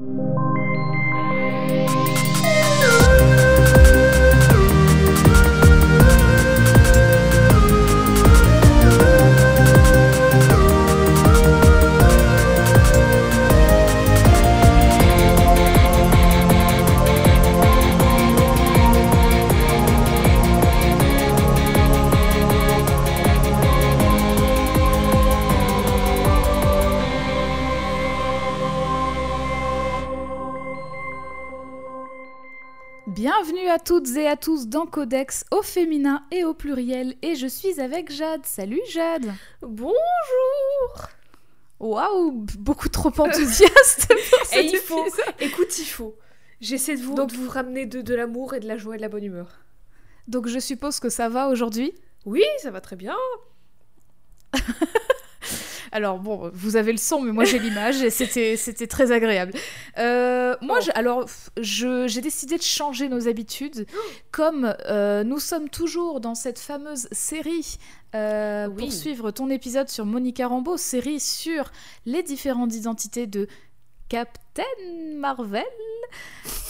Bienvenue tous dans Codex au féminin et au pluriel et je suis avec Jade. Salut Jade. Bonjour. Waouh, beaucoup trop enthousiaste. pour Et cet il faut. Écoute, il faut. J'essaie de vous, Donc- de vous ramener de, de l'amour et de la joie et de la bonne humeur. Donc je suppose que ça va aujourd'hui? Oui, ça va très bien. Alors bon, vous avez le son, mais moi j'ai l'image et c'était c'était très agréable. Euh, moi, Oh. je- alors je- j'ai décidé de changer nos habitudes, comme euh, nous sommes toujours dans cette fameuse série. euh, Oui. Pour suivre ton épisode sur Monica Rambeau, série sur les différentes identités de Captain Marvel.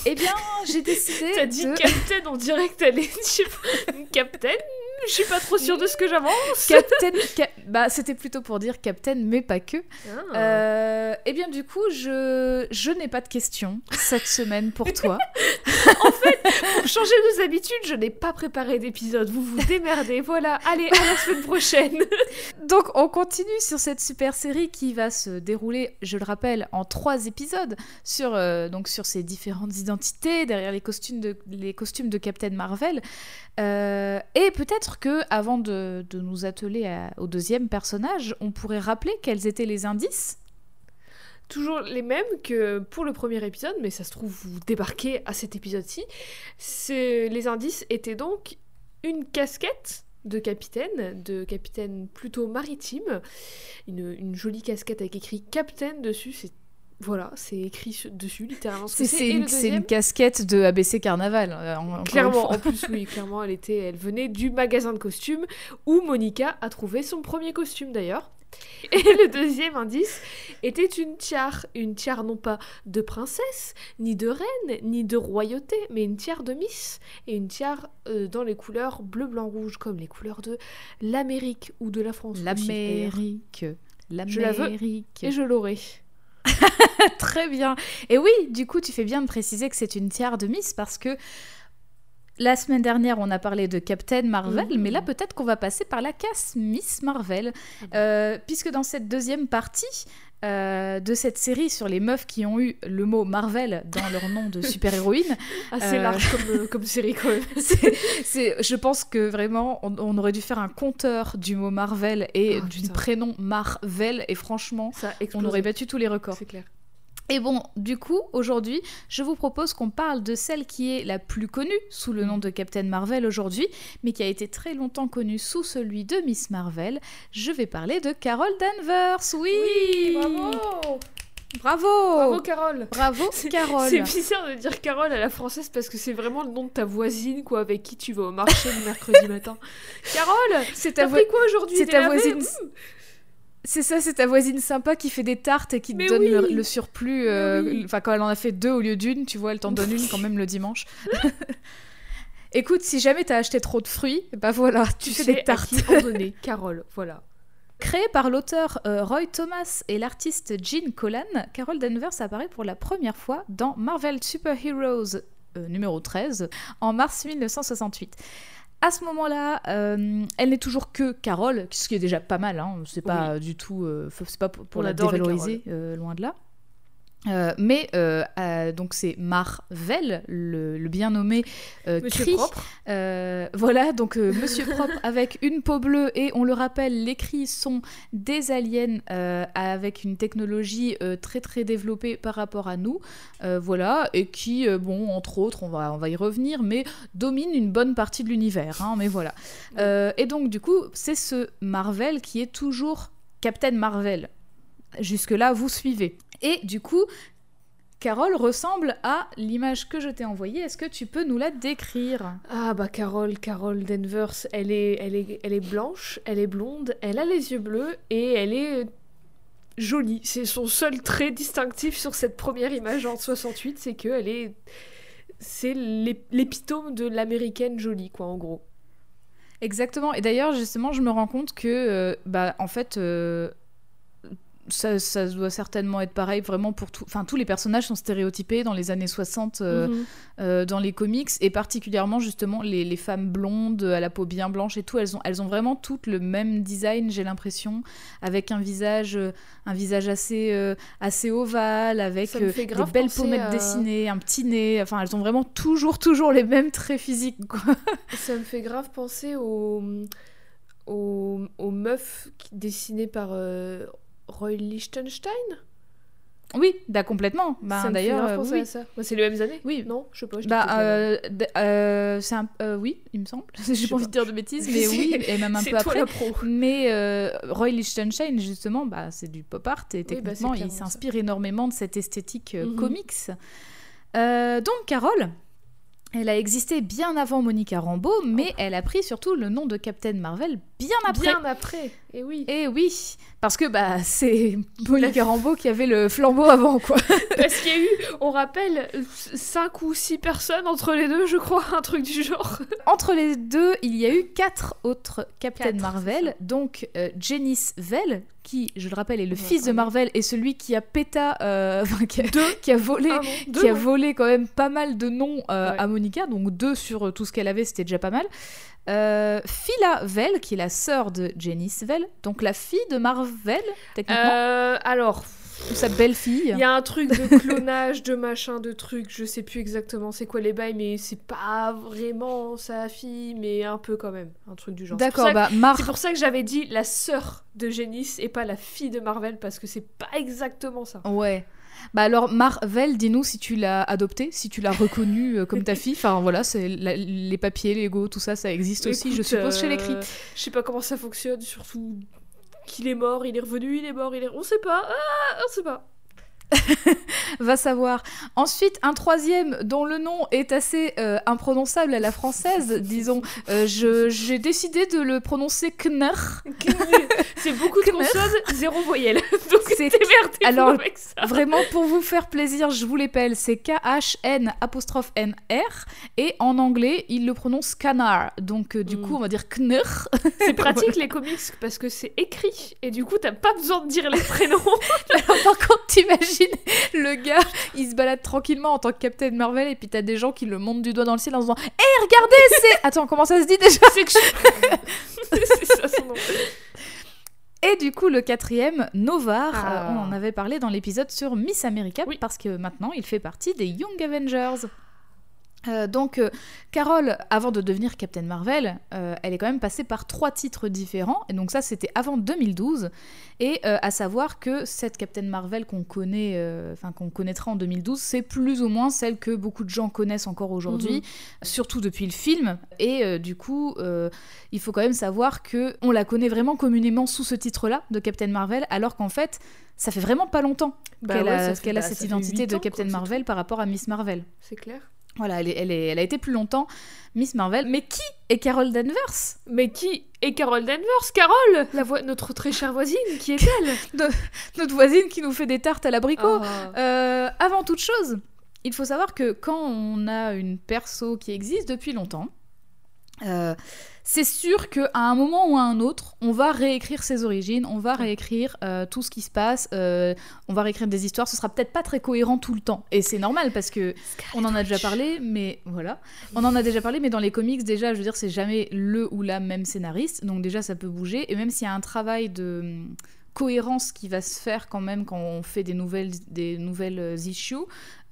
Eh bien, j'ai décidé T'as dit de... Captain, on dirait que t'allais dire je sais pas, Captain. Je suis pas trop sûre de ce que j'avance. Captain, Ca- bah c'était plutôt pour dire Captain, mais pas que. Ah. Euh, eh bien, du coup, je, je n'ai pas de questions cette semaine pour toi. Pour changer nos habitudes, je n'ai pas préparé d'épisode. Vous vous démerdez. Voilà. Allez, à la semaine prochaine. Donc, on continue sur cette super série qui va se dérouler, je le rappelle, en trois épisodes sur, euh, donc sur ces différentes identités derrière les costumes de, les costumes de Captain Marvel. Euh, et peut-être que, avant de, nous atteler au deuxième personnage, on pourrait rappeler quels étaient les indices. Toujours les mêmes que pour le premier épisode, mais ça se trouve, vous débarquez à cet épisode-ci. Les indices étaient donc une casquette de capitaine, de capitaine plutôt maritime, une, jolie casquette avec écrit capitaine dessus. Voilà, c'est écrit su- dessus littéralement. C'est une, deuxième, casquette de ABC Carnaval. euh, en- Clairement, en plus, oui, clairement, elle était, elle venait du magasin de costumes où Monica a trouvé son premier costume d'ailleurs. Et le deuxième indice était une tiare, une tiare non pas de princesse, ni de reine, ni de royauté, mais une tiare de Miss et une tiare euh, dans les couleurs bleu, blanc, rouge, comme les couleurs de l'Amérique ou de la France. d'ailleurs. L'Amérique. Je la veux. L'Amérique. Et je l'aurai. Très bien. Et oui, du coup, tu fais bien de préciser que c'est une tiare de Miss parce que la semaine dernière, on a parlé de Captain Marvel, Mhm. mais là, peut-être qu'on va passer par la casse Miss Marvel. Euh, puisque dans cette deuxième partie euh, de cette série sur les meufs qui ont eu le mot Marvel dans leur nom de super-héroïne, Assez Euh, large comme, euh, comme série quand même. c'est, je pense que vraiment, on, on aurait dû faire un compteur du mot Marvel et Oh, du putain. prénom Marvel, et franchement, Ça on aurait battu tous les records. C'est clair. Et bon, du coup, aujourd'hui, je vous propose qu'on parle de celle qui est la plus connue sous le nom de Captain Marvel aujourd'hui, mais qui a été très longtemps connue sous celui de Miss Marvel. Je vais parler de Carol Danvers. Oui, Oui, bravo Bravo Bravo Carole Bravo, C'est- Carole C'est bizarre de dire Carole à la française parce que c'est vraiment le nom de ta voisine quoi avec qui tu vas au marché le mercredi matin. Carole, C'est ta, t'as vo- pris quoi aujourd'hui? c'est ta voisine. Mmh. C'est ça, c'est ta voisine sympa qui fait des tartes et qui te Mais donne oui. le, le surplus. euh, oui. Enfin, quand elle en a fait deux au lieu d'une, tu vois, elle t'en donne une quand même le dimanche. Écoute, si jamais t'as acheté trop de fruits, bah voilà, tu, Tu fais sais des à tartes. qui donner Carole, voilà. Créée par l'auteur euh, Roy Thomas et l'artiste Gene Colan, Carol Danvers apparaît pour la première fois dans Marvel Super Heroes euh, numéro 13 en mars 1968. À ce moment-là, euh, elle n'est toujours que Carol, ce qui est déjà pas mal. Hein. C'est pas du tout, euh, c'est pas pour, la dévaloriser, euh, loin de là. Euh, mais euh, euh, donc c'est Marvel, le, le bien nommé euh, Monsieur propre. voilà, donc Monsieur Propre avec une peau bleue et on le rappelle, les cris sont des aliens avec une technologie très très développée par rapport à nous, voilà, et qui, bon, entre autres, on va, on va y revenir, mais domine une bonne partie de l'univers, hein, mais voilà. Et donc du coup, c'est ce Marvel qui est toujours Captain Marvel. Jusque-là, vous suivez. Et du coup, Carole ressemble à l'image que je t'ai envoyée. Est-ce que tu peux nous la décrire? Ah bah Carole, Carole Danvers, elle est, elle est, elle est blanche, elle est blonde, elle a les yeux bleus et elle est jolie. C'est son seul trait distinctif sur cette première image en 68, c'est que elle est c'est l'épitome de l'américaine jolie quoi en gros. Exactement. Et d'ailleurs, justement, je me rends compte que, euh, bah, en fait, euh, ça, ça, doit certainement être pareil vraiment pour tout. Enfin, tous les personnages sont stéréotypés dans les années 60 euh, mhm. euh, dans les comics et particulièrement justement les, les, femmes blondes à la peau bien blanche et tout. Elles ont, elles ont vraiment toutes le même design, j'ai l'impression, avec un visage, euh, un visage assez, assez ovale, avec des belles pommettes dessinées, un petit nez. Enfin, elles ont vraiment toujours, toujours les mêmes traits physiques. Quoi. Ça me fait grave penser aux, aux, aux meufs dessinées par Roy Lichtenstein? Oui, bah complètement. Bah, d'ailleurs, euh, oui. C'est les mêmes années? Oui, non, je sais pas. Je bah, euh, euh, c'est un, euh, oui, il me semble. J'ai pas envie de dire de bêtises, mais oui, et même un peu après. Mais Roy Lichtenstein, justement, bah, c'est du pop art et bah, techniquement, il s'inspire énormément de cette esthétique mhm. comics. donc, Carole, elle a existé bien avant Monica Rambeau, mais oh. elle a pris surtout le nom de Captain Marvel bien après. Bien après, et oui. Et oui, parce que bah c'est Monica Rambeau qui avait le flambeau avant quoi. parce qu'il y a eu, on rappelle, 5 ou 6 personnes entre les deux, je crois, un truc du genre. entre les deux, il y a eu 4 autres Captain Marvel, donc euh, Janice Vell, qui, je le rappelle, est le fils de Marvel et celui qui a péta, euh, qui, a, volé, qui a volé quand même pas mal de noms euh, à Monica, donc deux sur tout ce qu'elle avait, c'était déjà pas mal. Euh, Phila Vell, qui est la sœur de Janice Vell, donc la fille de Marvel, techniquement. Euh, alors, ou sa belle-fille. Il y a un truc de clonage, de machin, de trucs, je sais plus exactement c'est quoi les bails, mais c'est pas vraiment sa fille, mais un peu quand même, un truc du genre. D'accord, bah C'est pour ça que j'avais dit la sœur de Janice et pas la fille de Marvel, parce que c'est pas exactement ça. Ouais. Bah alors Marvel, dis-nous si tu l'as adopté, si tu l'as reconnu euh, comme ta fille. Enfin voilà, c'est les papiers, Lego, tout ça, ça existe aussi, je suppose, chez l'écrit. Je sais pas comment ça fonctionne, surtout qu'il est mort, il est revenu, il est mort, il est... On sait pas, ah, on sait pas. Va savoir. Ensuite, un troisième dont le nom est assez euh, imprononçable à la française, disons. Euh, j'ai décidé de le prononcer Kner. C'est beaucoup de consonnes, zéro voyelle. Donc c'est Alors, avec ça. vraiment, pour vous faire plaisir, je vous l'épelle. C'est K-H-N apostrophe N-R. Et en anglais, il le prononce Canard. Donc, euh, du mm. coup, on va dire Kner. C'est pratique les comics parce que c'est écrit. Et du coup, t'as pas besoin de dire les prénoms. Alors, par contre, t'imagines le gars, il se balade tranquillement en tant que Captain Marvel et puis t'as des gens qui le montent du doigt dans le ciel en se disant Hé, hey, regardez, c'est. Attends, comment ça se dit déjà? C'est que C'est ça son nom. Et du coup, le quatrième, Novar, ah. euh, on en avait parlé dans l'épisode sur Miss America, oui. parce que maintenant il fait partie des Young Avengers. Euh, donc, euh, Carole, avant de devenir Captain Marvel, euh, elle est quand même passée par trois titres différents. Et donc ça, c'était avant 2012. Et à savoir que cette Captain Marvel qu'on connaît, enfin qu'on connaîtra en 2012, c'est plus ou moins celle que beaucoup de gens connaissent encore aujourd'hui, mhm. surtout depuis le film. Et du coup, il faut quand même savoir que on la connaît vraiment communément sous ce titre-là de Captain Marvel, alors qu'en fait, ça fait vraiment pas longtemps bah qu'elle a, a, bah, cette identité de Captain Marvel par rapport à Miss Marvel. C'est clair. Voilà, elle, elle, elle, a été plus longtemps Miss Marvel. Mais qui est Carol Danvers? Mais qui est Carol Danvers? Carol la Notre très chère voisine, qui est-elle Notre voisine qui nous fait des tartes à l'abricot. Oh. Euh, avant toute chose, il faut savoir que quand on a une perso qui existe depuis longtemps, euh, c'est sûr qu'à un moment ou à un autre, on va réécrire ses origines, on va réécrire euh, tout ce qui se passe, euh, on va réécrire des histoires. Ce sera peut-être pas très cohérent tout le temps, et c'est normal parce que on en a déjà parlé, mais voilà, on en a déjà parlé, mais dans les comics déjà, je veux dire, c'est jamais le ou la même scénariste, donc déjà ça peut bouger, et même s'il y a un travail de cohérence qui va se faire quand même quand on fait des nouvelles, des nouvelles euh, issues,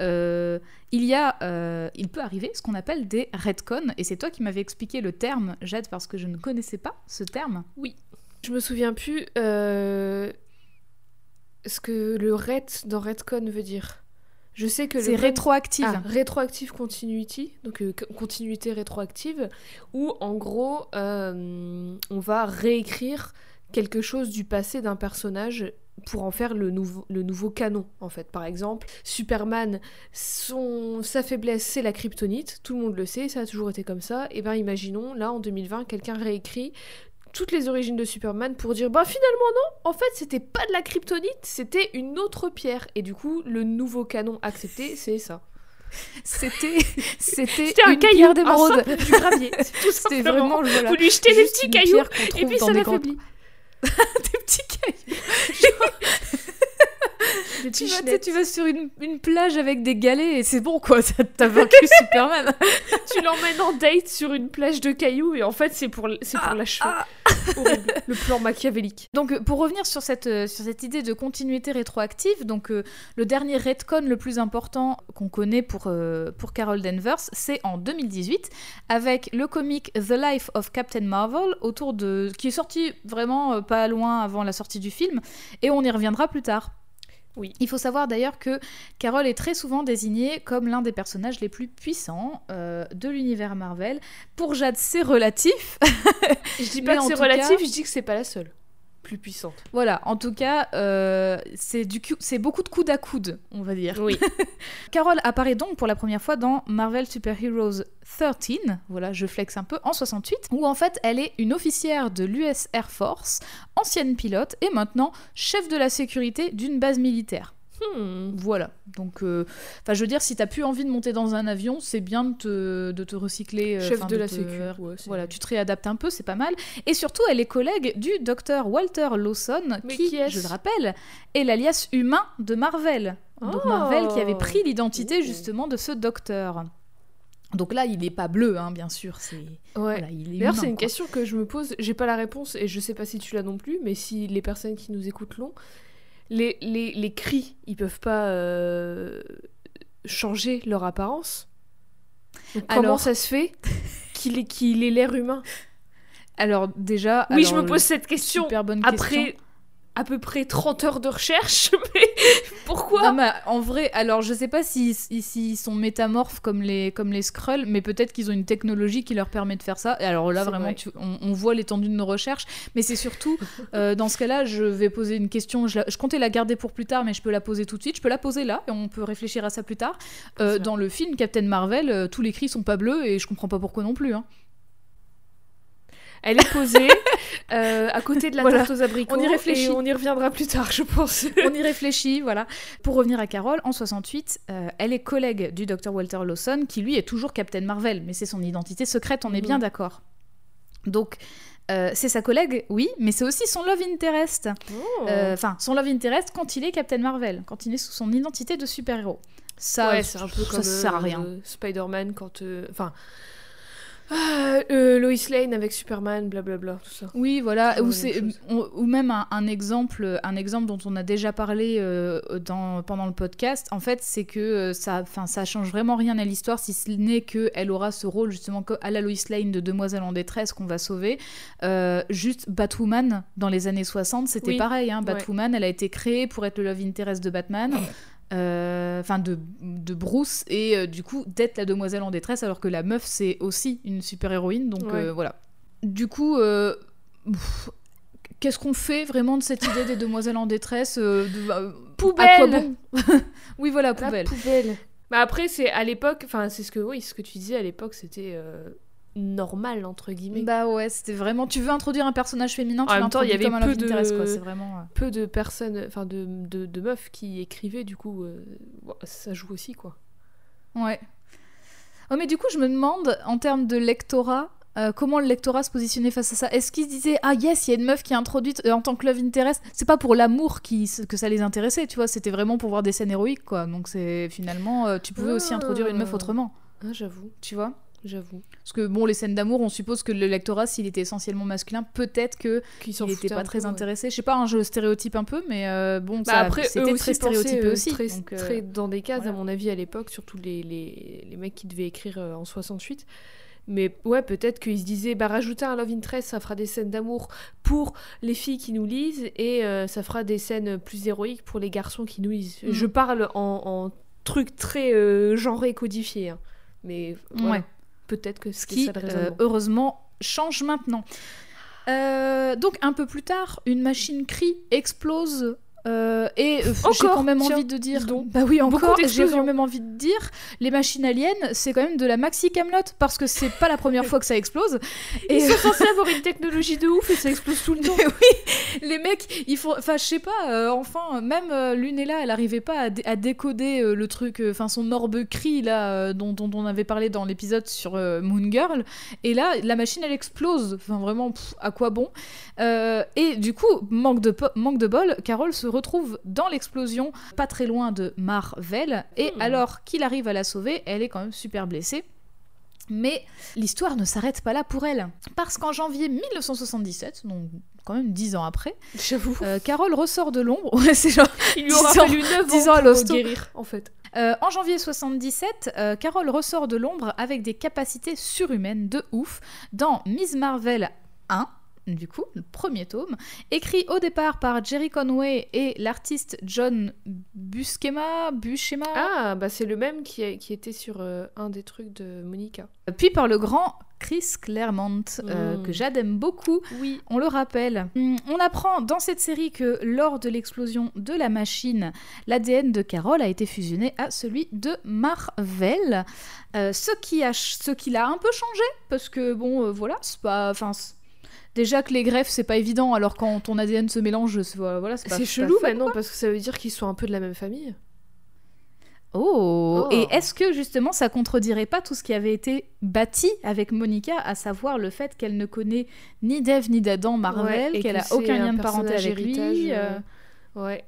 euh, il y a, euh, il peut arriver ce qu'on appelle des retcons, et c'est toi qui m'avais expliqué le terme, Jade, parce que je ne connaissais pas ce terme. Oui. Je me souviens plus ce que le ret dans retcon veut dire. Je sais que c'est rétroactive. Ah, rétroactive continuity, donc continuité rétroactive, où en gros on va réécrire quelque chose du passé d'un personnage pour en faire le nouveau, le nouveau canon, en fait. Par exemple, Superman, son, sa faiblesse, c'est la kryptonite. Tout le monde le sait, ça a toujours été comme ça. Et eh bien, imaginons, là, en 2020, quelqu'un réécrit toutes les origines de Superman pour dire bah finalement non, en fait c'était pas de la kryptonite, c'était une autre pierre. Et du coup, le nouveau canon accepté, c'est ça. C'était c'était un une caillou d'émeraude. du gravier. C'était vraiment voilà, Vous lui jetez des petits cailloux et puis ça l'affaiblit. des petits cailloux. Des Tu vas, tu sur une, une plage avec des galets et c'est bon quoi, t'as vaincu Superman. tu l'emmènes en date sur une plage de cailloux et en fait c'est pour, c'est pour l'achever. Horrible. Le plan machiavélique. Donc euh, pour revenir sur cette, euh, sur cette idée de continuité rétroactive, donc euh, le dernier retcon le plus important qu'on connaît pour, euh, pour Carol Danvers, c'est en 2018 avec le comic The Life of Captain Marvel autour de qui est sorti vraiment pas loin avant la sortie du film et on y reviendra plus tard. Oui. Il faut savoir d'ailleurs que Carol est très souvent désignée comme l'un des personnages les plus puissants euh, de l'univers Marvel. Pour Jade, c'est relatif. Je dis Mais pas que c'est relatif, cas- je dis que c'est pas la seule. Plus puissante. Voilà, en tout cas, euh, c'est beaucoup de coude à coude, on va dire. Oui. Carol apparaît donc pour la première fois dans Marvel Super Heroes 13, voilà, je flex un peu, en 68, où en fait elle est une officière de l'US Air Force, ancienne pilote et maintenant chef de la sécurité d'une base militaire. Hmm. Voilà, donc, euh, enfin, je veux dire, si t'as plus envie de monter dans un avion, c'est bien de te, de te recycler. euh, Chef de la te- sécu. ouais, Voilà, tu te réadaptes un peu, c'est pas mal. Et surtout, elle est collègue du docteur Walter Lawson, Mais qui, je le rappelle, est l'alias humain de Marvel. Donc Oh. Marvel qui avait pris l'identité Ouh. justement de ce docteur. Donc là, il n'est pas bleu, hein, bien sûr. C'est Ouais. voilà, D'ailleurs, c'est une quoi. question que je me pose. J'ai pas la réponse et je sais pas si tu l'as non plus, mais si les personnes qui nous écoutent l'ont, les, les, les cris, ils peuvent pas euh, changer leur apparence. Donc, comment ça se fait qu'il ait, qu'il ait l'air humain? Alors déjà, Oui, alors, je me pose cette question super bonne question. À peu près 30 heures de recherche, mais pourquoi? Non, mais en vrai, alors je sais pas s'ils si, s'ils sont métamorphes comme les, comme les Skrulls, mais peut-être qu'ils ont une technologie qui leur permet de faire ça. Et alors là, vraiment, vrai. tu- on, on voit l'étendue de nos recherches. Mais c'est surtout, euh, dans ce cas-là, je vais poser une question. Je, la- je comptais la garder pour plus tard, mais je peux la poser tout de suite. Je peux la poser là, et on peut réfléchir à ça plus tard. Euh, dans le film Captain Marvel, euh, tous les cris sont pas bleus, et je comprends pas pourquoi non plus. hein. Elle est posée euh, à côté de la Voilà. tarte aux abricots. On y réfléchit. et on y reviendra plus tard, je pense. On y réfléchit, voilà. Pour revenir à Carol, en 68, euh, elle est collègue du Dr Walter Lawson, qui lui est toujours Captain Marvel, mais c'est son identité secrète, on est bien Mhm. d'accord. Donc, euh, c'est sa collègue, oui, mais c'est aussi son love interest. Oh. Enfin, son love interest quand il est Captain Marvel, quand il est sous son identité de super-héros. Ça, ouais, c'est un peu ça comme sert à rien. Spider-Man quand. Enfin. Ah, euh, Lois Lane avec Superman, blablabla, tout ça. Oui, voilà, ou, c'est- on- ou même un, un exemple, un exemple dont on a déjà parlé euh, dans, pendant le podcast. En fait, c'est que euh, ça, enfin, ça change vraiment rien à l'histoire, si ce n'est que elle aura ce rôle justement à la Lois Lane de demoiselle en détresse qu'on va sauver. Euh, juste Batwoman dans les années 60, c'était Oui, pareil. Hein, ouais. Batwoman, elle a été créée pour être le love interest de Batman. Euh, Enfin, de, de Bruce, et euh, du coup, d'être la demoiselle en détresse, alors que la meuf, c'est aussi une super-héroïne, donc Ouais. euh, voilà. Du coup, euh, pff, qu'est-ce qu'on fait vraiment de cette idée des demoiselles en détresse euh, de- euh, Poubelle à quoi bon Oui, voilà, La poubelle. poubelle. Bah après, c'est à l'époque, enfin, c'est ce que, oui, ce que tu disais à l'époque, c'était euh, normal, entre guillemets. Bah ouais, c'était vraiment. Tu veux introduire un personnage féminin, En tu même temps, il y avait peu love de- quoi. C'est vraiment. euh, Peu de personnes, enfin, de, de, de meufs qui écrivaient, du coup, euh, ça joue aussi, quoi. Ouais. Oh, mais du coup, je me demande, en termes de lectorat, euh, comment le lectorat se positionnait face à ça? Est-ce qu'ils se disaient Ah, yes, il y a une meuf qui est introduite euh, en tant que love interest C'est pas pour l'amour qui, que ça les intéressait, tu vois, c'était vraiment pour voir des scènes héroïques, quoi. Donc, c'est finalement, tu pouvais aussi Ah. introduire une meuf autrement, Ah, j'avoue, tu vois? J'avoue. Parce que, bon, les scènes d'amour, on suppose que le lectorat, s'il était essentiellement masculin, peut-être que s'en il était foutaient pas un très peu, ouais. intéressé. Je sais pas, hein, je stéréotype un peu, mais euh, bon, Bah ça, après, eux c'était aussi très stéréotypé euh, aussi. Très, donc, euh, très dans des cases, voilà. à mon avis, à l'époque, surtout les, les, les mecs qui devaient écrire euh, en 68. Mais ouais, peut-être qu'ils se disaient, bah rajouter un love interest, ça fera des scènes d'amour pour les filles qui nous lisent et euh, ça fera des scènes plus héroïques pour les garçons qui nous lisent. Mhm. Je parle en, en truc très euh, genré codifié. hein. Mais voilà, Ouais. Peut-être que Ce qui, euh, heureusement, change maintenant. Euh, donc, un peu plus tard, une machine cri explose Euh, et euh, j'ai quand même envie de dire. donc. Bah oui, encore. J'ai quand même envie de dire, les machines aliens, c'est quand même de la maxi Camelot parce que c'est pas la première fois que ça explose. Ils Et sont censés avoir une technologie de ouf et ça explose tout le temps. Oui, les mecs, ils font. Enfin, je sais pas, euh, enfin, même euh, Lunella, elle arrivait pas à, dé- à décoder euh, le truc, euh, enfin, son orbe cri, là, euh, dont, dont on avait parlé dans l'épisode sur euh, Moon Girl. Et là, la machine, elle explose. Enfin, vraiment, pff, à quoi bon? Euh, Et du coup, manque de, manque de bol, Carole se retrouve dans l'explosion, pas très loin de Marvel. Et Hmm. alors qu'il arrive à la sauver, elle est quand même super blessée. Mais l'histoire ne s'arrête pas là pour elle. Parce qu'en janvier 1977, donc quand même dix ans après, J'avoue. euh, Carole ressort de l'ombre. C'est genre. Il lui aura 10 ans- fallu 9 10 ans pour guérir, en fait. Euh, en janvier 77, euh, Carole ressort de l'ombre avec des capacités surhumaines de ouf dans Miss Marvel 1. Du coup, le premier tome, écrit au départ par Jerry Conway et l'artiste John Buscema, Buscema, Ah, bah c'est le même qui, a- qui était sur euh, un des trucs de Monica. puis par le grand Chris Claremont, euh, Mm. que j'aime beaucoup. Oui. On le rappelle. Hum, On apprend dans cette série que lors de l'explosion de la machine, l'ADN de Carol a été fusionné à celui de Marvel. Euh, ce qui ce l'a un peu changé parce que bon voilà, c'est pas déjà que les greffes c'est pas évident alors quand ton ADN se mélange c'est voilà, c'est pas C'est pas chelou maintenant parce que ça veut dire qu'ils sont un peu de la même famille. Oh. Oh. Et est-ce que justement ça contredirait pas tout ce qui avait été bâti avec Monica, à savoir le fait qu'elle ne connaît ni Dave ni d'Adam Marvel, Ouais, qu'elle que a aucun un lien de parenté avec lui euh, Ouais.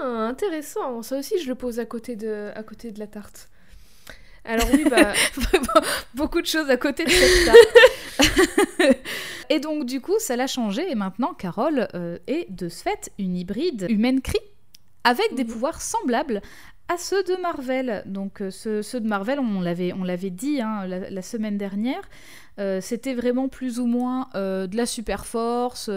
Ah, intéressant. Ça aussi, je le pose à côté de, à côté de la tarte. Alors oui, bah... Beaucoup de choses à côté de cette table. et donc, du coup, ça l'a changé. Et maintenant, Carole euh, est de ce fait une hybride humaine cri avec des pouvoirs semblables à ceux de Marvel. Donc, euh, ceux, ceux de Marvel, on l'avait, on l'avait dit hein, la, la semaine dernière. euh, c'était vraiment plus ou moins euh, de la super force.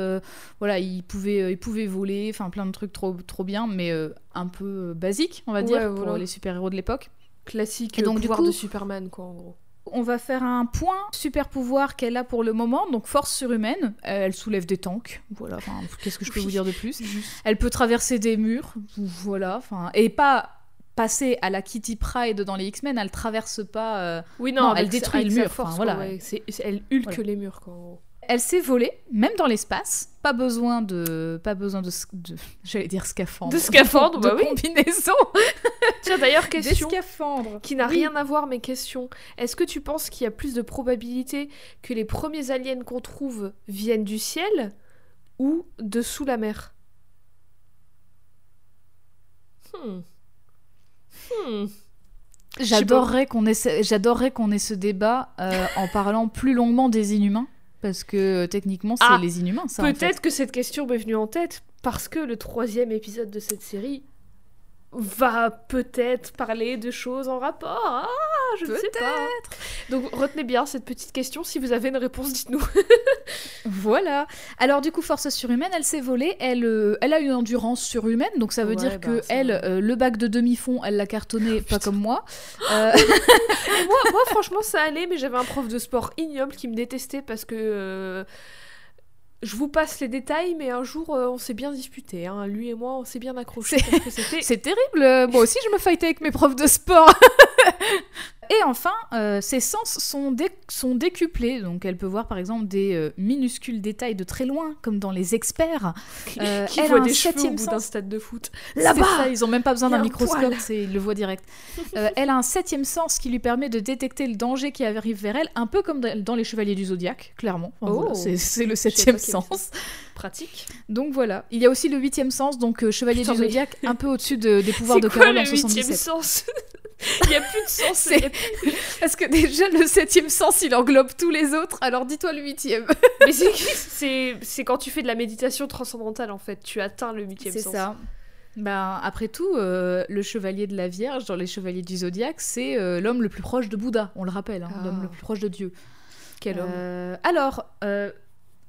voilà, il pouvait, euh, il pouvait voler, enfin plein de trucs trop, trop bien, mais un peu basique, on va Ouais, dire, pour voilà. les super-héros de l'époque. Classique Et donc, euh, du pouvoir coup- de Superman, quoi, en gros. On va faire un point super pouvoir qu'elle a pour le moment, donc force surhumaine. Elle soulève des tanks, voilà. Qu'est-ce que je peux Oui. vous dire de plus Elle peut traverser des murs, voilà. Enfin, et pas passer à la Kitty Pride dans les X-Men. Elle traverse pas. euh, Oui, Non, elle détruit le mur, Force, enfin, voilà. elle Voilà. les murs, quoi, en gros. Elle sait voler, même dans l'espace. Pas besoin de, pas besoin de, de- j'allais dire scaphandre. De scaphandre, de bah oui. combinaison. Tiens, d'ailleurs, Des question scaphandres. qui n'a Oui. rien à voir, mais question. Est-ce que tu penses qu'il y a plus de probabilité que les premiers aliens qu'on trouve viennent du ciel ou de sous la mer? Hmm. Hmm. J'adorerais qu'on ait, ce- j'adorerais qu'on ait ce débat euh, en parlant plus longuement des Inhumains, parce que euh, techniquement c'est Ah, les Inhumains. Ça, en fait. Peut-être que cette question m'est venue en tête parce que le troisième épisode de cette série va peut-être parler de choses en rapport. Ah, je ne sais pas. Donc retenez bien cette petite question. Si vous avez une réponse, dites-nous. Voilà. Alors du coup, force surhumaine, elle s'est volée. Elle, euh, elle a une endurance surhumaine, donc ça veut Ouais, dire bah, que elle, euh, le bac de demi-fond, elle l'a cartonné, pas comme moi. Euh, moi, moi, franchement, ça allait, mais j'avais un prof de sport ignoble qui me détestait parce que. Je vous passe les détails, mais un jour, euh, on s'est bien disputé. hein. Lui et moi, on s'est bien accrochés. C'est- terrible. Moi aussi, je me fightais avec mes profs de sport. Et enfin, euh, ses sens sont, dé- sont décuplés. Donc, elle peut voir par exemple des euh, minuscules détails de très loin, comme dans Les Experts. Euh, qui elle voit a un des cheveux au septième bout d'un sens. stade de foot. C'est Là-bas ça, ils ont même pas besoin d'un un microscope, ils le voient direct. Euh, elle a un septième sens qui lui permet de détecter le danger qui arrive vers elle, un peu comme dans les Chevaliers du Zodiaque, clairement. Enfin, Oh. voilà, c'est- le septième sens. Pratique. Donc voilà. Il y a aussi le huitième sens, donc euh, Chevalier Putain, du mais- Zodiaque, un peu au-dessus de- des pouvoirs de quoi Carole le en huitième 77. sens? Il n'y a plus de sens. C'est- plus- Parce que déjà, le septième sens, il englobe tous les autres, alors dis-toi le huitième. Mais c'est- c'est c'est quand tu fais de la méditation transcendantale, en fait. Tu atteins le huitième C'est sens. ça. Ben, après tout, euh, le chevalier de la Vierge dans les chevaliers du zodiaque, c'est euh, l'homme le plus proche de Bouddha, on le rappelle, hein, Ah. l'homme le plus proche de Dieu. Quel homme. Euh, alors, euh,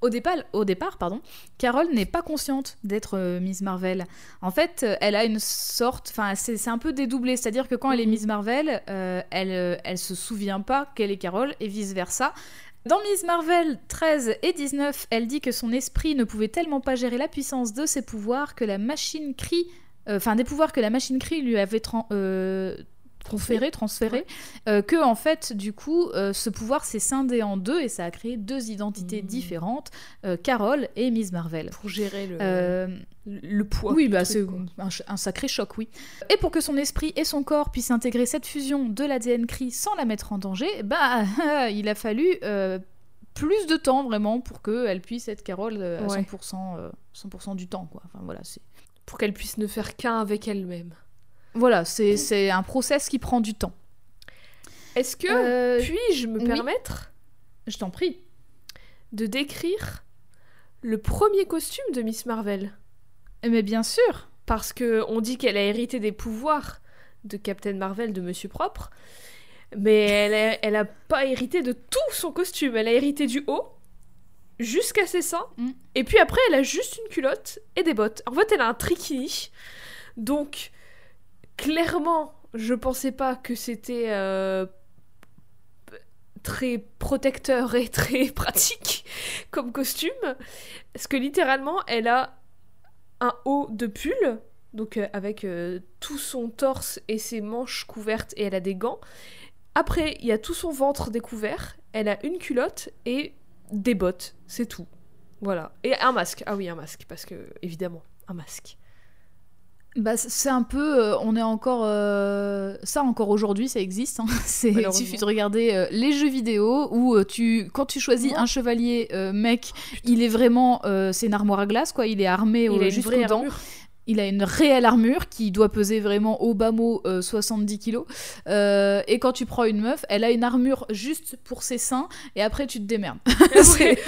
au, départ, au départ, pardon, Carole n'est pas consciente d'être euh, Miss Marvel. En fait, euh, elle a une sorte, enfin, c'est un peu dédoublé, c'est-à-dire que quand elle est Mhm. Miss Marvel, euh, elle, elle se souvient pas qu'elle est Carole et vice versa. Dans Miss Marvel 13 et 19, elle dit que son esprit ne pouvait tellement pas gérer la puissance de ses pouvoirs que la machine crie, euh, enfin des pouvoirs que la machine crie lui avait euh, conféré, transféré, euh, que en fait du coup euh, ce pouvoir s'est scindé en deux et ça a créé deux identités Mm. différentes, euh, Carol et Miss Marvel. Pour gérer le, Euh, le poids. oui, bah, c'est un, sacré choc, oui. Et pour que son esprit et son corps puissent intégrer cette fusion de l'ADN CRI sans la mettre en danger, bah, il a fallu plus de temps vraiment pour qu'elle puisse être Carole à Ouais. 100%, euh, 100% du temps, quoi. Enfin, voilà, c'est Pour qu'elle puisse ne faire qu'un avec elle-même. Voilà, c'est c'est un process qui prend du temps. Est-ce que Euh, puis-je me oui. permettre je t'en prie. de décrire le premier costume de Miss Marvel? Mais bien sûr. Parce que on dit qu'elle a hérité des pouvoirs de Captain Marvel de Monsieur Propre, mais elle a, elle a pas hérité de tout son costume. Elle a hérité du haut jusqu'à ses seins, Mm. et puis après elle a juste une culotte et des bottes. En fait, elle a un trikini, donc clairement, je pensais pas que c'était euh, très protecteur et très pratique comme costume, parce que littéralement, elle a un haut de pull, donc euh, avec euh, tout son torse et ses manches couvertes, et elle a des gants. Après, il y a tout son ventre découvert, elle a une culotte et des bottes, c'est tout. Voilà. Et un masque. Ah oui, un masque, parce que, évidemment, un masque. Bah, c'est un peu, euh, on est encore, euh, ça encore aujourd'hui, ça existe. hein. C'est, il suffit de regarder euh, les jeux vidéo où euh, tu, quand tu choisis Ouais. un chevalier euh, mec, il est vraiment, euh, c'est une armoire à glace quoi. Il est armé au- Il a une jusqu'aux dents. Il a une réelle armure qui doit peser vraiment au bas mot euh, 70 kilos. Euh, et quand tu prends une meuf, elle a une armure juste pour ses seins et après tu te démerdes. C'est-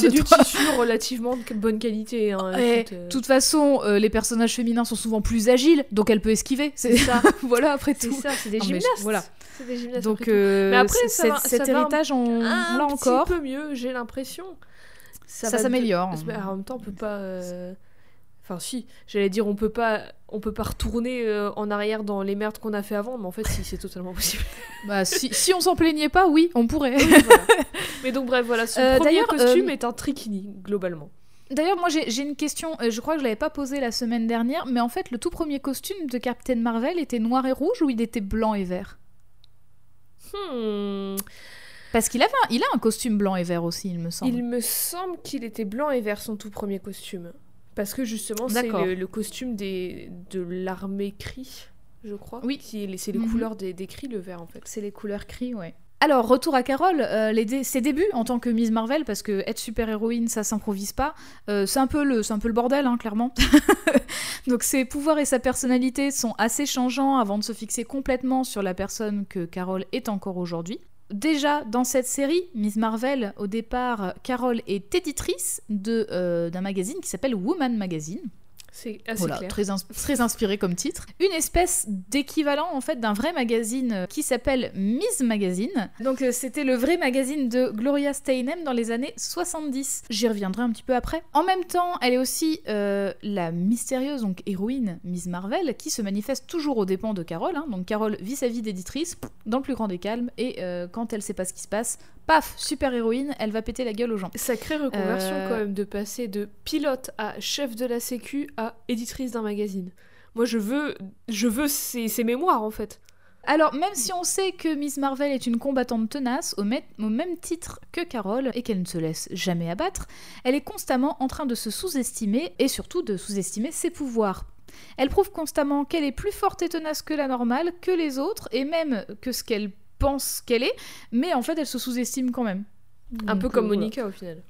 c'est du toi. tissu relativement de bonne qualité. hein, Et euh, de toute façon, euh, les personnages féminins sont souvent plus agiles, donc elle peut esquiver. C'est ça. voilà après C'est tout. ça, c'est des Non, je- gymnastes. voilà. C'est des gymnastes. Donc après euh, Mais après, c'est- ça cet- va- cet ça va héritage, on, un l'a petit encore. peu mieux, j'ai l'impression. Ça de- s'améliore. En même temps, on peut pas. euh, Enfin, si, j'allais dire, on peut pas, on peut pas retourner euh, en arrière dans les merdes qu'on a fait avant, mais en fait, si, c'est totalement possible. Bah, si, si on s'en plaignait pas, oui, on pourrait. Voilà. Mais donc, bref, voilà, son Euh, premier d'ailleurs, costume euh, est un trikini, globalement. D'ailleurs, moi j'ai une question, je crois que je l'avais pas posée la semaine dernière, mais en fait, le tout premier costume de Captain Marvel était noir et rouge ou il était blanc et vert? Hmm. Parce qu'il avait un, il a un costume blanc et vert aussi, il me semble. Il me semble qu'il était blanc et vert son tout premier costume. Parce que justement, c'est le, le costume des, de l'armée Cri, je crois. Oui. C'est les Mhm. couleurs des, des Cri, le vert en fait. C'est les couleurs cri, ouais. Alors, retour à Carole, euh, les dé- ses débuts en tant que Miss Marvel, parce que être super-héroïne, ça s'improvise pas, euh, c'est un, peu le- c'est un peu le bordel, hein, clairement. Donc ses pouvoirs et sa personnalité sont assez changeants avant de se fixer complètement sur la personne que Carole est encore aujourd'hui. Déjà, dans cette série, Miss Marvel, au départ, Carole est éditrice euh, d'un magazine qui s'appelle Woman Magazine. C'est assez Voilà, clair. très, ins- très inspiré comme titre. Une espèce d'équivalent en fait d'un vrai magazine euh, qui s'appelle Miss Magazine. Donc euh, c'était le vrai magazine de Gloria Steinem dans les années 70. J'y reviendrai un petit peu après. En même temps, elle est aussi euh, la mystérieuse donc héroïne Miss Marvel qui se manifeste toujours aux dépens de Carole. hein. Donc Carole vit sa vie d'éditrice dans le plus grand des calmes et euh, quand elle sait pas ce qui se passe, paf, super héroïne, elle va péter la gueule aux gens. Sacrée reconversion Euh, quand même de passer de pilote à chef de la sécu à éditrice d'un magazine. Moi je veux, je veux ces, ces mémoires en fait. Alors, même si on sait que Miss Marvel est une combattante tenace, au, même titre que Carole, et qu'elle ne se laisse jamais abattre, elle est constamment en train de se sous-estimer, et surtout de sous-estimer ses pouvoirs. Elle prouve constamment qu'elle est plus forte et tenace que la normale, que les autres, et même que ce qu'elle pense qu'elle est, mais en fait elle se sous-estime quand même. Un Donc, peu comme euh, voilà. Monica au final.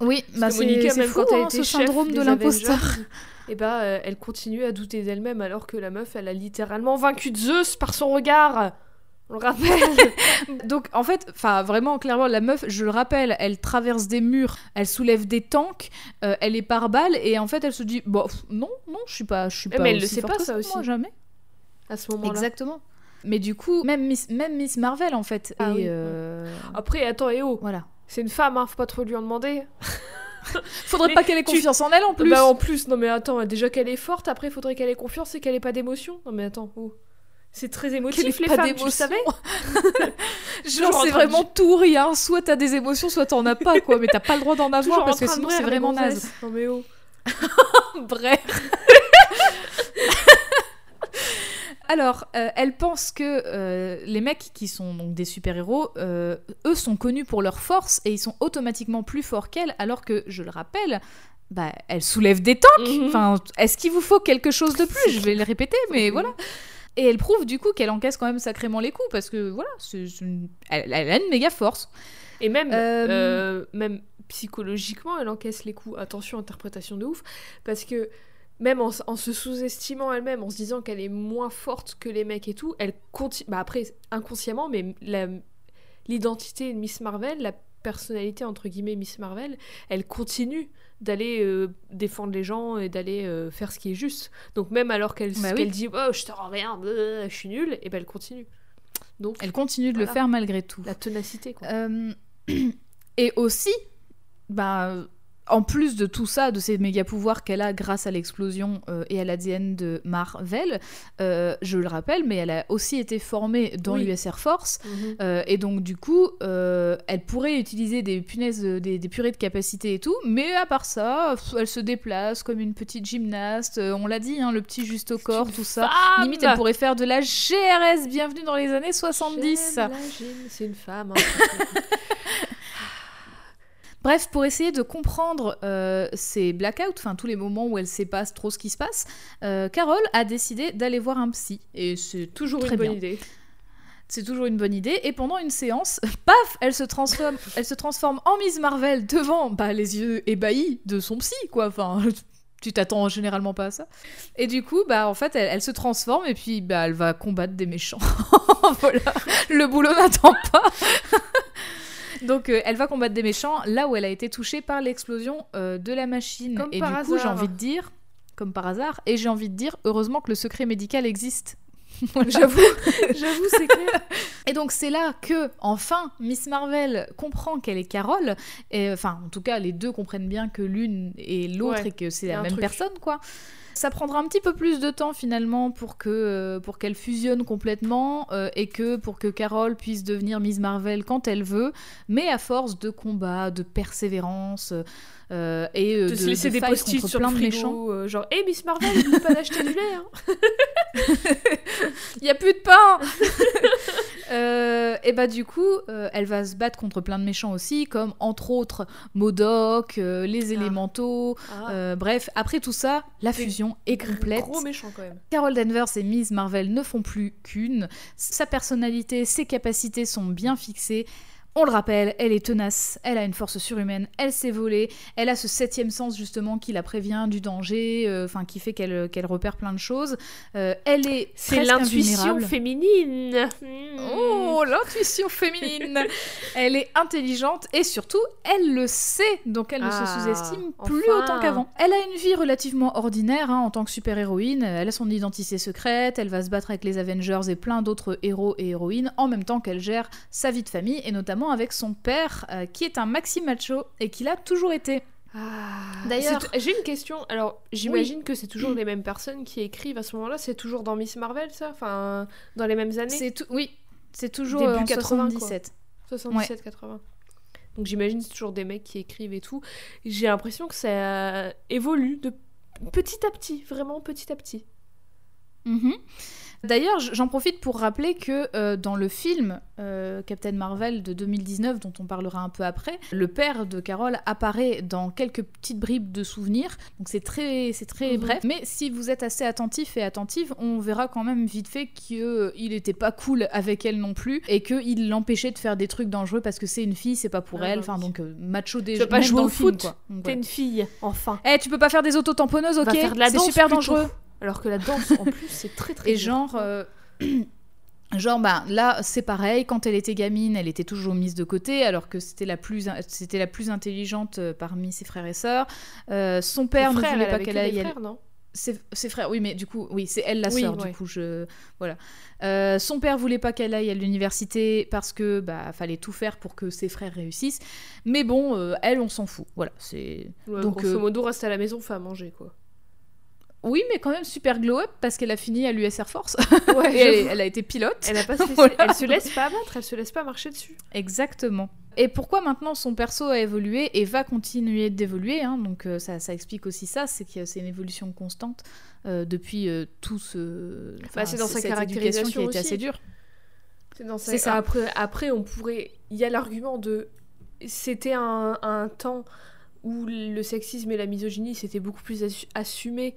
Oui, bah c'est même fou, quand elle hein, était ce chef syndrome de l'imposteur. Et bah euh, elle continue à douter d'elle-même alors que la meuf elle a littéralement vaincu Zeus par son regard. On le rappelle. Donc en fait, enfin vraiment clairement la meuf, je le rappelle, elle traverse des murs, elle soulève des tanks, euh, elle est par balle et en fait elle se dit bon non non je suis pas je suis Eh, pas mais elle le sait pas, ça moi, aussi. jamais. à ce moment-là. Exactement. Mais du coup même Miss même Miss Marvel en fait Ah et oui. euh, Après attends et oh, voilà. C'est une femme, hein, faut pas trop lui en demander. Faudrait Mais pas qu'elle ait tu- confiance en elle en plus. Bah en plus, non mais attends, déjà qu'elle est forte, après faudrait qu'elle ait confiance et qu'elle ait pas d'émotion. Non mais attends, oh. C'est très émotif, les pas femmes, tu savais Genre, c'est train de vraiment tout ou rien. Soit t'as des émotions, soit t'en as pas, quoi. Mais t'as pas le droit d'en avoir parce que sinon c'est vraiment naze. Non mais oh. Bref. Alors, euh, elle pense que euh, les mecs qui sont donc des super-héros, euh, eux sont connus pour leur force et ils sont automatiquement plus forts qu'elle, alors que, je le rappelle, bah, elle soulève des tanks. Mhm. Enfin, est-ce qu'il vous faut quelque chose de plus? Je vais le répéter, mais voilà. Et elle prouve du coup qu'elle encaisse quand même sacrément les coups parce que voilà, une- elle, elle a une méga force. Et même, même psychologiquement, elle encaisse les coups. Attention, interprétation de ouf. Parce que même en, se sous-estimant elle-même, en se disant qu'elle est moins forte que les mecs et tout, elle continue. Bah après, inconsciemment, mais l'identité de Miss Marvel, la personnalité entre guillemets Miss Marvel, elle continue d'aller euh, défendre les gens et d'aller euh, faire ce qui est juste. Donc même alors qu'elle Bah oui. dit oh je te rends rien, bleu, je suis nulle, et ben elle continue. Donc Elle continue de le faire malgré tout. la ténacité quoi. Euh, et aussi, bah, en plus de tout ça, de ces méga pouvoirs qu'elle a grâce à l'explosion euh, et à l'ADN de Marvel, euh, je le rappelle, mais elle a aussi été formée dans Oui. l'US Air Force. Mhm. euh, et donc, du coup, elle pourrait utiliser des punaises, de- des, des purées de capacité et tout, mais à part ça, elle se déplace comme une petite gymnaste. on l'a dit, hein, le petit juste au corps, tout ça. femme Limite, elle pourrait faire de la GRS. Bienvenue dans les années 70. J'aime la gym, C'est une femme. hein. Bref, pour essayer de comprendre euh, ces blackouts, enfin tous les moments où elle sait pas trop ce qui se passe, euh, Carole a décidé d'aller voir un psy. Et c'est Toujours Très une bonne bien. idée. C'est toujours une bonne idée. Et pendant une séance, paf, elle se transforme, elle se transforme en Miss Marvel devant bah, les yeux ébahis de son psy, quoi. Enfin, tu t'attends généralement pas à ça. Et du coup, bah en fait, elle, elle se transforme et puis bah elle va combattre des méchants. voilà, le boulot n'attend pas. Donc euh, elle va combattre des méchants là où elle a été touchée par l'explosion euh, de la machine. Comme et par du coup, j'ai hasard. envie de dire, comme par hasard, et j'ai envie de dire, heureusement que le secret médical existe. Voilà. J'avoue, j'avoue, c'est clair. Et donc c'est là que, enfin, Miss Marvel comprend qu'elle est Carole. Et enfin, en tout cas, les deux comprennent bien que l'une est l'autre Ouais, et que c'est la même truc. personne, quoi. Ça prendra un petit peu plus de temps finalement pour que euh, pour qu'elle fusionne complètement euh, et que pour que Carole puisse devenir Miss Marvel quand elle veut, mais à force de combat, de persévérance euh, et euh, De, de, se laisser de des post-it sur plein le de méchants. euh, genre, hé Miss Marvel, n'oublie pas d'acheter du lait. Hein. Il y a plus de pain Et bah du coup, elle va se battre contre plein de méchants aussi, comme entre autres Modoc, les élémentaux. Ah, euh, bref, après tout ça, la fusion est complète. Gros méchant quand même. Carol Danvers et Miss Marvel ne font plus qu'une. Sa personnalité, ses capacités sont bien fixées. On le rappelle, elle est tenace, elle a une force surhumaine, elle sait voler, elle a ce septième sens justement qui la prévient du danger, euh, enfin qui fait qu'elle repère plein de choses. Euh, elle est C'est l'intuition féminine. Oh, l'intuition féminine Elle est intelligente et surtout, elle le sait, donc elle ne se Ah, sous-estime plus enfin. autant qu'avant. Elle a une vie relativement ordinaire hein, en tant que super-héroïne, elle a son identité secrète, elle va se battre avec les Avengers et plein d'autres héros et héroïnes, en même temps qu'elle gère sa vie de famille, et notamment avec son père, euh, qui est un maxi macho et qui l'a toujours été. Ah. D'ailleurs- j'ai une question. Alors, j'imagine que c'est toujours les mêmes personnes qui écrivent à ce moment-là. C'est toujours dans Miss Marvel, ça? Enfin, dans les mêmes années? Tout, oui, c'est toujours Début euh, en 80, quoi. 77. 77-80. Donc j'imagine que c'est toujours des mecs qui écrivent et tout. J'ai l'impression que ça évolue de petit à petit, vraiment petit à petit. Mhm. D'ailleurs, j'en profite pour rappeler que euh, dans le film euh, Captain Marvel de 2019, dont on parlera un peu après, le père de Carol apparaît dans quelques petites bribes de souvenirs. Donc c'est très, c'est très Mhm. bref. Mais si vous êtes assez attentif et attentive, on verra quand même vite fait qu'il n'était pas cool avec elle non plus et qu'il l'empêchait de faire des trucs dangereux parce que c'est une fille, c'est pas pour Ah elle. bah Enfin donc euh, macho des Tu peux pas jouer au film, foot. quoi. Donc, T'es voilà. une fille, enfin. Eh, tu peux pas faire des auto-tamponneuses, ok C'est super plutôt. Alors que la danse, en plus, c'est très très Et dur. genre, euh, genre bah, là, c'est pareil. Quand elle était gamine, elle était toujours mise de côté, alors que c'était la plus, c'était la plus intelligente euh, parmi ses frères et sœurs. Euh, son père ne voulait pas qu'elle aille. elle- frères, non? Ses, ses frères, oui, mais du coup, oui, c'est elle la Oui, sœur. ouais. Du coup, je voilà. Euh, son père voulait pas qu'elle aille à l'université parce que bah fallait tout faire pour que ses frères réussissent. Mais bon, euh, elle, on s'en fout. Voilà, c'est Ouais, Donc, Grosso modo, reste à la maison, fait à manger, quoi. Oui, mais quand même super glow up parce qu'elle a fini à l'US Air Force. Ouais, elle, a été pilote. Elle, a pas se laisser- Voilà. elle se laisse pas abattre, elle se laisse pas marcher dessus. Exactement. Et pourquoi maintenant son perso a évolué et va continuer d'évoluer hein, Donc euh, ça, ça explique aussi ça, c'est que c'est une évolution constante euh, depuis euh, tout ce. Bah, c'est dans sa éducation qui a caractérisation été aussi. assez dure. C'est dans C'est ça. Après, après, on pourrait. Il y a l'argument de. C'était un, un temps où le sexisme et la misogynie c'était beaucoup plus assu- assumé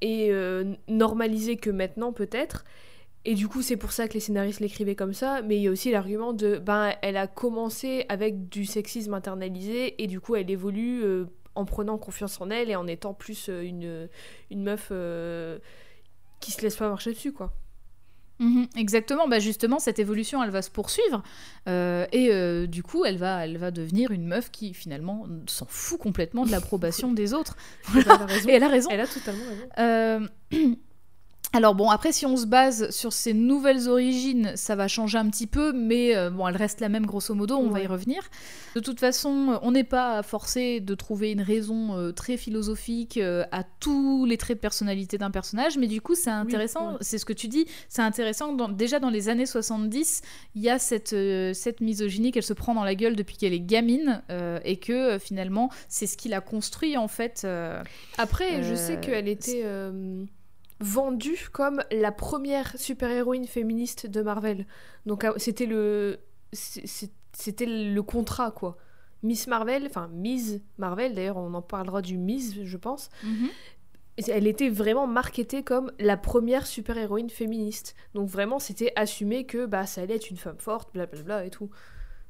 et euh, normalisé que maintenant, peut-être. Et du coup, c'est pour ça que les scénaristes l'écrivaient comme ça. Mais il y a aussi l'argument de. Ben, elle a commencé avec du sexisme internalisé et du coup, elle évolue euh, en prenant confiance en elle et en étant plus euh, une, une meuf euh, qui se laisse pas marcher dessus, quoi. Mhm, exactement, bah justement, cette évolution, elle va se poursuivre. euh, et euh, du coup, elle va, elle va devenir une meuf qui, finalement, s'en fout complètement de l'approbation des autres. Elle a raison. Et elle a raison. Elle a totalement raison. Euh, Alors bon, après, si on se base sur ses nouvelles origines, ça va changer un petit peu, mais euh, bon, elle reste la même grosso modo, on va y revenir. De toute façon, on n'est pas forcé de trouver une raison euh, très philosophique euh, à tous les traits de personnalité d'un personnage, mais du coup, c'est intéressant, ouais. c'est ce que tu dis, c'est intéressant, dans- déjà dans les années 70, il y a cette, euh, cette misogynie qu'elle se prend dans la gueule depuis qu'elle est gamine, euh, et que euh, finalement, c'est ce qui l'a construit en fait. euh, Après, je Euh, sais qu'elle était euh, vendue comme la première super-héroïne féministe de Marvel. Donc euh, c'était le c'était le contrat quoi. Miss Marvel, enfin Miss Marvel, d'ailleurs on en parlera du Miss, je pense. Elle était vraiment marketée comme la première super-héroïne féministe. Donc vraiment c'était assumé que bah ça allait être une femme forte, blablabla et tout.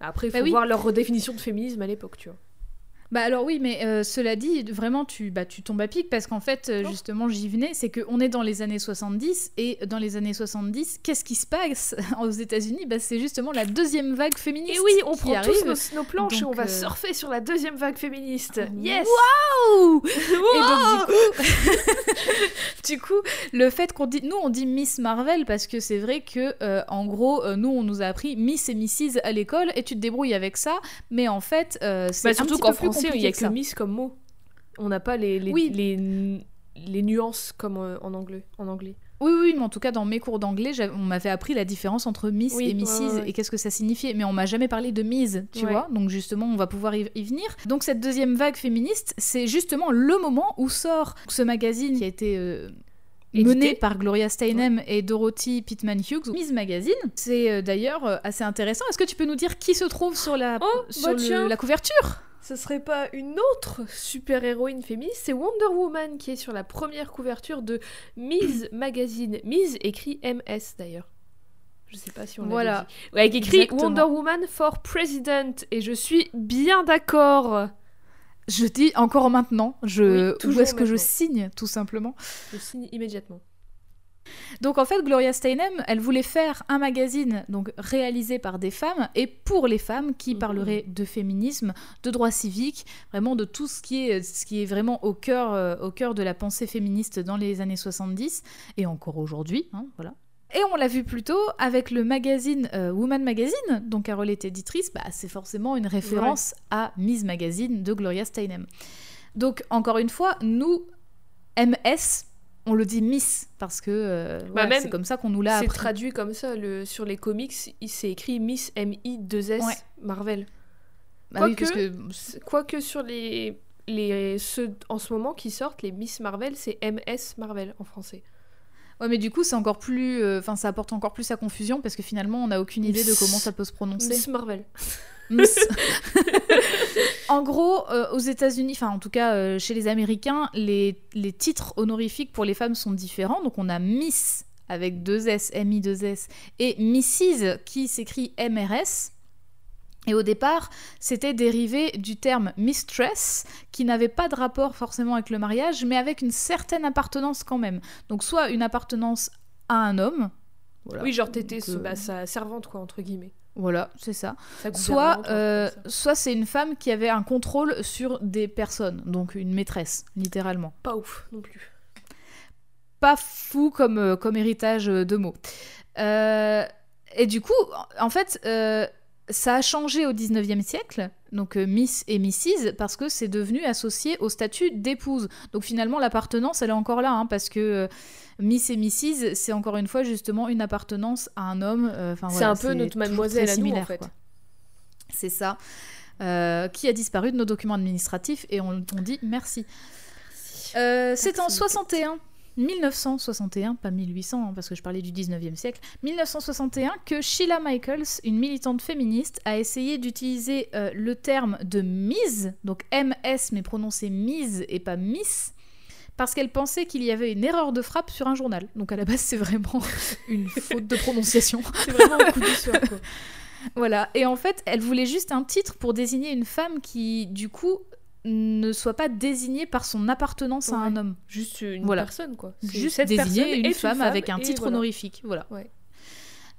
Après, il faut Bah oui. voir leur redéfinition de féminisme à l'époque, tu vois. Bah alors oui, mais euh, cela dit, vraiment, tu, bah, tu tombes à pic parce qu'en fait, euh, Oh. justement, j'y venais, c'est qu'on est dans les années 70 et dans les années 70, qu'est-ce qui se passe aux États-Unis? Bah, C'est justement la deuxième vague féministe. Et oui, on qui prend arrive. tous nos, nos planches et Donc, on va euh, surfer sur la deuxième vague féministe. Yes Waouh Et Wow donc du coup, du coup, le fait qu'on dit, nous on dit Miss Marvel parce que c'est vrai que euh, en gros, nous on nous a appris Miss et Mrs à l'école et tu te débrouilles avec ça, mais en fait, c'est Bah, surtout qu'en il y compliqué a que. Miss comme mot. On n'a pas les, les, Oui. les, les nuances comme euh, en anglais. En anglais. Oui, oui, mais en tout cas, dans mes cours d'anglais, on m'avait appris la différence entre Miss Oui, et Mrs. ouais, ouais, ouais. et qu'est-ce que ça signifiait. Mais on m'a jamais parlé de Mise, tu Ouais. vois. Donc justement, on va pouvoir y, y venir. Donc cette deuxième vague féministe, c'est justement le moment où sort ce magazine qui a été euh, mené par Gloria Steinem et Dorothy Pittman Hughes, Mise Magazine. C'est euh, d'ailleurs assez intéressant. Est-ce que tu peux nous dire qui se trouve sur la, Oh, sur bah le- la couverture? Ce serait pas une autre super-héroïne féministe, c'est Wonder Woman qui est sur la première couverture de Ms Magazine. Ms écrit MS d'ailleurs. Je sais pas si on l'a Voilà. dit. Ouais, écrit Exactement. Wonder Woman for President et je suis bien d'accord. Je dis encore maintenant. Je, Oui, où toujours est-ce que je signe, tout simplement? Je signe immédiatement. Donc en fait, Gloria Steinem, elle voulait faire un magazine donc réalisé par des femmes et pour les femmes qui Mhm. parlerait de féminisme, de droits civiques, vraiment de tout ce qui est ce qui est vraiment au cœur euh, au cœur de la pensée féministe dans les années 70 et encore aujourd'hui, hein, voilà. Et on l'a vu plus tôt avec le magazine euh, Woman Magazine, dont Carole est éditrice, bah, c'est forcément une référence à Ms Magazine de Gloria Steinem. Donc encore une fois, nous, MS, on le dit Miss parce que euh, même, c'est comme ça qu'on nous l'a C'est appris. traduit comme ça le, sur les comics, il s'est écrit Miss M-I-2-S Ouais. Marvel. Bah Quoique- que C'est- Quoique sur les, les ceux en ce moment qui sortent, les Miss Marvel, c'est MS Marvel en français. ouais, mais du coup c'est encore plus, euh, enfin ça apporte encore plus à confusion parce que finalement on n'a aucune idée de comment ça peut se prononcer. Miss Marvel. Miss. en gros, euh, aux États-Unis, enfin en tout cas euh, chez les Américains, les, les titres honorifiques pour les femmes sont différents. Donc on a Miss avec deux S, M-I-2-S, et Mrs. qui s'écrit M-R-S. Et au départ, c'était dérivé du terme mistress, qui n'avait pas de rapport forcément avec le mariage, mais avec une certaine appartenance quand même. Donc soit une appartenance à un homme. voilà. Oui, genre t'étais euh, bah, sa servante, quoi, entre guillemets. Voilà, c'est ça. Soit, euh, ça. soit c'est une femme qui avait un contrôle sur des personnes, donc une maîtresse, littéralement. Pas ouf non plus. Pas fou comme, euh, comme héritage de mots. Euh, et du coup, en fait, euh, Ça a changé au 19e siècle, donc euh, Miss et Mrs, parce que c'est devenu associé au statut d'épouse. Donc finalement, l'appartenance, elle est encore là, hein, parce que euh, Miss et Mrs, c'est encore une fois justement une appartenance à un homme. euh, C'est voilà, un peu notre mademoiselle à nous, en fait. C'est ça. Qui a disparu de nos documents administratifs et on, on dit merci. C'est en Merci, 61, 1961, pas 1800, hein, parce que je parlais du 19e siècle, 1961, que Sheila Michaels, une militante féministe, a essayé d'utiliser euh, le terme de mise, donc MS, mais prononcé mise et pas miss, parce qu'elle pensait qu'il y avait une erreur de frappe sur un journal. Donc à la base, c'est vraiment une faute de prononciation. C'est vraiment un coup du soir, quoi. Voilà, et en fait, elle voulait juste un titre pour désigner une femme qui, du coup, ne soit pas désignée par son appartenance à un homme. Juste une Voilà. personne, quoi. Juste cette désigner une femme, avec un titre voilà. honorifique. Voilà. Ouais.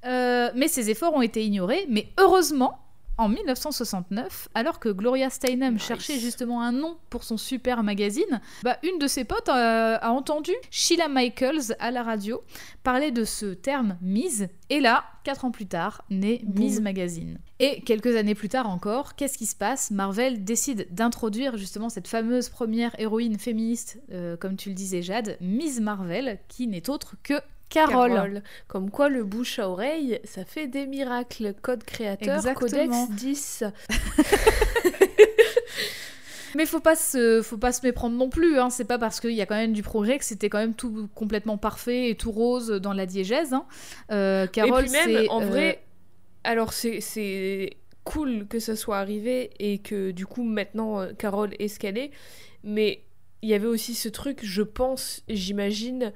Euh, mais ces efforts ont été ignorés, mais heureusement, en 1969, alors que Gloria Steinem Nice. cherchait justement un nom pour son super magazine, bah, une de ses potes euh, a entendu Sheila Michaels à la radio parler de ce terme mise, et là, quatre ans plus tard, naît. Mise Magazine. Et quelques années plus tard encore, qu'est-ce qui se passe? Marvel décide d'introduire justement cette fameuse première héroïne féministe, euh, comme tu le disais Jade, Mise Marvel, qui n'est autre que Carole. Carole. Comme quoi, le bouche à oreille, ça fait des miracles. Code créateur, Exactement. codex 10. Mais faut pas se, faut pas se méprendre non plus. Hein. C'est pas parce qu'il y a quand même du progrès que c'était quand même tout complètement parfait et tout rose dans la diégèse. Hein. Euh, Carole, et puis même, c'est, en euh, vrai, alors c'est- cool que ça soit arrivé et que du coup, maintenant, euh, Carole est ce qu'elle est. Mais il y avait aussi ce truc, je pense, j'imagine,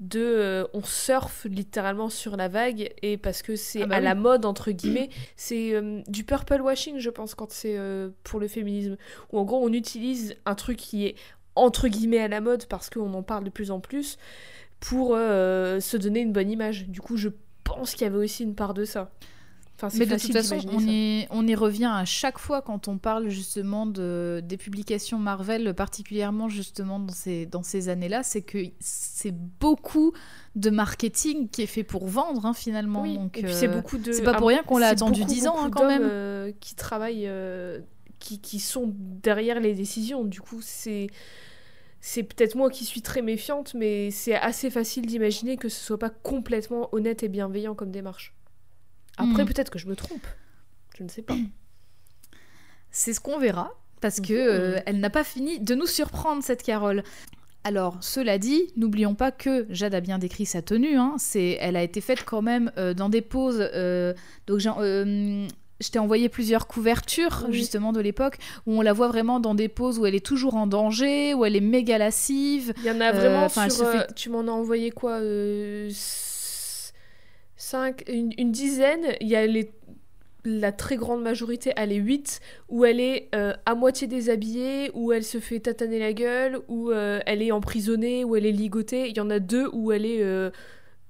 de euh, on surfe littéralement sur la vague et parce que c'est Ah bah à oui. la mode entre guillemets c'est euh, du purple washing je pense quand c'est euh, pour le féminisme. Où en gros on utilise un truc qui est entre guillemets à la mode parce qu'on en parle de plus en plus pour se donner une bonne image. Du coup je pense qu'il y avait aussi une part de ça enfin, Mais de toute façon, on y, on y revient à chaque fois quand on parle justement de, des publications Marvel, particulièrement justement dans ces, dans ces années-là, c'est que c'est beaucoup de marketing qui est fait pour vendre hein, finalement. Oui, Donc, et puis euh, c'est beaucoup de. c'est pas pour rien qu'on l'a attendu beaucoup, 10 ans, hein, quand même. euh, qui travaillent, euh, qui, qui sont derrière les décisions. Du coup, c'est. C'est peut-être moi qui suis très méfiante, mais c'est assez facile d'imaginer que ce soit pas complètement honnête et bienveillant comme démarche. Après, Hmm. peut-être que je me trompe. Je ne sais pas. C'est ce qu'on verra, parce que Mhm. euh, elle n'a pas fini de nous surprendre, cette Carole. Alors, cela dit, n'oublions pas que Jade a bien décrit sa tenue. Hein, c'est, elle a été faite quand même euh, dans des poses. euh, donc, j'ai- je t'ai envoyé plusieurs couvertures Oui. justement de l'époque où on la voit vraiment dans des poses où elle est toujours en danger, où elle est méga lascive. Il y en a vraiment elle sur, se fait- Tu m'en as envoyé quoi 5, une, dizaine, il y a les, la très grande majorité, elle est 8, où elle est euh, à moitié déshabillée, où elle se fait tataner la gueule, où euh, elle est emprisonnée, où elle est ligotée. Il y en a deux où elle est euh,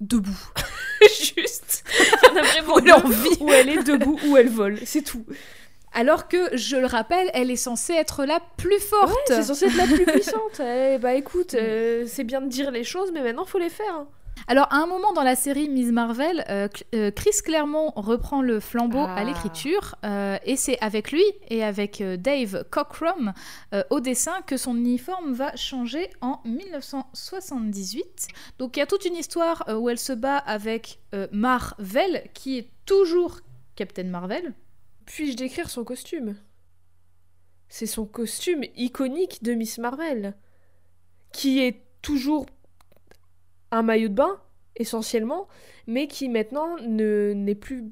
debout. Juste. Il y en a vraiment envie. où elle est debout, où elle vole. C'est tout. Alors que, je le rappelle, elle est censée être la plus forte. Ouais, c'est censée être la plus puissante. Eh, bah écoute, c'est bien de dire les choses, mais maintenant faut les faire. Hein. Alors, à un moment dans la série Miss Marvel, euh, euh, Chris Claremont reprend le flambeau à Ah. l'écriture, euh, et c'est avec lui et avec Dave Cockrum au dessin que son uniforme va changer en 1978. Donc, il y a toute une histoire où elle se bat avec Marvel, qui est toujours Captain Marvel. Puis-je décrire son costume? C'est son costume iconique de Miss Marvel, qui est toujours un maillot de bain, essentiellement, mais qui maintenant ne n'est plus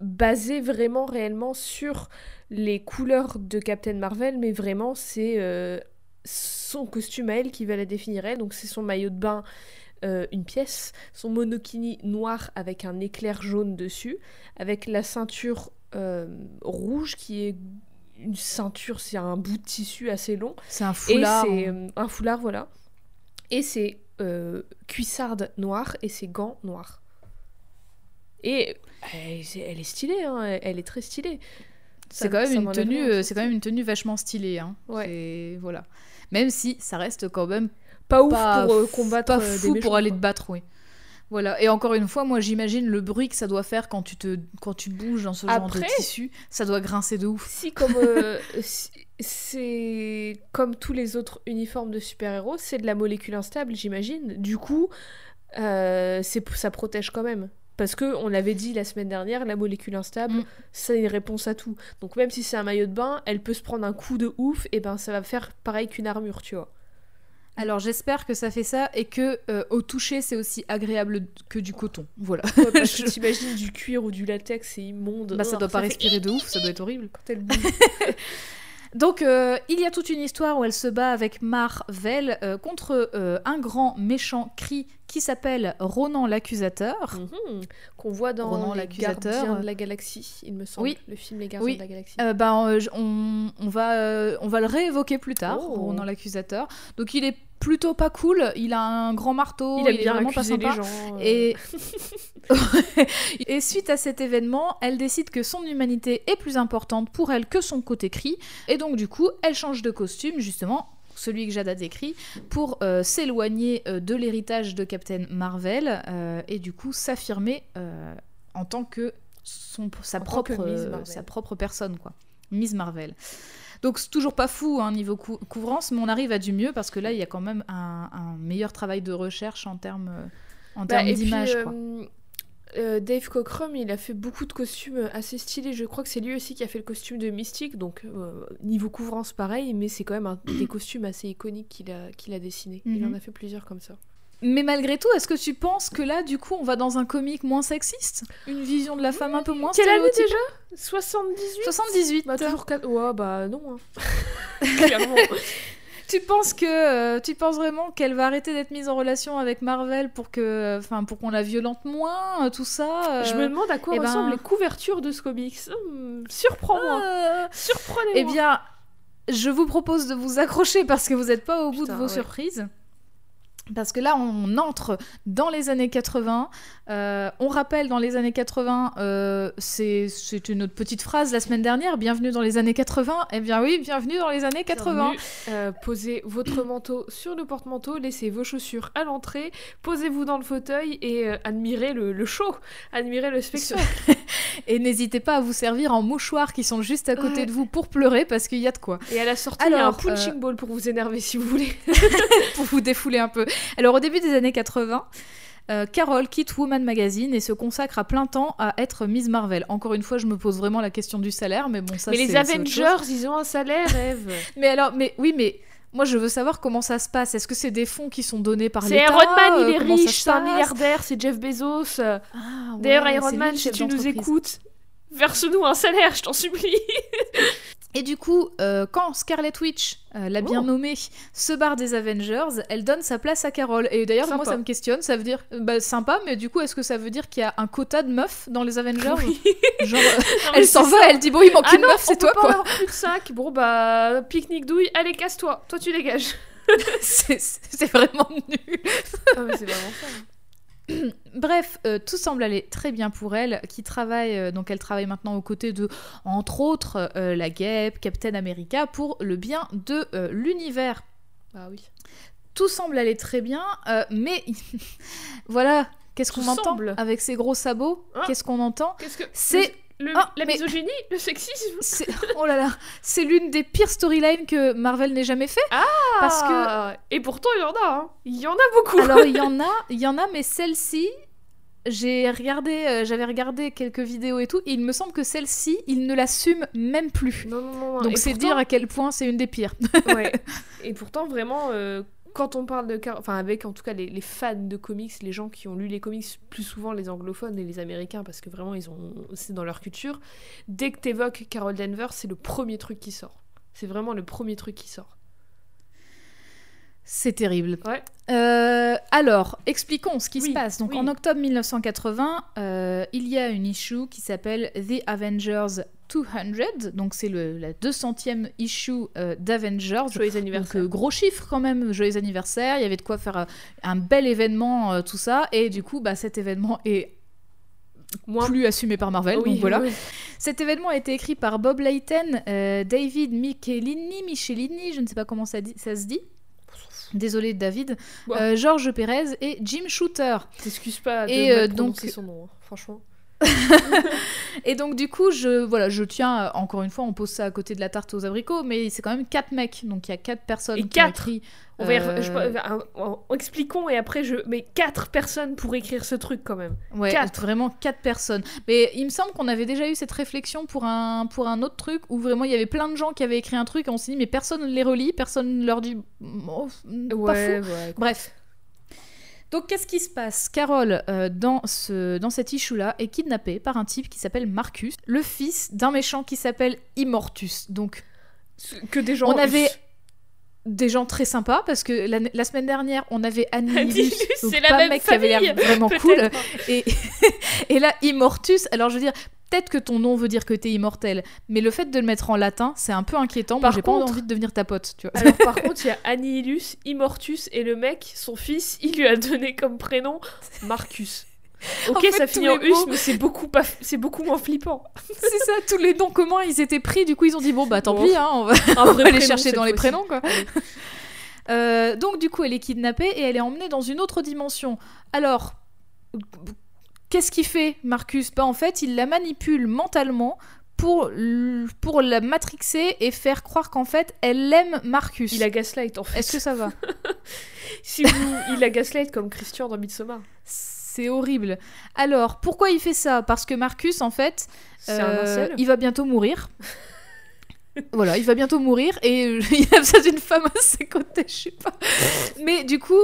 basé vraiment réellement sur les couleurs de Captain Marvel, mais vraiment c'est euh, son costume à elle qui va la définir elle. Donc c'est son maillot de bain, euh, une pièce, son monokini noir avec un éclair jaune dessus, avec la ceinture euh, rouge qui est une ceinture, c'est un bout de tissu assez long. C'est un Et foulard. c'est euh, un foulard, voilà. Et c'est euh, cuissarde noire et ses gants noirs. Et elle, c'est- elle est stylée, hein, elle, est très stylée. C'est quand même une tenue, euh, c'est quand même une tenue vachement stylée. Hein. Ouais. Voilà. Même si ça reste quand même Pas ouf pas, pour euh, combattre pas euh, des fou méchants, pour aller te battre, oui. Voilà, et encore une fois, moi j'imagine le bruit que ça doit faire quand tu, te, quand tu bouges dans ce genre de tissu. Ça doit grincer de ouf. Si comme euh, si- c'est comme tous les autres uniformes de super-héros, c'est de la molécule instable, j'imagine. Du coup, euh, c'est ça protège quand même. Parce que on l'avait dit la semaine dernière, la molécule instable, Mm. c'est une réponse à tout. Donc même si c'est un maillot de bain, elle peut se prendre un coup de ouf, et ben ça va faire pareil qu'une armure, tu vois. Alors j'espère que ça fait ça et que euh, au toucher c'est aussi agréable que du coton. Voilà. Ouais, parce que t'imagines du cuir ou du latex, c'est immonde. Bah ça Oh, doit pas respirer de ouf, ça doit être horrible. quand elle bouge. Donc, euh, il y a toute une histoire où elle se bat avec Marvel euh, contre un grand méchant cri qui s'appelle Ronan l'accusateur. Mhm. Qu'on voit dans Ronan Les. Gardiens de la Galaxie, il me semble. Oui. Le film Les Gardiens Oui. de la Galaxie. Euh, ben, on, on va, on va le réévoquer plus tard, Oh. Ronan l'accusateur. Donc, il est plutôt pas cool. Il a un grand marteau. il aime est bien vraiment pas accuser les sympa. gens. euh. Et... et suite à cet événement, elle décide que son humanité est plus importante pour elle que son côté cri. Et donc du coup, elle change de costume, justement, celui que Jada décrit, pour euh, s'éloigner euh, de l'héritage de Captain Marvel euh, et du coup s'affirmer euh, en tant que son, sa, En tant propre, euh, sa propre personne, quoi. Miss Marvel. Donc c'est toujours pas fou hein, niveau cou- couvrance, mais on arrive à du mieux parce que là il y a quand même un, un meilleur travail de recherche en termes euh, en Bah, termes d'image. euh, euh, Dave Cockrum, il a fait beaucoup de costumes assez stylés. Je crois que c'est lui aussi qui a fait le costume de Mystique. Donc, euh, niveau couvrance, pareil. Mais c'est quand même un- des costumes assez iconiques qu'il a, qu'il a dessinés. Il Mhm. en a fait plusieurs comme ça. Mais malgré tout, est-ce que tu penses que là, du coup, on va dans un comique moins sexiste Une vision de la femme un peu moins Quelle année déjà? 78 78. Bah, toujours 4... Ouais, bah non. hein. Clairement. Tu penses que euh, tu penses vraiment qu'elle va arrêter d'être mise en relation avec Marvel pour que, enfin, pour qu'on la violente moins, euh, tout ça euh, Je me demande à quoi eh ben- ressemblent les couvertures de ce comics. Hum, Surprends-moi. Surprenez-moi. Eh bien, je vous propose de vous accrocher parce que vous n'êtes pas au bout de vos ouais. surprises. Parce que là, on entre dans les années 80. Euh, on rappelle, dans les années 80, euh, c'est une autre petite phrase la semaine dernière. Bienvenue dans les années 80. Eh bien oui, bienvenue dans les années 80. Bienvenue. Euh, posez votre manteau sur le porte-manteau, laissez vos chaussures à l'entrée, posez-vous dans le fauteuil et admirez le, le show, admirez le spectacle. Et n'hésitez pas à vous servir en mouchoirs qui sont juste à côté Ouais. de vous pour pleurer parce qu'il y a de quoi. Et à la sortie, il y a un punching ball pour vous énerver si vous voulez. pour vous défouler un peu. Alors au début des années 80, euh, Carol quitte Woman Magazine et se consacre à plein temps à être Miss Marvel. Encore une fois, je me pose vraiment la question du salaire, mais bon, ça mais c'est- les c'est. Avengers, ils ont un salaire, Eve. Mais alors, mais oui, mais moi je veux savoir comment ça se passe. Est-ce que c'est des fonds qui sont donnés par C'est l'État Iron Man, il Euh, est comment ça riche, c'est un milliardaire, c'est Jeff Bezos. Ah, ouais, D'ailleurs, c'est Iron Man, si tu nous écoutes, verse-nous un salaire, je t'en supplie. Et du coup, euh, quand Scarlet Witch, euh, la bien Oh. nommée, se barre des Avengers, elle donne sa place à Carol. Et d'ailleurs, moi ça me questionne, ça veut dire, euh, bah, sympa, mais du coup, est-ce que ça veut dire qu'il y a un quota de meufs dans les Avengers Oui. Genre, euh, Non, elle s'en va, elle dit bon, il manque Ah une non, meuf, c'est toi pas quoi. avoir plus de 5. Bon bah, pique-nique douille, allez, casse-toi. Toi, tu dégages. c'est c'est vraiment nul. Ah, mais c'est vraiment ça. Bref, euh, tout semble aller très bien pour elle, qui travaille, euh, donc elle travaille maintenant aux côtés de, entre autres, euh, la Guêpe, Captain America, pour le bien de l'univers. Bah oui. Tout semble aller très bien, mais voilà, qu'est-ce Tout qu'on entend avec ces gros sabots? Qu'est-ce qu'on entend? Qu'est-ce que. Le, Ah, la mais- misogynie, le sexisme. oh là là, c'est l'une des pires storylines que Marvel n'ait jamais fait. Parce que Ah, Et pourtant, il y en a. hein. Il y en a beaucoup. Alors il y en a, il y en a, mais celle-ci, j'ai regardé, euh, j'avais regardé quelques vidéos et tout. Et il me semble que celle-ci, il ne l'assume même plus. Non, non, non. Donc c'est pourtant- dire à quel point c'est une des pires. ouais. Et pourtant, vraiment, euh, quand on parle de. Enfin, avec en tout cas les, fans de comics, les gens qui ont lu les comics, plus souvent les anglophones et les américains, parce que vraiment, ils ont c'est dans leur culture. Dès que t'évoques Carol Danvers, c'est le premier truc qui sort. C'est vraiment le premier truc qui sort. C'est terrible. Ouais. Euh, alors, expliquons ce qui Oui, se passe. Donc oui. en octobre 1980, euh, il y a une issue qui s'appelle The Avengers 200. Donc c'est la 200e issue euh, d'Avengers. Joyeux Donc anniversaire. euh, gros chiffre quand même, joyeux anniversaire, il y avait de quoi faire un bel événement, tout ça, et du coup bah, cet événement est Moins. plus assumé par Marvel, Oui, donc voilà. oui. Cet événement a été écrit par Bob Layton, euh, David Michelini, Michelini, je ne sais pas comment ça, dit- ça se dit, Désolé David, Ouais. euh, Georges Pérez et Jim Shooter. T'excuses pas de Et, mal euh, prononcer donc- son nom, hein, franchement. Et donc du coup, je voilà, je tiens euh, encore une fois, on pose ça à côté de la tarte aux abricots, mais c'est quand même quatre mecs, donc il y a quatre personnes Et qui ont quatre écrit. On va y euh, je- expliquons et après je. Mais quatre personnes pour écrire ce truc quand même. Ouais, Quatre. vraiment quatre personnes. Mais il me semble qu'on avait déjà eu cette réflexion pour un, pour un autre truc où vraiment il y avait plein de gens qui avaient écrit un truc et on s'est dit mais personne ne les relit, personne ne leur dit oh, pas fou. ouais. Bref. Donc qu'est-ce qui se passe? Carole, euh, dans, ce, dans cette issue-là, est kidnappée par un type qui s'appelle Marcus, le fils d'un méchant qui s'appelle Immortus. Donc Que des gens. on avait des gens très sympas parce que la, la semaine dernière on avait Annihilus, c'est la pas même mec qui avait l'air famille, vraiment cool. et, et là Immortus alors je veux dire peut-être que ton nom veut dire que t'es immortel mais le fait de le mettre en latin c'est un peu inquiétant. Moi Par j'ai pas envie de devenir ta pote tu vois. Alors par contre, il y a Annihilus, Immortus et le mec, son fils, il lui a donné comme prénom Marcus. Ok, En fait, ça finit en us, mots- mais c'est beaucoup, pas... c'est beaucoup moins flippant. c'est ça tous les noms communs ils étaient pris du coup ils ont dit bon bah tant Bon. pis hein, on va on les chercher dans les prénoms quoi Euh, donc du coup elle est kidnappée et elle est emmenée dans une autre dimension alors qu'est-ce qu'il fait Marcus? Bah en fait il la manipule mentalement pour, pour la matrixer et faire croire qu'en fait elle aime Marcus Il a gaslight en fait. est-ce que ça va? Si vous... Il a gaslight comme Christian dans Midsommar. C'est horrible alors pourquoi il fait ça? Parce que Marcus en fait Euh, il va bientôt mourir. voilà, il va bientôt mourir et euh, il a besoin d'une femme à ses côtés, je sais pas. Mais du coup,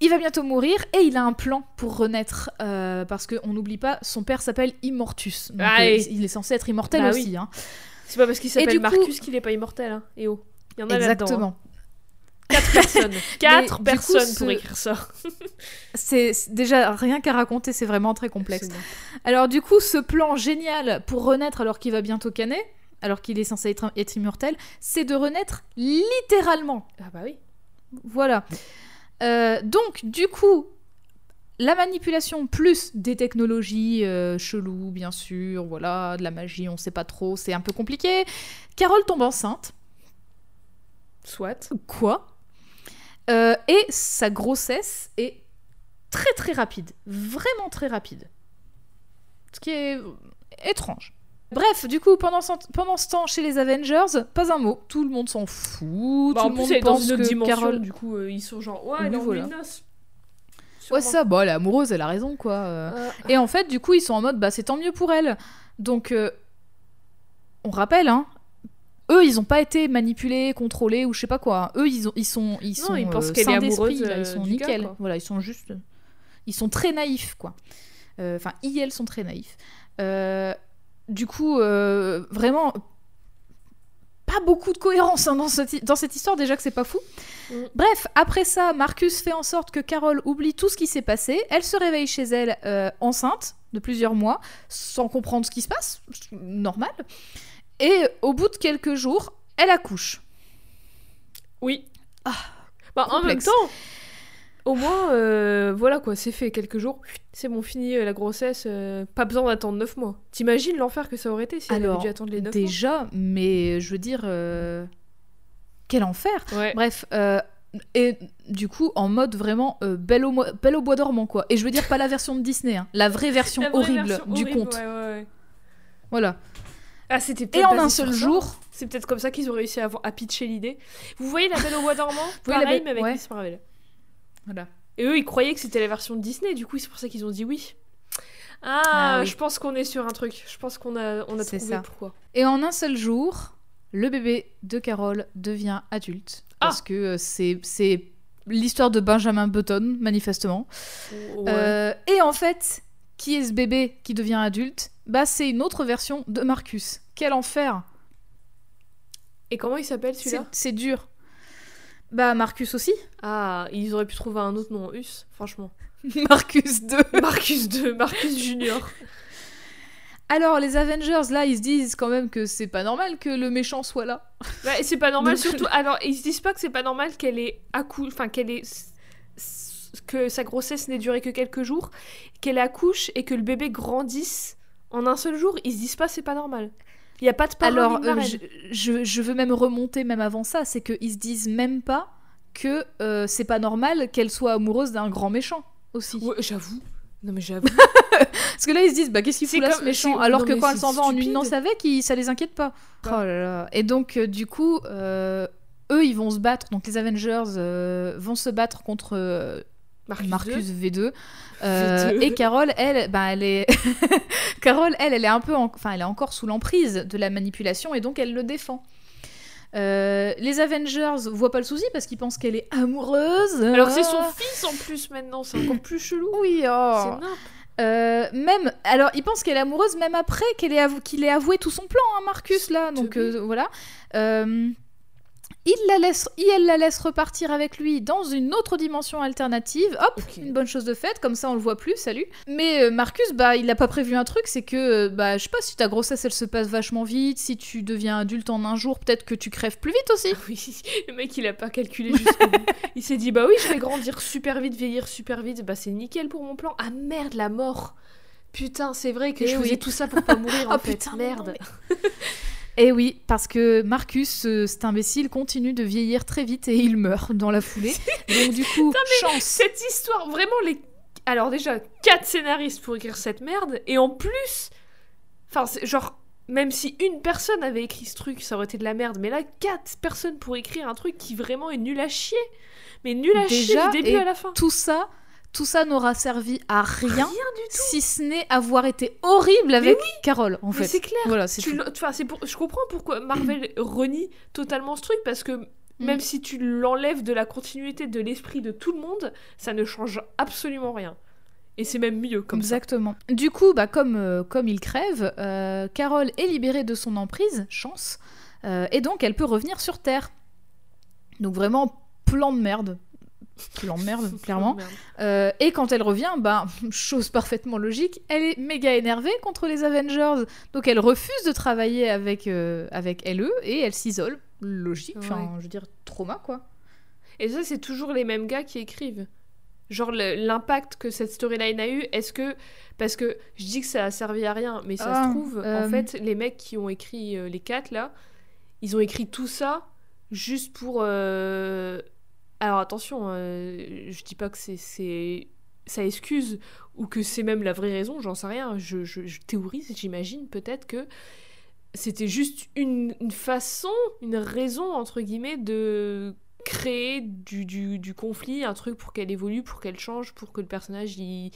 il va bientôt mourir et il a un plan pour renaître euh, parce qu'on n'oublie pas, son père s'appelle Immortus. Donc, Ah, euh, et- il est censé être immortel Bah aussi. oui. hein. C'est pas parce qu'il s'appelle coup- Marcus qu'il est pas immortel. Hein. Et oh, il y en a là-dedans. Exactement. hein. Quatre personnes. Quatre coup, personnes ce- pour écrire ça. C'est déjà rien qu'à raconter, c'est vraiment très complexe. Bon. Alors du coup, ce plan génial pour renaître alors qu'il va bientôt canner, alors qu'il est censé être, être immortel, c'est de renaître littéralement. Ah bah oui. Voilà. Euh, donc, du coup, la manipulation plus des technologies euh, cheloues, bien sûr, voilà, de la magie, on sait pas trop, c'est un peu compliqué. Carole tombe enceinte. Soit. Quoi? Euh, Et sa grossesse est très très rapide. Vraiment très rapide. Ce qui est étrange. Bref, du coup, pendant ce, pendant ce temps, chez les Avengers, pas un mot. Tout le monde s'en fout. Bah, tout en le plus, monde est dans une que dimension. Carole... Du coup, euh, ils sont genre, ouais, elle voilà. Ouais, ça, bon, elle est amoureuse, elle a raison, quoi. euh. Euh, Et en fait, du coup, ils sont en mode, bah, c'est tant mieux pour elle. Donc, euh, on rappelle, hein, eux, ils ont pas été manipulés, contrôlés ou je sais pas quoi. Eux, ils, ont, ils sont, ils Non, sont ils pensent euh, qu'elle est amoureuse, là, euh, ils sont du gars, nickel. Voilà, ils sont juste, ils sont très naïfs, quoi. Euh, Enfin, ils, elles sont très naïfs. Euh, du coup, euh, vraiment, pas beaucoup de cohérence hein, dans, cette, dans cette histoire. Déjà que c'est pas fou. Mm. Bref, après ça, Marcus fait en sorte que Carole oublie tout ce qui s'est passé. Elle se réveille chez elle euh, enceinte de plusieurs mois, sans comprendre ce qui se passe, normal. Et au bout de quelques jours, elle accouche. Oui. Ah, bah, en même temps, au moins, euh, voilà quoi, c'est fait quelques jours. C'est bon, fini euh, la grossesse. euh, pas besoin d'attendre 9 mois. T'imagines l'enfer que ça aurait été si elle avait Alors, dû attendre les 9 Déjà, mais je veux dire, euh, quel enfer. mois Ouais. Bref, et du coup, en mode vraiment belle, au, mo- belle au bois dormant, quoi. Et je veux dire, pas la version de Disney, hein, la vraie version La vraie horrible version du horrible, conte. ouais, ouais, ouais. Voilà. Ah, c'était Et peut-être en un seul jour, C'est peut-être comme ça qu'ils ont réussi à, à pitcher l'idée. Vous voyez La Belle au Bois dormant Oui, la Pareil, Belle- mais avec ouais. Miss Marvel. voilà. Et eux, ils croyaient que c'était la version de Disney, du coup, c'est pour ça qu'ils ont dit oui. Ah, Ah oui. je pense qu'on est sur un truc. Je pense qu'on a, on a trouvé ça. pourquoi. Et en un seul jour, le bébé de Carole devient adulte. Ah. Parce que euh, c'est c'est l'histoire de Benjamin Button, manifestement. Ouais. Euh, et en fait, qui est ce bébé qui devient adulte? Bah, c'est une autre version de Marcus. Quel enfer Et comment il s'appelle celui-là c'est dur. Bah, Marcus aussi. Ah, ils auraient pu trouver un autre nom, Us, franchement. Marcus 2. Marcus 2, Marcus Junior. Alors, les Avengers, là, ils se disent quand même que c'est pas normal que le méchant soit là. Bah, c'est pas normal, Donc- surtout. Alors, ils se disent pas que c'est pas normal qu'elle ait accouché. Enfin, qu'elle ait. que sa grossesse n'ait duré que quelques jours, qu'elle accouche et que le bébé grandisse en un seul jour. Ils se disent pas c'est pas normal. Il y a pas de parrain Alors, euh, je, je- je veux même remonter même avant ça, c'est qu'ils se disent même pas que euh, c'est pas normal qu'elle soit amoureuse d'un grand méchant aussi. Ouais, j'avoue. Non mais j'avoue. Parce que là, ils se disent, bah, qu'est-ce qu'il fout là, ce méchant Alors non, que quand elle s'en va en une danse avec, il- ça les inquiète pas. Ouais. Oh là là. Et donc, euh, du coup, eux, ils vont se battre. Donc, les Avengers vont se battre contre Marcus, Marcus II. V2. Euh, V2. et Carole, elle, bah, elle est. Carole, elle, elle est un peu, en- enfin, elle est encore sous l'emprise de la manipulation et donc elle le défend. Euh, les Avengers voient pas le souci parce qu'ils pensent qu'elle est amoureuse. Alors c'est son fils en plus maintenant, c'est encore plus chelou. Oui, oh. C'est. Euh, même, alors, il pense qu'elle est amoureuse même après qu'elle ait avou- qu'il ait avoué tout son plan, hein, Marcus là. Donc euh, voilà. Il la laisse, il la laisse repartir avec lui dans une autre dimension alternative. Hop, une bonne chose de faite. Comme ça, on le voit plus. Salut. Mais euh, Marcus, bah, il n'a pas prévu un truc, c'est que, euh, bah, je sais pas si ta grossesse elle se passe vachement vite, si tu deviens adulte en un jour, peut-être que tu crèves plus vite aussi. Oui, le mec il a pas calculé jusqu'au bout. Il s'est dit bah oui, je vais grandir super vite, vieillir super vite, bah c'est nickel pour mon plan. Ah merde, la mort. Putain, c'est vrai que Eh je oui. faisais tout ça pour pas mourir en Oh, fait. putain, non, merde. Et oui, parce que Marcus, euh, cet imbécile, continue de vieillir très vite et il meurt dans la foulée. Donc du coup, chance. Cette histoire, vraiment les alors déjà quatre scénaristes pour écrire cette merde et en plus enfin genre même si une personne avait écrit ce truc, ça aurait été de la merde. Mais là, quatre personnes pour écrire un truc qui vraiment est nul à chier. Mais nul à chier du début et à la fin. Tout ça, tout ça n'aura servi à rien, Rien du tout. si ce n'est avoir été horrible avec Carole, en fait. c'est clair. Voilà, c'est pour... Je comprends pourquoi Marvel renie totalement ce truc parce que même Mm. si tu l'enlèves de la continuité de l'esprit de tout le monde, ça ne change absolument rien. Et c'est même mieux comme Exactement. Du coup, bah, comme, euh, comme il crève, euh, Carole est libérée de son emprise, chance, euh, et donc elle peut revenir sur Terre. Donc vraiment, plan de merde. Plan de merde, ça. clairement. Euh, et quand elle revient, bah, chose parfaitement logique, elle est méga énervée contre les Avengers. Donc elle refuse de travailler avec, euh, avec LE et elle s'isole. Logique, enfin, je veux dire, trauma quoi. Et ça, c'est toujours les mêmes gars qui écrivent. Genre l'impact que cette storyline a eu, est-ce que. Parce que je dis que ça a servi à rien, mais ça Ah, se trouve, euh, en fait, les mecs qui ont écrit euh, les quatre là, ils ont écrit tout ça juste pour. euh, Alors attention, euh, je dis pas que c'est-. Ça excuse ou que c'est même la vraie raison, j'en sais rien. Je, je- je théorise, j'imagine peut-être que c'était juste une, façon, une raison, entre guillemets, de créer du, du, du conflit, un truc pour qu'elle évolue, pour qu'elle change, pour que le personnage, il,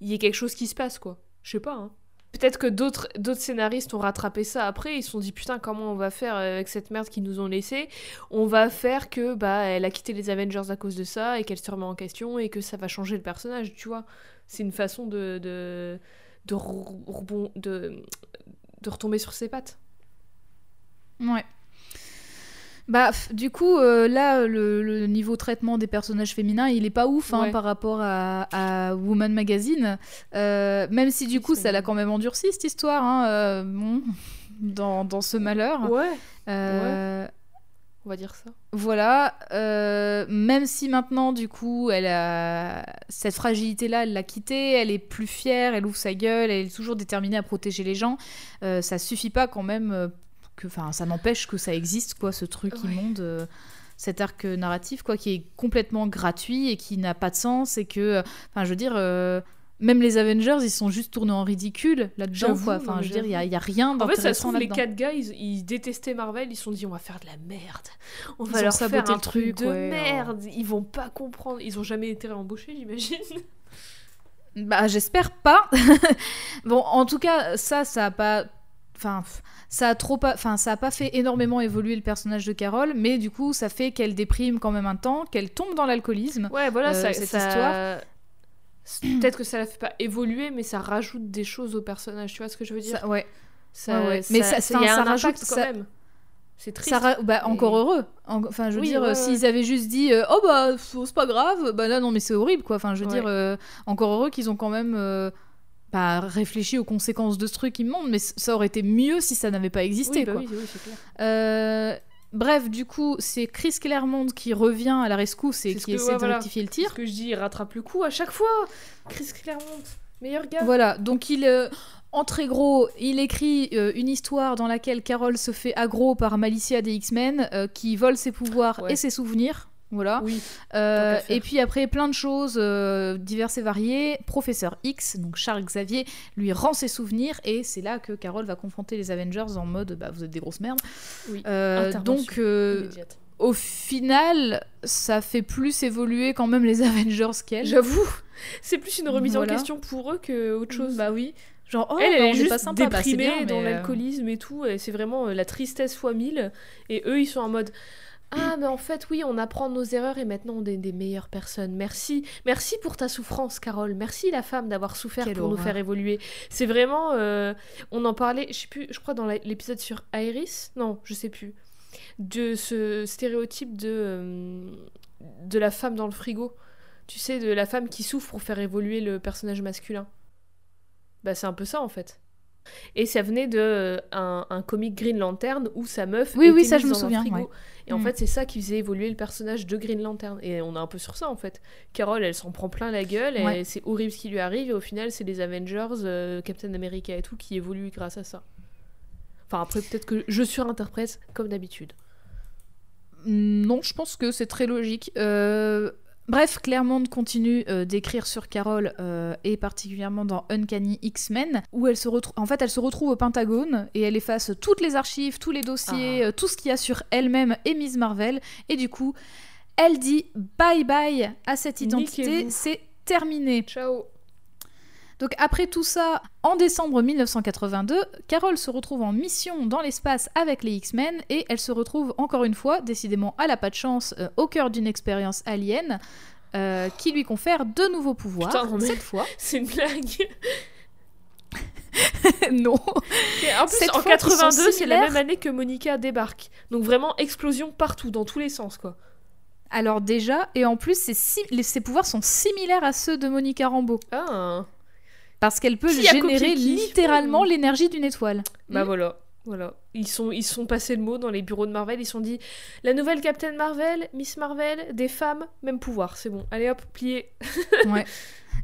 il y ait quelque chose qui se passe, quoi. Je sais pas, hein. Peut-être que d'autres scénaristes ont rattrapé ça après, ils se sont dit putain comment on va faire avec cette merde qu'ils nous ont laissé On va faire que bah elle a quitté les Avengers à cause de ça et qu'elle se remet en question et que ça va changer le personnage, tu vois. C'est une façon de de de, de de retomber sur ses pattes. Ouais. Bah, du coup, euh, là, le, le niveau traitement des personnages féminins, il est pas ouf hein, Ouais. par rapport à, à Woman Magazine. Euh, même si du coup, ça l'a quand même endurci cette histoire. hein, euh, bon, dans, dans ce malheur. Ouais, on va dire ça. Voilà, même si maintenant, du coup, elle a cette fragilité-là, elle l'a quittée, elle est plus fière, elle ouvre sa gueule, elle est toujours déterminée à protéger les gens, ça suffit pas quand même, que, enfin, ça n'empêche que ça existe, quoi, ce truc Ouais. immonde, euh, cet arc narratif, quoi, qui est complètement gratuit et qui n'a pas de sens et que, euh, enfin, je veux dire, euh, même les Avengers, ils sont juste tournés en ridicule là-dedans, quoi. Enfin, je veux dire, il y a, rien En fait, ça se d'intéressant trouve, les quatre gars, ils, ils détestaient Marvel, ils se sont dit, on va faire de la merde. On Ils va leur faire un truc de ouais, merde. Ils vont pas comprendre. Ils ont jamais été embauchés, j'imagine. Bah, j'espère pas. bon, en tout cas, ça, ça a pas. Enfin, ça a trop pas. Enfin, ça a pas fait énormément évoluer le personnage de Carole, mais du coup, ça fait qu'elle déprime quand même un temps, qu'elle tombe dans l'alcoolisme. Ouais, voilà, Euh, ça, cette ça- histoire. Peut-être que ça la fait pas évoluer, mais ça rajoute des choses au personnage. Tu vois ce que je veux dire? Ça- ouais. Ça- ouais, ouais. Mais ça- ça- il y a ça un rajoute- quand ça- même. C'est triste. Ça bah, mais- encore heureux. En- Enfin, je veux Oui, dire, ouais, euh, s'ils avaient juste dit euh, oh bah c'est pas grave, bah là non mais c'est horrible quoi. Enfin, je veux dire, euh, encore heureux qu'ils ont quand même euh, bah, réfléchi aux conséquences de ce truc immonde, mais ça aurait été mieux si ça n'avait pas existé Oui, bah quoi. oui, oui, c'est clair. Euh, bref, du coup, c'est Chris Claremont qui revient à la rescousse et qui essaie ouais, de voilà. rectifier le tir. ce que je dis, il rattrape le coup à chaque fois. Chris Claremont, meilleur gars. Voilà, donc il, euh, en très gros, il écrit euh, une histoire dans laquelle Carol se fait aggro par Malicia des X-Men, euh, qui vole ses pouvoirs Ouais. et ses souvenirs. Voilà. Oui. Euh, et puis après, plein de choses euh, diverses et variées. Professeur X, donc Charles Xavier, lui rend ses souvenirs et c'est là que Carol va confronter les Avengers en mode bah, vous êtes des grosses merdes. Oui. Euh, donc au final, ça fait plus évoluer quand même les Avengers qu'elle. J'avoue, c'est plus une remise Voilà. en question pour eux que autre chose. Bah oui. Genre, oh, elle, elle bah, est juste pas sympa. Bah, déprimée bien, dans l'alcoolisme et tout, et c'est vraiment la tristesse fois mille. Et eux, ils sont en mode Ah, mais en fait, oui, on apprend nos erreurs et maintenant on est des meilleures personnes. Merci. Merci pour ta souffrance, Carole. Merci, la femme, d'avoir souffert Quelle pour nous faire évoluer. C'est vraiment. euh, on en parlait, je sais plus, je crois dans l'épisode sur Iris Non, je sais plus. De ce stéréotype de, euh, de la femme dans le frigo. Tu sais, de la femme qui souffre pour faire évoluer le personnage masculin. Bah, c'est un peu ça en fait. Et ça venait de euh, un, un comic Green Lantern où sa meuf Oui, oui, ça, je me un souviens, frigo. ouais. Et en Mm. fait, c'est ça qui faisait évoluer le personnage de Green Lantern. Et on est un peu sur ça en fait. Carole, elle s'en prend plein la gueule et c'est horrible ce qui lui arrive. Et au final, c'est les Avengers, euh, Captain America et tout qui évoluent grâce à ça. Enfin, après, peut-être que je surinterprète comme d'habitude. Non, je pense que c'est très logique. Euh, Bref, Claremont continue euh, d'écrire sur Carol euh, et particulièrement dans Uncanny X-Men où elle se retrouve en fait elle se retrouve au Pentagone et elle efface toutes les archives, tous les dossiers, Ah. euh, tout ce qu'il y a sur elle-même et Miss Marvel et du coup, elle dit bye bye à cette identité, c'est terminé. Ciao Donc après tout ça, en décembre 1982, Carol se retrouve en mission dans l'espace avec les X-Men et elle se retrouve encore une fois, décidément elle a pas de chance, euh, au cœur d'une expérience alien euh, qui lui confère de nouveaux pouvoirs. Putain, Cette fois, C'est une blague non. Et en plus, Cette en fois, ils sont 82, c'est la même année que Monica débarque. Donc vraiment, explosion partout, dans tous les sens, quoi. Alors déjà, et en plus, ses pouvoirs sont similaires à ceux de Monica Rambeau Ah parce qu'elle peut Qui générer littéralement Hmm. l'énergie d'une étoile. Bah Hmm. voilà, voilà. Ils sont, ils sont passés le mot dans les bureaux de Marvel, ils sont dit la nouvelle Captain Marvel, Miss Marvel, des femmes, même pouvoir, c'est bon. Allez hop, plié. Ouais.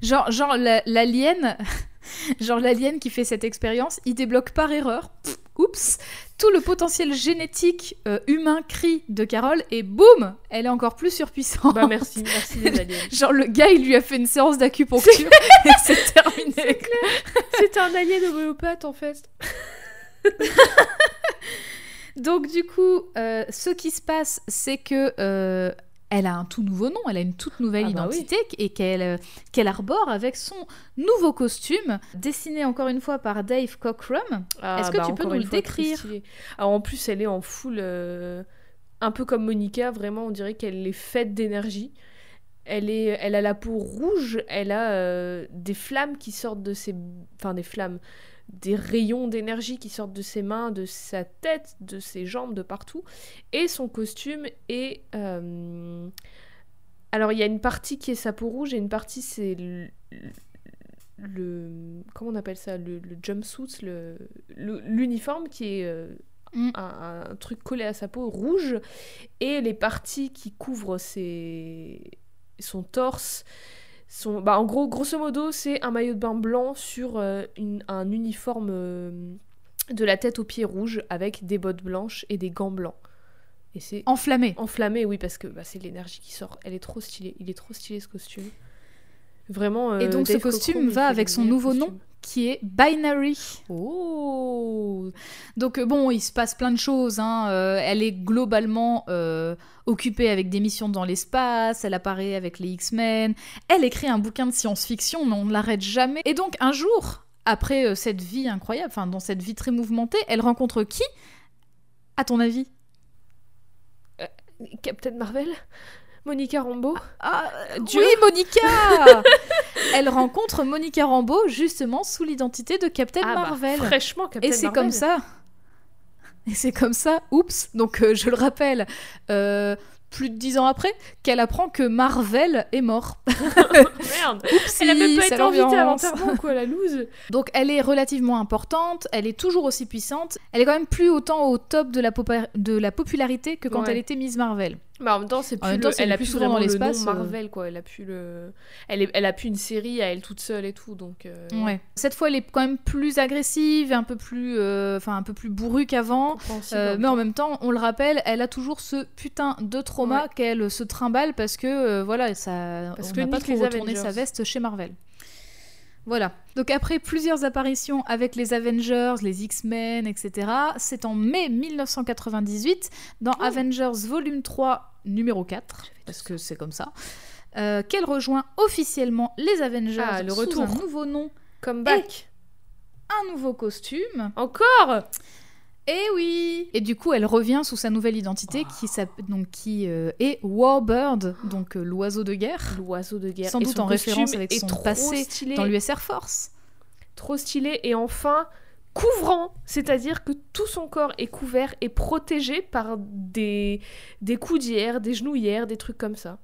Genre, genre la- l'alien, genre l'alien qui fait cette expérience, il débloque par erreur, pff, oups, tout le potentiel génétique euh, humain cri de Carole et boum, elle est encore plus surpuissante. Bah merci, merci les aliens. Genre le gars, il lui a fait une séance d'acupuncture et c'est terminé. C'est un alien homéopathe en fait. Donc du coup, euh, ce qui se passe, c'est que euh, elle a un tout nouveau nom, elle a une toute nouvelle Ah bah identité et qu'elle euh, qu'elle arbore avec son nouveau costume, dessiné encore une fois par Dave Cockrum. Ah, Est-ce que bah, tu peux nous le décrire? Alors en plus, elle est en full, euh, un peu comme Monica, vraiment, on dirait qu'elle est faite d'énergie. Elle, est, elle a la peau rouge, elle a euh, des flammes qui sortent de ses... Enfin, des flammes, des rayons d'énergie qui sortent de ses mains, de sa tête, de ses jambes, de partout. Et son costume est... euh, Alors, il y a une partie qui est sa peau rouge et une partie, c'est le... le- Comment on appelle ça Le, le jumpsuit, le- l'uniforme qui est... euh, Mm. un, un truc collé à sa peau rouge et les parties qui couvrent ses... son torse sont bah en gros grosso modo c'est un maillot de bain blanc sur euh, une- un uniforme euh, de la tête aux pieds rouges avec des bottes blanches et des gants blancs et c'est Enflammé. enflammé oui parce que bah, c'est l'énergie qui sort elle est trop stylée il est trop stylé ce costume vraiment Et euh, donc ce costume va avec son nouveau nom. Qui est Binary. oh Donc euh, bon, il se passe plein de choses. hein. Euh, elle est globalement euh, occupée avec des missions dans l'espace, elle apparaît avec les X-Men, elle écrit un bouquin de science-fiction, mais on ne l'arrête jamais. Et donc un jour, après euh, cette vie incroyable, enfin dans cette vie très mouvementée, elle rencontre qui? À ton avis? Captain Marvel? Monica Rambeau ah, Dieu. Oui, Monica Elle rencontre Monica Rambeau justement sous l'identité de Captain Ah bah, Marvel. fraîchement Captain Et c'est comme ça. Et c'est comme ça, oups, donc euh, je le rappelle, euh, plus de dix ans après, qu'elle apprend que Marvel est mort. Merde Oupsie, Elle a même pas été invitée à l'enterrement, quoi, la loose. Donc elle est relativement importante, elle est toujours aussi puissante, elle est quand même plus autant au top de la, popa- de la popularité que quand Ouais. elle était Miss Marvel. Bah, en même temps, c'est plus temps, le- elle le a plus vraiment le l'espace, euh. Marvel quoi. Elle a plus le, elle, est- elle a plus une série à elle toute seule et tout donc. euh, Ouais. Cette fois, elle est quand même plus agressive, un peu plus, euh, enfin un peu plus bourrue qu'avant. Euh, en mais en même temps, on le rappelle, elle a toujours ce putain de trauma Ouais. qu'elle se trimballe parce que voilà, ça, Parce on que n'a pas trop retourné sa Avengers. veste chez Marvel. Voilà. Donc après plusieurs apparitions avec les Avengers, les X-Men, etc., c'est en mai 1998, dans Oh. Avengers Volume 3, numéro 4, parce que c'est comme ça, euh, qu'elle rejoint officiellement les Avengers Ah, le sous retour. un nouveau nom, Come back. un nouveau costume. Encore? Et oui Et du coup, elle revient sous sa nouvelle identité qui, s'app- donc, qui euh, est Warbird, donc euh, l'oiseau de guerre, L'oiseau de guerre. Sans Et doute en référence avec son trop passé stylé, dans l'US Air Force. Trop stylé et enfin couvrant, c'est-à-dire que tout son corps est couvert et protégé par des des coudières, des genouillères, des trucs comme ça.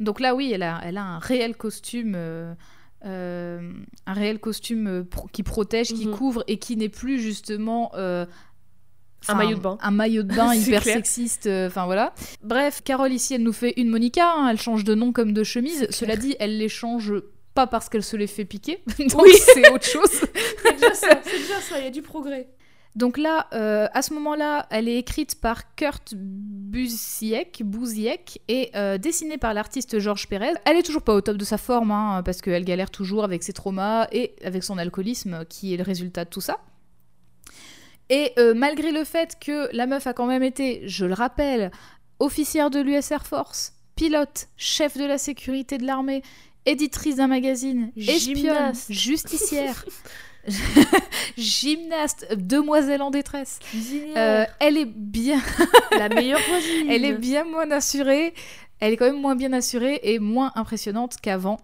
Donc là, oui, elle a, elle a un réel costume... euh, euh, un réel costume pro- qui protège, qui Mhm. couvre et qui n'est plus justement euh, Un maillot de bain. Un maillot de bain hyper clair. sexiste, euh, enfin voilà. Bref, Carole ici, elle nous fait une Monica, hein, elle change de nom comme de chemise. Cela dit, elle les change pas parce qu'elle se les fait piquer, donc Oui. c'est autre chose. C'est déjà ça, c'est déjà ça, il y a du progrès. Donc là, euh, à ce moment-là, elle est écrite par Kurt Busiek, Busiek et euh, dessinée par l'artiste Georges Pérez. Elle est toujours pas au top de sa forme, hein, parce qu'elle galère toujours avec ses traumas et avec son alcoolisme, qui est le résultat de tout ça. Et euh, malgré le fait que la meuf a quand même été, je le rappelle, officière de l'US Air Force, pilote, chef de la sécurité de l'armée, éditrice d'un magazine, espionne, justicière, gymnaste, demoiselle en détresse. Euh, elle est bien, la meilleure elle est bien moins assurée. Elle est quand même moins bien assurée et moins impressionnante qu'avant.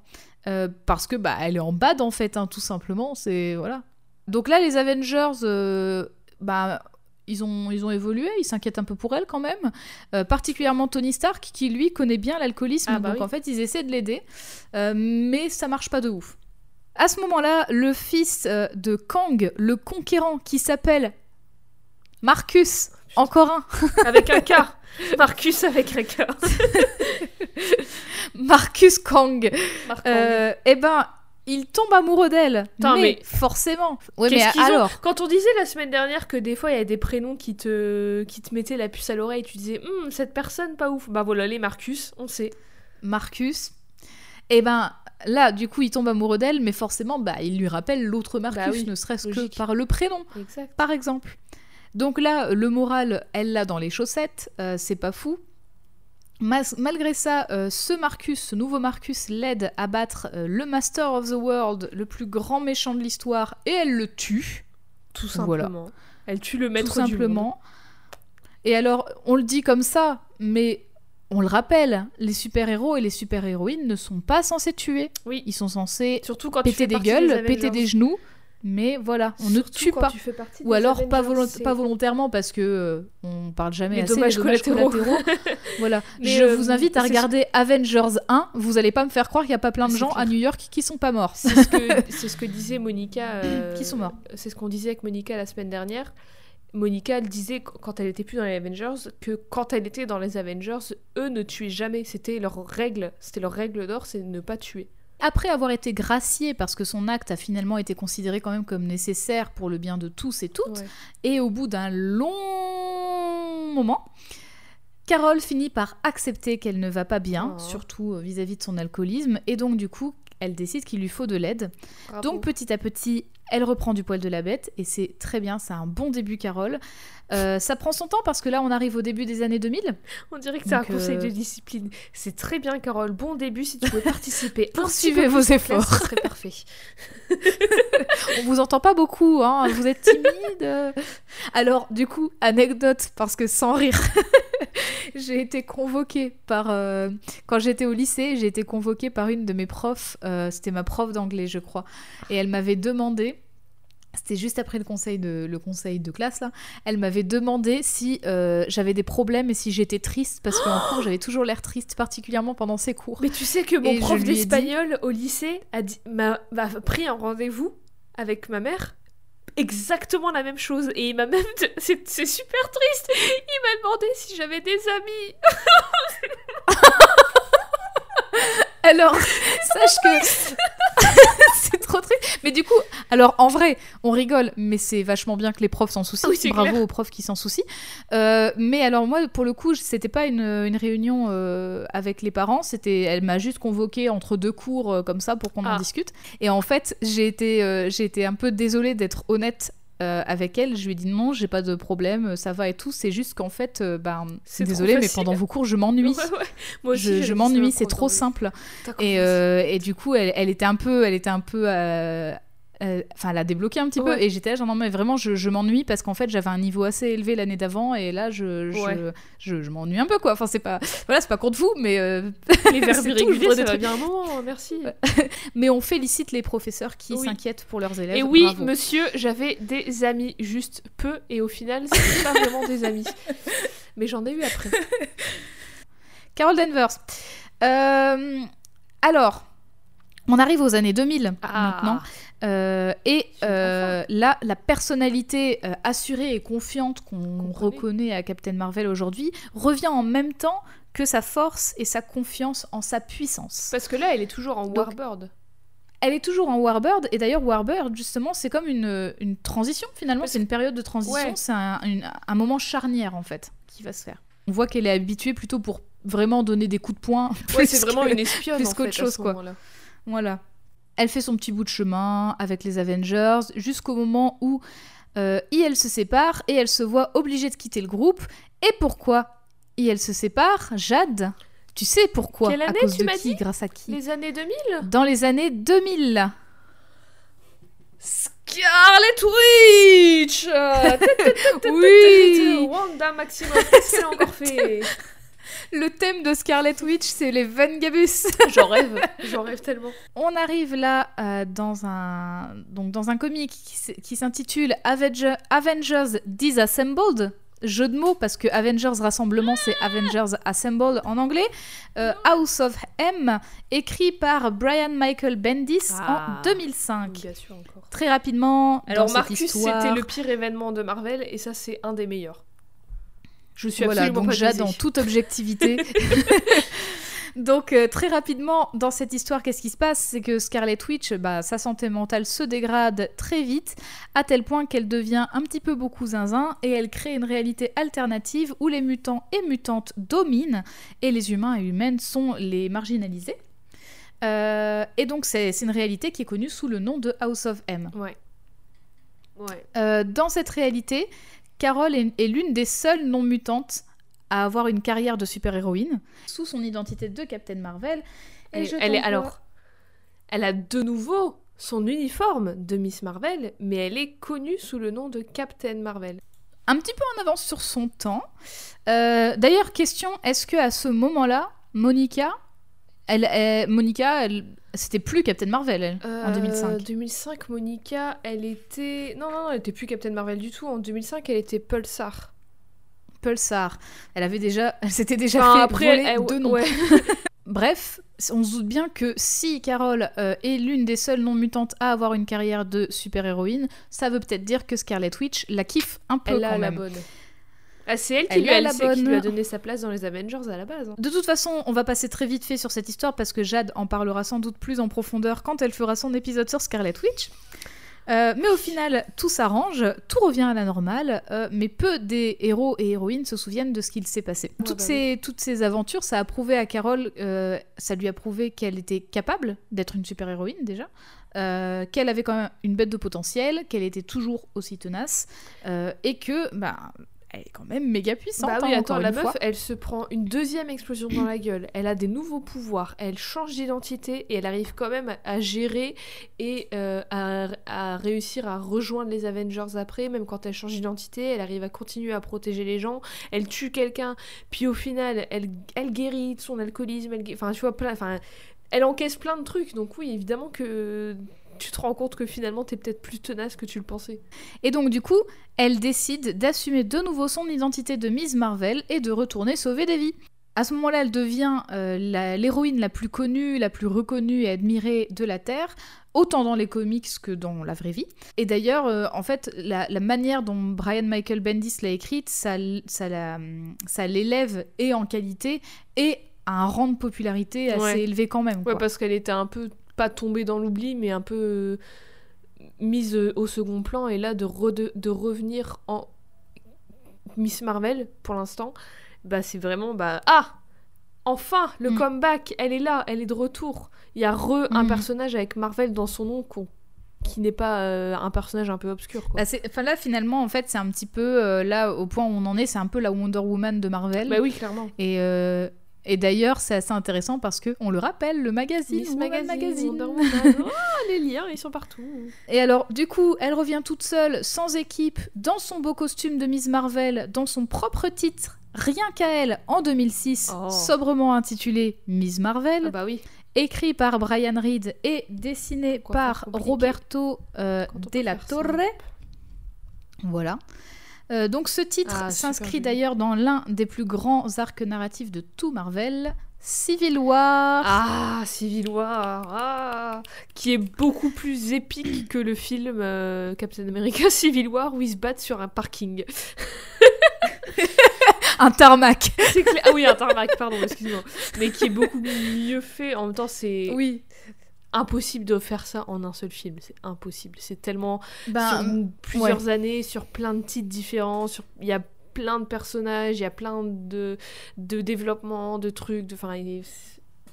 Euh, parce que bah elle est en bad en fait, hein, tout simplement. C'est voilà. Donc là, les Avengers, euh, bah ils ont, ils ont évolué, ils s'inquiètent un peu pour elle quand même. Euh, particulièrement Tony Stark, qui lui connaît bien l'alcoolisme, Ah bah donc oui. en fait ils essaient de l'aider, Euh, mais ça marche pas de ouf. À ce moment-là, le fils euh, de Kang, le conquérant, qui s'appelle Marcus, encore un, avec un K. Marcus avec un K. Marcus Kang, Marc euh, eh ben, il tombe amoureux d'elle. Mais, mais- forcément. Ouais, mais qu'ils ont alors, Quand on disait la semaine dernière que des fois il y a des prénoms qui te, qui te mettaient la puce à l'oreille, tu disais Hum, cette personne pas ouf. Bah voilà, les Marcus, on sait. Marcus, eh ben, là, du coup, il tombe amoureux d'elle, mais forcément, bah, il lui rappelle l'autre Marcus, Bah oui, ne serait-ce que par le prénom. Exact. par exemple. Donc là, le moral, elle l'a dans les chaussettes, euh, c'est pas fou. Malgré ça, euh, ce Marcus, ce nouveau Marcus, l'aide à battre euh, le Master of the World, le plus grand méchant de l'histoire, et elle le tue, Tout Voilà. simplement. Elle tue le tout maître du monde. simplement. Et alors, on le dit comme ça, mais on le rappelle, les super-héros et les super-héroïnes ne sont pas censés tuer. Oui. Ils sont censés Surtout quand péter des gueules, péter Avengers. des genoux, mais voilà, on ne tue pas. Ou alors pas, volont- volontairement parce que euh, on parle jamais Les assez dommages des dommages collatéraux. collatéraux. voilà. Mais, Je euh, vous invite à regarder Avengers 1. Vous allez pas me faire croire qu'il y a pas plein de gens à. New York qui sont pas morts. C'est ce que, c'est ce que disait Monica. euh, Qui sont morts. C'est ce qu'on disait avec Monica la semaine dernière. Monica, elle disait qu- quand elle était plus dans les Avengers que quand elle était dans les Avengers, eux ne tuaient jamais. C'était leur règle. C'était leur règle d'or, c'est de ne pas tuer. Après avoir été gracié parce que son acte a finalement été considéré quand même comme nécessaire pour le bien de tous et toutes, Ouais. et au bout d'un long moment, Carole finit par accepter qu'elle ne va pas bien, Oh. surtout euh, vis-à-vis de son alcoolisme, et donc du coup, elle décide qu'il lui faut de l'aide. Donc petit à petit, elle reprend du poil de la bête et c'est très bien, c'est un bon début Carole. Euh, ça prend son temps parce que là on arrive au début des années 2000. On dirait que c'est un conseil euh, de discipline. C'est très bien, Carole. Bon début si tu veux participer. Poursuivez vos en classe, efforts. Ce serait parfait. On vous entend pas beaucoup, hein, vous êtes timide. Alors du coup, anecdote parce que sans rire, j'ai été convoquée par euh, quand j'étais au lycée, j'ai été convoquée par une de mes profs, c'était ma prof d'anglais je crois, et elle m'avait demandé c'était juste après le conseil de, le conseil de classe là. Elle m'avait demandé si euh, j'avais des problèmes et si j'étais triste parce qu'en cours j'avais toujours l'air triste, particulièrement pendant ces cours. Mais tu sais que mon Et prof dit- d'espagnol au lycée a dit- m'a pris un rendez-vous avec ma mère exactement la même chose. Et il m'a même. C'est super triste. Il m'a demandé si j'avais des amis. Alors, sache que c'est trop triste. Mais du coup, alors en vrai, on rigole, mais c'est vachement bien que les profs s'en soucient. Oui, c'est Bravo clair. aux profs qui s'en soucient. Euh, mais alors moi, pour le coup, c'était pas une, une réunion euh, avec les parents. C'était, elle m'a juste convoqué entre deux cours euh, comme ça pour qu'on en Ah. discute. Et en fait, j'ai été, j'ai été un peu désolée d'être honnête. Euh, avec elle, je lui ai dit non, j'ai pas de problème, ça va et tout. C'est juste qu'en fait, euh, ben, C'est trop désolée, mais pendant vos cours, je m'ennuie. Ouais, ouais. Moi aussi, je m'ennuie, c'est trop prof simple. Et, euh, et du coup, elle, elle était un peu, elle était un peu, euh, euh, enfin, elle a débloqué un petit peu. Et j'étais là, genre non mais vraiment, je, je m'ennuie parce qu'en fait, j'avais un niveau assez élevé l'année d'avant et là, je, je, Ouais. je, je m'ennuie un peu quoi. Enfin, c'est pas, voilà, c'est pas contre vous, mais euh, Les verbes irréguliers, ça va bien. Non, merci. mais on félicite les professeurs qui Oui. s'inquiètent pour leurs élèves. Et oui, Bravo. monsieur, j'avais des amis, juste peu, et au final, c'était pas vraiment des amis. Mais j'en ai eu après. Carol Danvers. Euh, alors, on arrive aux années 2000 Ah. maintenant. Euh, et euh, là, la personnalité euh, assurée et confiante qu'on Qu'on connaît. reconnaît à Captain Marvel aujourd'hui revient en même temps que sa force et sa confiance en sa puissance. Parce que là, elle est toujours en Donc- Warbird. Elle est toujours en Warbird, et d'ailleurs Warbird, justement, c'est comme une, une transition finalement, c'est une période de transition, Ouais. c'est un, moment charnière en fait qui va se faire. On voit qu'elle est habituée plutôt pour vraiment donner des coups de poing. Ouais, c'est vraiment une espionne plus qu'autre chose, ce quoi. moment-là. Voilà. Elle fait son petit bout de chemin avec les Avengers jusqu'au moment où euh, IL se sépare et elle se voit obligée de quitter le groupe. Et pourquoi IL se sépare? Jade, tu sais pourquoi? Quelle À année cause tu de m'as qui? dit? Grâce à qui? Les années 2000 Dans les années 2000. Scarlet Witch Oui. Wanda Maximoff, qu'est-ce qu'elle a encore fait? Le thème de Scarlet Witch, c'est les Vengabus. J'en rêve, j'en rêve tellement. On arrive là euh, dans un donc dans un comic qui, s'intitule Avenger- Avengers Disassembled. Jeu de mots parce que Avengers Rassemblement c'est Avengers Assembled en anglais. Euh, House of M, écrit par Brian Michael Bendis Ah. en 2005. Bien sûr, encore. Très rapidement, Alors dans Marcus, c'était le pire événement de Marvel, et ça, c'est un des meilleurs. Je suis voilà, absolument donc pas Jade en toute objectivité. donc euh, très rapidement, dans cette histoire, qu'est-ce qui se passe? C'est que Scarlet Witch, bah, sa santé mentale se dégrade très vite, à tel point qu'elle devient un petit peu beaucoup zinzin, et elle crée une réalité alternative où les mutants et mutantes dominent, et les humains et humaines sont les marginalisés. Euh, et donc c'est c'est une réalité qui est connue sous le nom de House of M. Ouais. Ouais. Euh, dans cette réalité, Carol est, est l'une des seules non-mutantes à avoir une carrière de super-héroïne sous son identité de Captain Marvel. Et Elle, je elle est alors, elle a de nouveau son uniforme de Miss Marvel, mais elle est connue sous le nom de Captain Marvel. un petit peu en avance sur son temps. Euh, D'ailleurs, question est-ce que à ce moment-là, Monica, elle, elle- Monica, elle, c'était plus Captain Marvel elle, en Euh, 2005. 2005, Monica, elle était. Non, non, non, elle était plus Captain Marvel du tout. En 2005, elle était Pulsar. Pulsar, elle avait déjà, elle s'était déjà Enfin, fait après, elle- deux noms. ouais. Bref, on se doute bien que si Carol euh, est l'une des seules non-mutantes à avoir une carrière de super-héroïne, ça veut peut-être dire que Scarlet Witch la kiffe un peu Elle quand a la bonne. Ah, c'est elle qui, Elle lui a a, la c'est qui lui a bonne. donné sa place dans les Avengers à la base. hein. De toute façon, on va passer très vite fait sur cette histoire parce que Jade en parlera sans doute plus en profondeur quand elle fera son épisode sur Scarlet Witch. Euh, mais au final, tout s'arrange, tout revient à la normale, euh, mais peu des héros et héroïnes se souviennent de ce qu'il s'est passé. Ouais, toutes, bah ces, toutes ces aventures, ça a prouvé à Carol, euh, ça lui a prouvé qu'elle était capable d'être une super-héroïne déjà, euh, qu'elle avait quand même une bête de potentiel, qu'elle était toujours aussi tenace, euh, et que, bah, elle est quand même méga puissante. Bah oui, hein, attends, la meuf, fois. elle se prend une deuxième explosion dans la gueule. Elle a des nouveaux pouvoirs. Elle change d'identité et elle arrive quand même à, gérer et euh, à, à réussir à rejoindre les Avengers après. Même quand elle change d'identité, elle arrive à continuer à protéger les gens. Elle tue quelqu'un, puis au final, elle, elle guérit de son alcoolisme. Elle, enfin, tu vois, plein, enfin, elle encaisse plein de trucs. Donc oui, évidemment que tu te rends compte que finalement, t'es peut-être plus tenace que tu le pensais. Et donc du coup, elle décide d'assumer de nouveau son identité de Miss Marvel et de retourner sauver des vies. À ce moment-là, elle devient euh, l'héroïne la, plus connue, la plus reconnue et admirée de la Terre, autant dans les comics que dans la vraie vie. Et d'ailleurs, euh, en fait, la, la manière dont Brian Michael Bendis l'a écrite, ça, l'élève et en qualité et à un rang de popularité assez Ouais. élevé quand même. Ouais, quoi. parce qu'elle était un peu, pas tombée dans l'oubli, mais un peu euh, mise euh, au second plan. Et là, de, de revenir en Miss Marvel, pour l'instant, bah c'est vraiment, bah, ah Enfin, le Mm. comeback, elle est là, elle est de retour. Il y a re un Mm. personnage avec Marvel dans son nom qui n'est pas euh, un personnage un peu obscur. Quoi. Bah, Enfin là, finalement, en fait, c'est un petit peu euh, là au point où on en est, c'est un peu la Wonder Woman de Marvel. Bah oui, clairement. Et, euh, et d'ailleurs, c'est assez intéressant parce que on le rappelle, le magazine, Miss Woman Magazine, Magazine. Wonder Woman. Oh, les liens, ils sont partout. Et alors, du coup, elle revient toute seule, sans équipe, dans son beau costume de Miss Marvel, dans son propre titre, rien qu'à elle, en 2006, Oh. sobrement intitulé Miss Marvel, Ah bah oui. écrit par Brian Reed et dessiné Quoi par Roberto euh, faire ça. Torre. Voilà. Euh, donc ce titre Ah, s'inscrit d'ailleurs dans l'un des plus grands arcs narratifs de tout Marvel, Civil War. Ah, Civil War, ah, qui est beaucoup plus épique que le film euh, Captain America Civil War où ils se battent sur un parking. Un tarmac. Ah oui, un tarmac, pardon, excuse-moi. Mais qui est beaucoup mieux fait. En même temps, c'est Oui. Impossible de faire ça en un seul film. C'est impossible. C'est tellement Ben, sur plusieurs années, sur plein de titres différents. Sur il y a plein de personnages, il y a plein de de développements, de trucs. De... Enfin, il est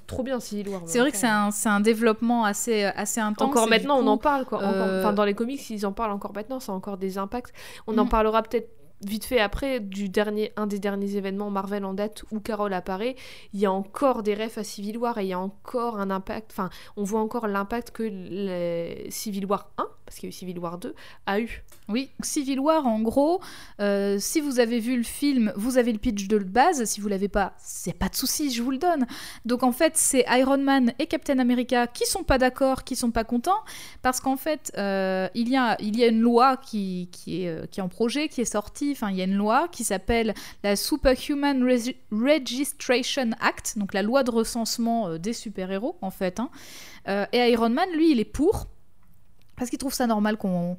trop bien Civil War. c'est vrai que c'est un, un développement assez, assez intense. Encore maintenant, on en parle quoi. Encore- euh, Enfin, dans les comics, ils en parlent encore maintenant. Ça a encore des impacts. On en Mhm. parlera peut-être vite fait après du dernier, un des derniers événements Marvel en date où Carol apparaît. Il y a encore des refs à Civil War et il y a encore un impact. Enfin, on voit encore l'impact que le Civil War 1, parce qu'il y a eu Civil War 2, a eu. Oui, Civil War, en gros, euh, si vous avez vu le film, vous avez le pitch de base. Si vous l'avez pas, c'est pas de souci, je vous le donne. Donc en fait, c'est Iron Man et Captain America qui sont pas d'accord, qui sont pas contents, parce qu'en fait, euh, il, y a, il y a une loi qui, qui, est, euh, qui est en projet, qui est sortie. Enfin, il y a une loi qui s'appelle la Superhuman Regi- Registration Act, donc la loi de recensement des super-héros, en fait. hein. Et Iron Man, lui, il est pour. Parce qu'il trouve ça normal qu'on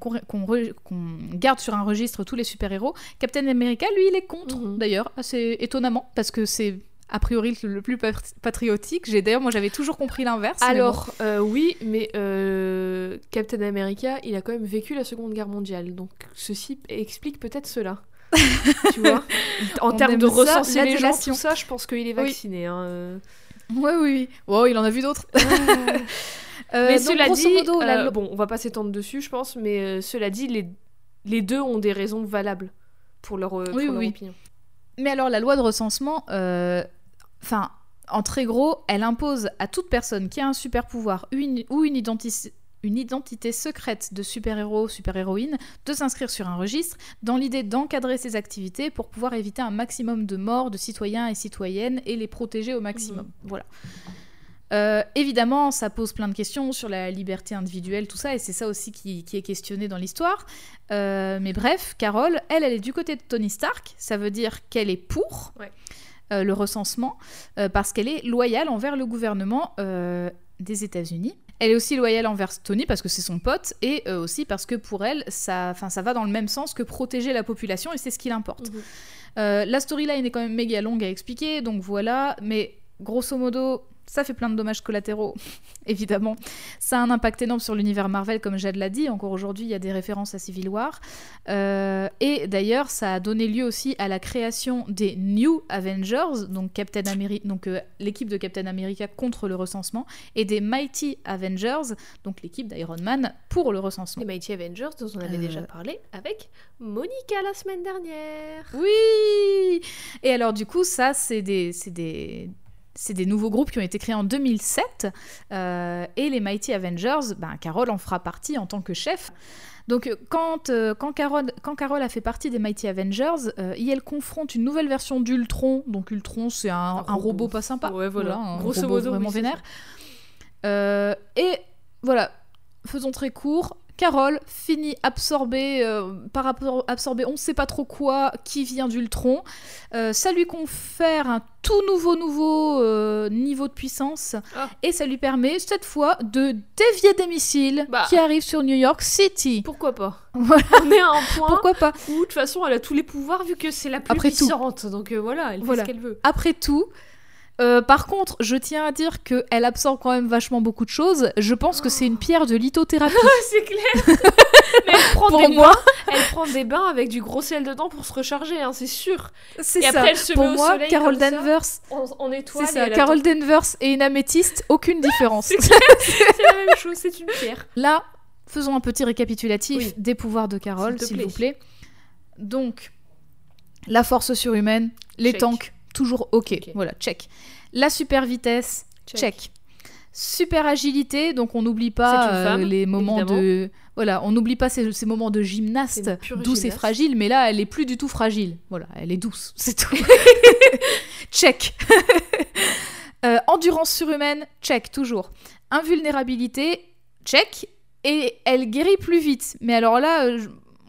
garde sur un registre tous les super-héros. Captain America, lui, il est contre, Mhm. d'ailleurs, assez étonnamment, parce que c'est a priori le, plus pat- patriotique. J'ai D'ailleurs, moi, j'avais toujours compris l'inverse. Alors, euh, oui, mais euh, Captain America, il a quand même vécu la Seconde Guerre mondiale. Donc, ceci explique peut-être cela. tu vois? En termes de recenser les gens, tout ça, je pense qu'il est Oui. vacciné. hein, euh. Ouais, oui, oui. Oh, il en a vu d'autres. Euh, mais donc, cela grosso dit, modo, la euh, bon, on va pas s'étendre dessus, je pense, mais euh, cela dit, les, les deux ont des raisons valables pour leur, euh, pour Oui, leur oui. opinion. Mais alors, la loi de recensement, euh, enfin, en très gros, elle impose à toute personne qui a un super pouvoir une, ou une, identi- une identité secrète de super-héros, super-héroïne, de s'inscrire sur un registre dans l'idée d'encadrer ses activités pour pouvoir éviter un maximum de morts de citoyens et citoyennes et les protéger au maximum. Voilà. Euh, évidemment, ça pose plein de questions sur la liberté individuelle, tout ça, et c'est ça aussi qui, qui est questionné dans l'histoire. Euh, mais bref, Carole, elle, elle est du côté de Tony Stark, ça veut dire qu'elle est pour Ouais. euh, le recensement, parce qu'elle est loyale envers le gouvernement des États-Unis. Elle est aussi loyale envers Tony parce que c'est son pote, et aussi parce que pour elle, ça, ça va dans le même sens que protéger la population, et c'est ce qui l'importe. Euh, la storyline est quand même méga longue à expliquer, donc voilà, mais grosso modo, ça fait plein de dommages collatéraux, évidemment. Ça a un impact énorme sur l'univers Marvel, comme Jade l'a dit. Encore aujourd'hui, il y a des références à Civil War. Euh, et d'ailleurs, ça a donné lieu aussi à la création des New Avengers, donc, Captain Ameri- donc euh, l'équipe de Captain America contre le recensement, et des Mighty Avengers, donc l'équipe d'Iron Man pour le recensement. Les Mighty Avengers, dont on avait Euh. déjà parlé avec Monica la semaine dernière. Oui Et alors du coup, ça, c'est des, c'est des, c'est des nouveaux groupes qui ont été créés en 2007. euh, et les Mighty Avengers, ben, Carole en fera partie en tant que chef. Donc euh, quand, euh, quand, Carole, quand Carole a fait partie des Mighty Avengers, euh, et elle confronte une nouvelle version d'Ultron. Donc Ultron, c'est un, Un un robot. robot. pas sympa. Ouais, voilà. un Grosso robot modo, vraiment oui, vénère. Et voilà, faisons très court. Carole finit absorbée euh, par absorbée, on ne sait pas trop quoi, qui vient d'Ultron. Euh, ça lui confère un tout nouveau nouveau euh, niveau de puissance Ah. et ça lui permet cette fois de dévier des missiles Bah. qui arrivent sur New York City. Pourquoi pas? Voilà. On est à un point Pourquoi pas? où, de toute façon, elle a tous les pouvoirs vu que c'est la plus Après tout. puissante. Donc voilà, elle Voilà. fait ce qu'elle veut. Après tout. Euh, par contre, je tiens à dire qu'elle absorbe quand même vachement beaucoup de choses. Je pense que c'est une pierre de lithothérapie. c'est clair Mais elle prend, Pour des moi, bains, elle prend des bains avec du gros sel dedans pour se recharger, hein, c'est sûr. c'est ça. après, elle se Pour met au moi, soleil Carol comme ça. Danvers, étoile. c'est ça. elle Carol Danvers et une améthyste, aucune différence. C'est la même chose, c'est une pierre. Là, faisons un petit récapitulatif Oui. des pouvoirs de Carole, S'il vous plaît. Donc, la force surhumaine, les Check. tanks, toujours ok. Ok. Voilà, check. La super vitesse, check. Super agilité, donc on n'oublie pas euh, les moments évidemment. de voilà, on n'oublie pas ces, ces moments de gymnaste douce et fragile, mais là elle est plus du tout fragile. Voilà, elle est douce, c'est tout. check. Euh, endurance surhumaine, check toujours. Invulnérabilité, check. Et elle guérit plus vite. Mais alors là, euh,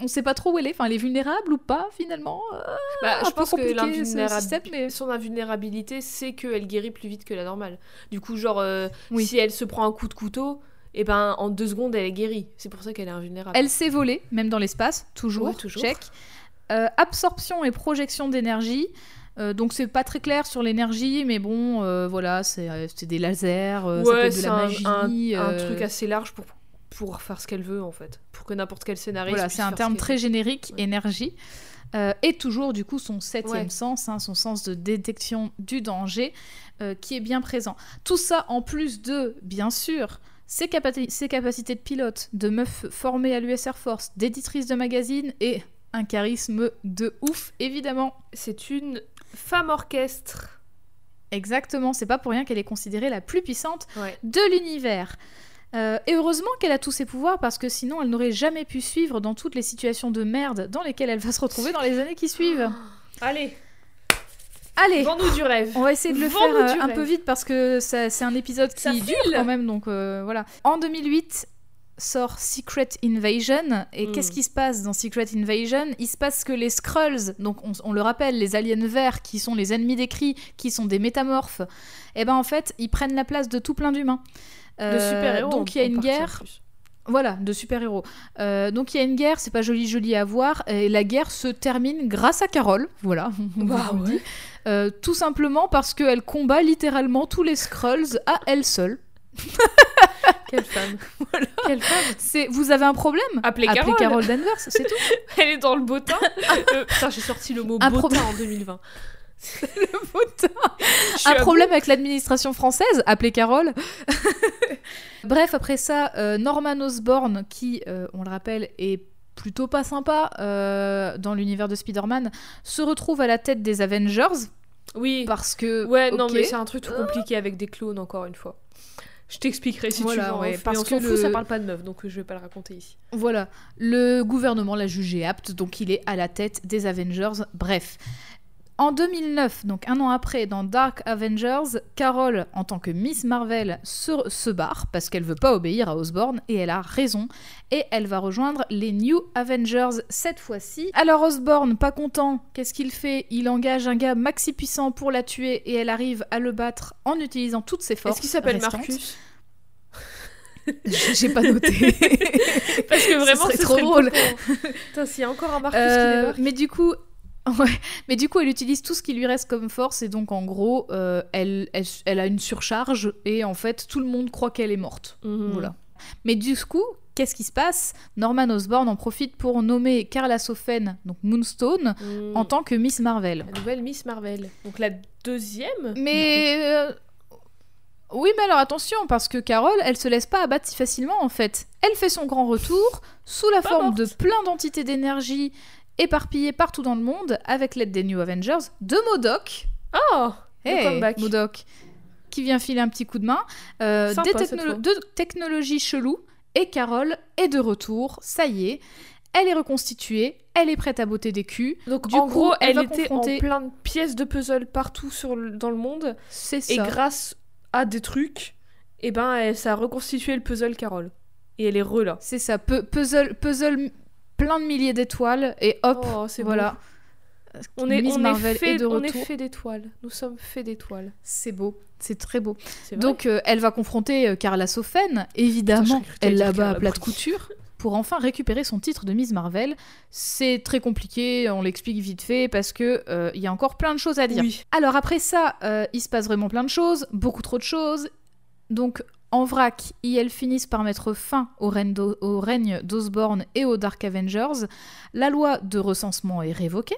on sait pas trop où elle est. Enfin, elle est vulnérable ou pas finalement. Euh, Bah, je pense que compliqué, ce mais- son invulnérabilité, c'est qu'elle guérit plus vite que la normale. Du coup, genre, euh, Oui. si elle se prend un coup de couteau, et ben en deux secondes, elle est guérie. C'est pour ça qu'elle est invulnérable. Elle sait voler, même dans l'espace, toujours. Ouais, toujours. Check. Euh, absorption et projection d'énergie. Euh, donc c'est pas très clair sur l'énergie, mais bon, euh, voilà, c'est des lasers, ça peut ouais, être de la un, magie. un- un truc assez large pour, pour faire ce qu'elle veut, en fait. Pour que n'importe quel scénariste. Voilà, c'est un terme ce très veut. générique, Ouais. énergie. Euh, et toujours, du coup, son septième Ouais. sens, hein, son sens de détection du danger, euh, qui est bien présent. Tout ça en plus de, bien sûr, ses, capa- ses capacités de pilote, de meuf formée à l'US Air Force, d'éditrice de magazine et un charisme de ouf, évidemment. C'est une femme orchestre. Exactement, c'est pas pour rien qu'elle est considérée la plus puissante Ouais. de l'univers. Euh, et heureusement qu'elle a tous ses pouvoirs parce que sinon elle n'aurait jamais pu suivre dans toutes les situations de merde dans lesquelles elle va se retrouver dans les années qui suivent. Allez, Allez, vends-nous du rêve. on va essayer de le faire euh, un rêve. peu vite parce que ça- c'est un épisode Ça qui dure file. quand même, donc euh, voilà. En 2008 sort Secret Invasion et Mm. qu'est-ce qui se passe dans Secret Invasion? Il se passe que les Skrulls, donc on, on le rappelle, les aliens verts qui sont les ennemis des cris, qui sont des métamorphes, et ben en fait ils prennent la place de tout plein d'humains. De Euh, super-héros. Donc il y a une guerre voilà, de super-héros. Euh, donc il y a une guerre, c'est pas joli joli à voir, et la guerre se termine grâce à Carole, voilà, on vous le dit. ouais. Euh, tout simplement parce qu'elle combat littéralement tous les Skrulls à elle seule. Quelle femme. Voilà. Quelle femme. C'est, vous avez un problème? Appelez Appelez Carole. Carole Danvers, c'est tout. Elle est dans le. Euh, putain, j'ai sorti le mot bottin problème. en 2020. Suis un problème avec l'administration française Appelez Carole. Bref, après ça, euh, Norman Osborn, qui, euh, on le rappelle, est plutôt pas sympa euh, dans l'univers de Spider-Man, se retrouve à la tête des Avengers. Oui. parce que. Ouais, non, mais c'est un truc tout compliqué avec des clones, encore une fois. Je t'expliquerai si Voilà, tu veux. en ouais, parce on que le- fout, ça parle pas de meuf, donc je vais pas le raconter ici. Voilà, le gouvernement l'a jugé apte, donc il est à la tête des Avengers. Bref. En 2009, donc un an après, dans Dark Avengers, Carol, en tant que Miss Marvel, se, se barre parce qu'elle veut pas obéir à Osborn et elle a raison. Et elle va rejoindre les New Avengers cette fois-ci. Alors Osborn, pas content, qu'est-ce qu'il fait? Il engage un gars maxi puissant pour la tuer et elle arrive à le battre en utilisant toutes ses forces. Est-ce qu'il s'appelle. Marcus? J'ai pas noté. Parce que vraiment, serait ce trop drôle. Putain, s'il y a encore un Marcus qui Euh, débarque. mais du coup, ouais, mais du coup, elle utilise tout ce qui lui reste comme force et donc en gros, euh, elle, elle, elle a une surcharge et en fait, tout le monde croit qu'elle est morte. Mhm. Voilà. Mais du coup, qu'est-ce qui se passe? Norman Osborn en profite pour nommer Carla Sofen, donc Moonstone, Mhm. en tant que Miss Marvel. La nouvelle Miss Marvel. Donc la deuxième? Mais euh, oui, mais alors attention, parce que Carole, elle se laisse pas abattre si facilement en fait. Elle fait son grand retour sous la Pas forme morte. de plein d'entités d'énergie éparpillées partout dans le monde, avec l'aide des New Avengers, de Modoc. Oh Hey, comeback. Modoc, qui vient filer un petit coup de main. Euh, Sympa, des technolo- de technologies cheloues. Et Carole est de retour, ça y est. Elle est reconstituée, elle est prête à botter des culs. Donc Du en coup, gros, elle elle, était confronter- en plein de pièces de puzzle partout sur le- dans le monde. C'est Et ça. grâce à des trucs, et ben elle- ça a reconstitué le puzzle Carole. Et elle est re là. C'est ça, pu- puzzle, puzzle plein de milliers d'étoiles et hop, Oh, c'est voilà. On est, Miss on Marvel est fait, est de on est fait d'étoiles. Nous sommes faits d'étoiles. C'est beau, c'est très beau. Donc euh, elle va confronter euh, Carla Sofen, Putain, évidemment, t'allais elle dire là-bas à plat de couture, pour enfin récupérer son titre de Miss Marvel. C'est très compliqué, on l'explique vite fait, parce que euh, il y a encore plein de choses à dire. Oui. Alors après ça, euh, il se passe vraiment plein de choses, beaucoup trop de choses. Donc en vrac, elles finissent par mettre fin au règne d'O- au règne d'Osborne et aux Dark Avengers. La loi de recensement est révoquée.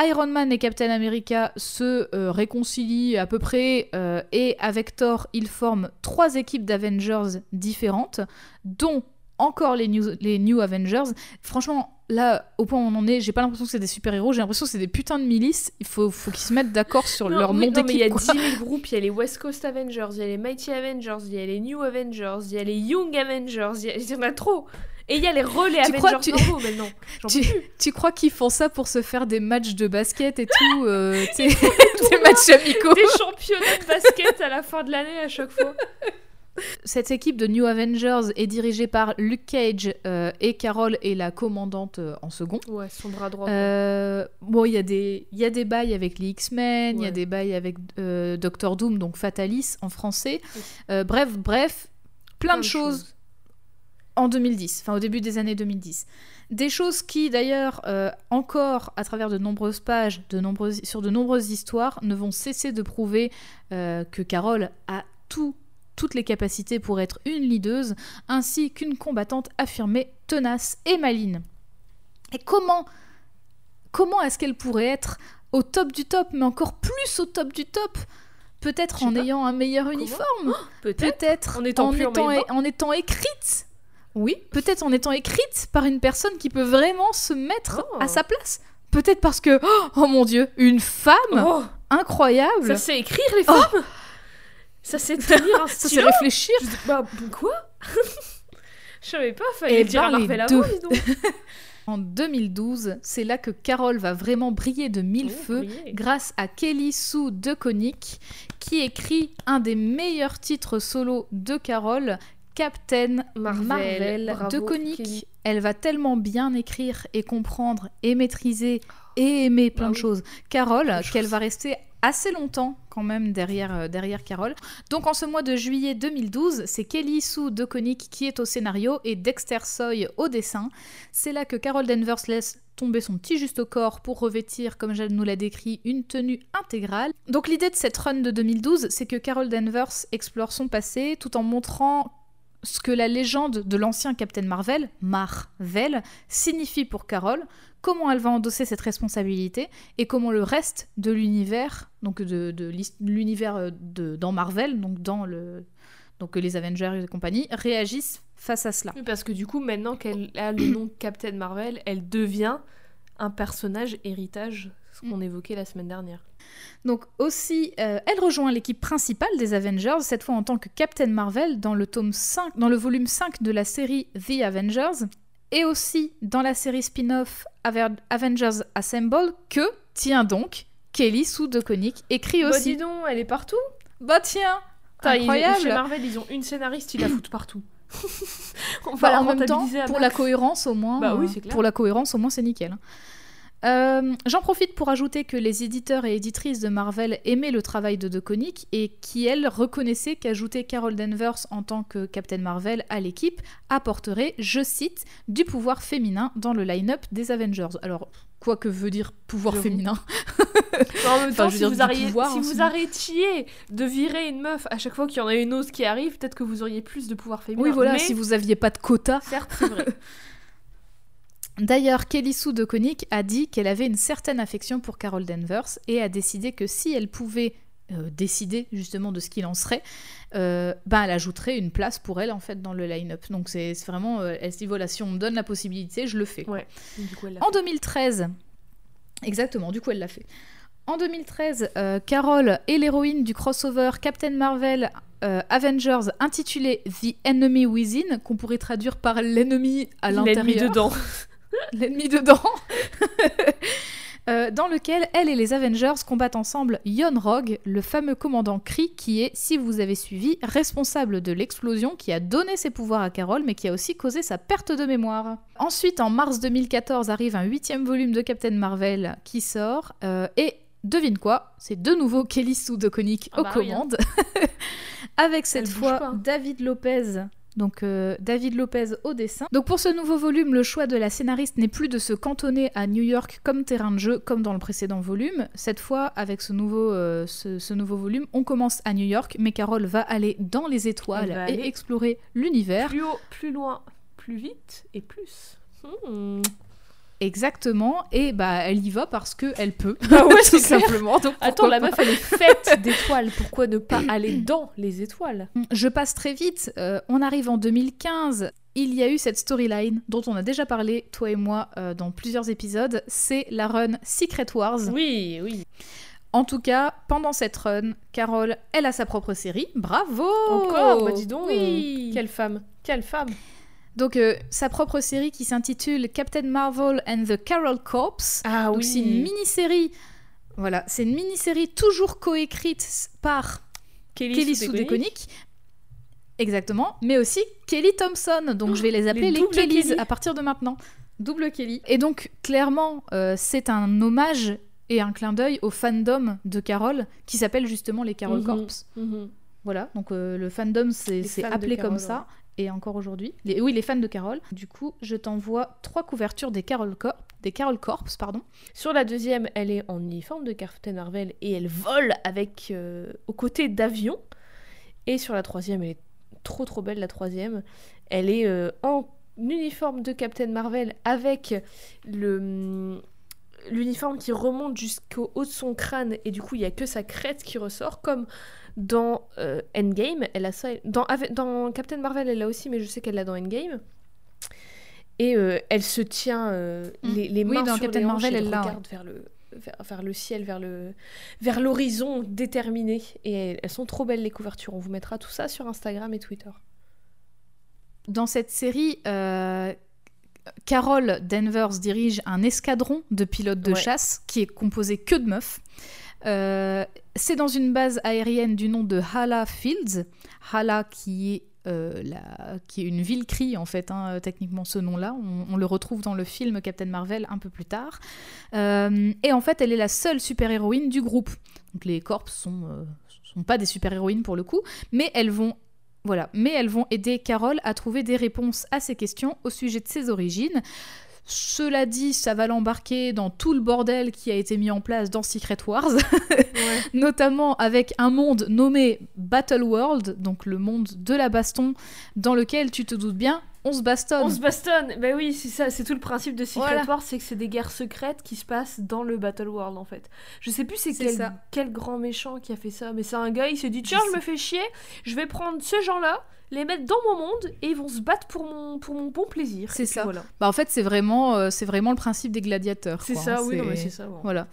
Iron Man et Captain America se euh, réconcilient à peu près euh, et avec Thor, ils forment trois équipes d'Avengers différentes, dont encore les New, les new Avengers. Franchement, là, au point où on en est, j'ai pas l'impression que c'est des super-héros, j'ai l'impression que c'est des putains de milices. Il faut, faut qu'ils se mettent d'accord sur Non, leur nom mais il y a d'équipe. 10 quoi. 000 groupes. Il y a les West Coast Avengers, il y a les Mighty Avengers, il y a les New Avengers, il y a les Young Avengers. Il y, a- il y en a trop. Et il y a les relais Tu Avengers tu- normaux crois qu'ils font ça pour se faire des matchs de basket et tout euh, Des matchs amicaux Des championnats de basket à la fin de l'année à chaque fois. Cette équipe de New Avengers est dirigée par Luke Cage euh, et Carol est la commandante euh, en second. Ouais, son bras droit. Euh, bon, il y, a des- y a des bails avec les X-Men, il y a des bails avec Doctor Doom, donc Fatalis en français. Oui. Bref, bref, plein, de choses, en 2010, enfin au début des années 2010. Des choses qui, d'ailleurs, euh, encore à travers de nombreuses pages, de nombreuses, sur de nombreuses histoires, ne vont cesser de prouver euh, que Carol a tout, toutes les capacités pour être une leaduse, ainsi qu'une combattante affirmée, tenace et maligne. Et comment, comment est-ce qu'elle pourrait être au top du top, mais encore plus au top du top Peut-être en pas. ayant un meilleur Comment uniforme? Peut-être. En étant plus en étant, maillot de en étant écrite. Oui, peut-être en étant écrite par une personne qui peut vraiment se mettre Oh. à sa place. Peut-être parce que, oh, oh mon dieu, une femme Oh, incroyable. ça sait écrire les femmes? Ça sait tenir un Ça, c'est stylo réfléchir. Je dis, Bah, quoi? Je savais pas, fallait Eh le dire à ben, les Marvel deux. avant, dis donc. En 2012, c'est là que Carol va vraiment briller de mille Oh, feux briller. grâce à Kelly Sue DeConnick qui écrit un des meilleurs titres solo de Carol, Captain Marvel. Marvel, DeConnick. Kelly. Elle va tellement bien écrire et comprendre et maîtriser et aimer plein Bah de oui. choses. Carol, Plein de qu'elle va rester assez longtemps quand même derrière, euh, derrière Carol. Donc en ce mois de juillet 2012, c'est Kelly Sue DeConnick qui est au scénario et Dexter Soy au dessin. C'est là que Carol Danvers laisse tomber son petit juste au corps pour revêtir, comme Jade nous l'a décrit, une tenue intégrale. Donc l'idée de cette run de 2012, c'est que Carol Danvers explore son passé tout en montrant ce que la légende de l'ancien Captain Marvel, Marvel, signifie pour Carol, comment elle va endosser cette responsabilité et comment le reste de l'univers, donc de, de l'univers euh, dans Marvel, donc dans le donc les Avengers et compagnie, réagissent face à cela. Parce que du coup, maintenant qu'elle a le nom Captain Marvel, elle devient un personnage héritage, ce Mm. qu'on évoquait la semaine dernière. Donc aussi, euh, elle rejoint l'équipe principale des Avengers, cette fois en tant que Captain Marvel dans le tome 5, dans le volume 5 de la série The Avengers, et aussi dans la série spin-off Ave- Avengers Assemble que, tiens donc, Kelly Sue DeConnick écrit Bah aussi. dis donc, elle est partout Bah tiens, ils- incroyable. Chez Marvel, ils ont une scénariste, ils la foutent partout. On Bah, la en même temps, pour la cohérence au moins, Bah oui, euh, c'est clair. pour la cohérence au moins c'est nickel. Euh, J'en profite pour ajouter que les éditeurs et éditrices de Marvel aimaient le travail de DeConnick et qui, elles, reconnaissaient qu'ajouter Carol Danvers en tant que Captain Marvel à l'équipe apporterait, je cite, du pouvoir féminin dans le line-up des Avengers. Alors, quoi que veut dire pouvoir féminin en même temps, si, vous, du arrêtiez, pouvoir, si vous sinon. arrêtiez de virer une meuf à chaque fois qu'il y en a une autre qui arrive, peut-être que vous auriez plus de pouvoir féminin. Oui, voilà, Mais, si vous aviez pas de quota. certes, c'est vrai. D'ailleurs, Kelly Sue DeConnick a dit qu'elle avait une certaine affection pour Carol Danvers et a décidé que si elle pouvait euh, décider justement de ce qu'il en serait, euh, ben elle ajouterait une place pour elle en fait dans le line-up. Donc c'est vraiment, euh, elle se dit voilà, si on me donne la possibilité, je le fais. Ouais. Du coup, elle l'a En fait. 2013, exactement, du coup elle l'a fait. En 2013, euh, Carol est l'héroïne du crossover Captain Marvel Avengers intitulé The Enemy Within, qu'on pourrait traduire par l'ennemi à L'ennemi l'intérieur. dedans. L'ennemi dedans. Euh, dans lequel elle et les Avengers combattent ensemble Yon Rogue, le fameux commandant Kree qui est, si vous avez suivi, responsable de l'explosion qui a donné ses pouvoirs à Carol mais qui a aussi causé sa perte de mémoire. Ensuite, en mars 2014, arrive un huitième volume de Captain Marvel qui sort euh, et devine quoi, c'est de nouveau Kelly Sue DeConnick Ah aux bah oui, hein. commandes. Avec cette fois. David Lopez. Donc euh, David Lopez au dessin. Donc pour ce nouveau volume, le choix de la scénariste n'est plus de se cantonner à New York comme terrain de jeu, comme dans le précédent volume. Cette fois, avec ce nouveau, euh, ce, ce nouveau volume, on commence à New York, mais Carol va aller dans les étoiles et explorer l'univers. Plus haut, plus loin, plus vite et plus. Hmm. Exactement, et bah elle y va parce que elle peut. Bah ouais, tout simplement. Donc Attends, la meuf, elle est faite d'étoiles. Pourquoi ne pas aller dans les étoiles? Je passe très vite. euh, on arrive en 2015. Il y a eu cette storyline dont on a déjà parlé, toi et moi, euh, dans plusieurs épisodes. C'est la run Secret Wars. Oui, oui. En tout cas, pendant cette run, Carol, elle a sa propre série. Bravo Encore? Bah dis donc. Oui Quelle femme Quelle femme Donc, euh, sa propre série qui s'intitule Captain Marvel and the Carol Corps. Ah Donc, c'est une mini-série. Voilà, c'est une mini-série toujours coécrite par Kelly Sue DeConnick. Exactement, mais aussi Kelly Thompson. Donc je vais les appeler les Kellys Kelly. à partir de maintenant. Double Kelly. Et donc clairement, euh, c'est un hommage et un clin d'œil au fandom de Carol qui s'appelle justement les Carol Mhm. Corps. Mhm. Voilà, donc euh, le fandom c'est appelé comme ça. Et encore aujourd'hui. Oui, les fans de Carol. Du coup, je t'envoie trois couvertures des Carol, Corps, Carol Corps. Pardon. Sur la deuxième, elle est en uniforme de Captain Marvel et elle vole avec euh, aux côtés d'avions. Et sur la troisième, elle est trop trop belle la troisième. Elle est euh, en uniforme de Captain Marvel avec le l'uniforme qui remonte jusqu'au haut de son crâne et du coup il y a que sa crête qui ressort comme dans euh, Endgame elle a ça dans, Captain Marvel elle l'a aussi mais je sais qu'elle l'a dans Endgame et euh, elle se tient euh, Mm. les, les Oui, mains dans sur Captain les Marvel, et elle l'a, regarde vers le vers, vers le ciel vers le vers l'horizon déterminé et elles, elles sont trop belles les couvertures on vous mettra tout ça sur Instagram et Twitter Dans cette série, euh, Carol Danvers dirige un escadron de pilotes de Ouais. chasse qui est composé que de meufs. Euh, c'est dans une base aérienne du nom de Hala Fields. Hala qui est, euh, la- qui est une ville crie en fait, hein, techniquement ce nom-là. On, le retrouve dans le film Captain Marvel un peu plus tard. Euh, et en fait, elle est la seule super-héroïne du groupe. Donc les corps sont, sont pas des super-héroïnes pour le coup, mais elles vont voilà, mais elles vont aider Carol à trouver des réponses à ses questions au sujet de ses origines. Cela dit, ça va l'embarquer dans tout le bordel qui a été mis en place dans Secret Wars, notamment avec un monde nommé Battle World, donc le monde de la baston, dans lequel tu te doutes bien, on se bastonne. On se bastonne Ben oui, c'est ça, c'est tout le principe de Secret Voilà. Wars, c'est que c'est des guerres secrètes qui se passent dans le Battle World en fait. Je sais plus c'est quel, quel grand méchant qui a fait ça, mais c'est un gars, il se dit tiens, Je me fais chier, je vais prendre ces gens-là, les mettre dans mon monde et ils vont se battre pour mon, pour mon bon plaisir. C'est ça. Voilà. Bah, en fait, c'est vraiment, euh, c'est vraiment le principe des gladiateurs. C'est ça, hein, oui, c'est- ça. bon. Voilà.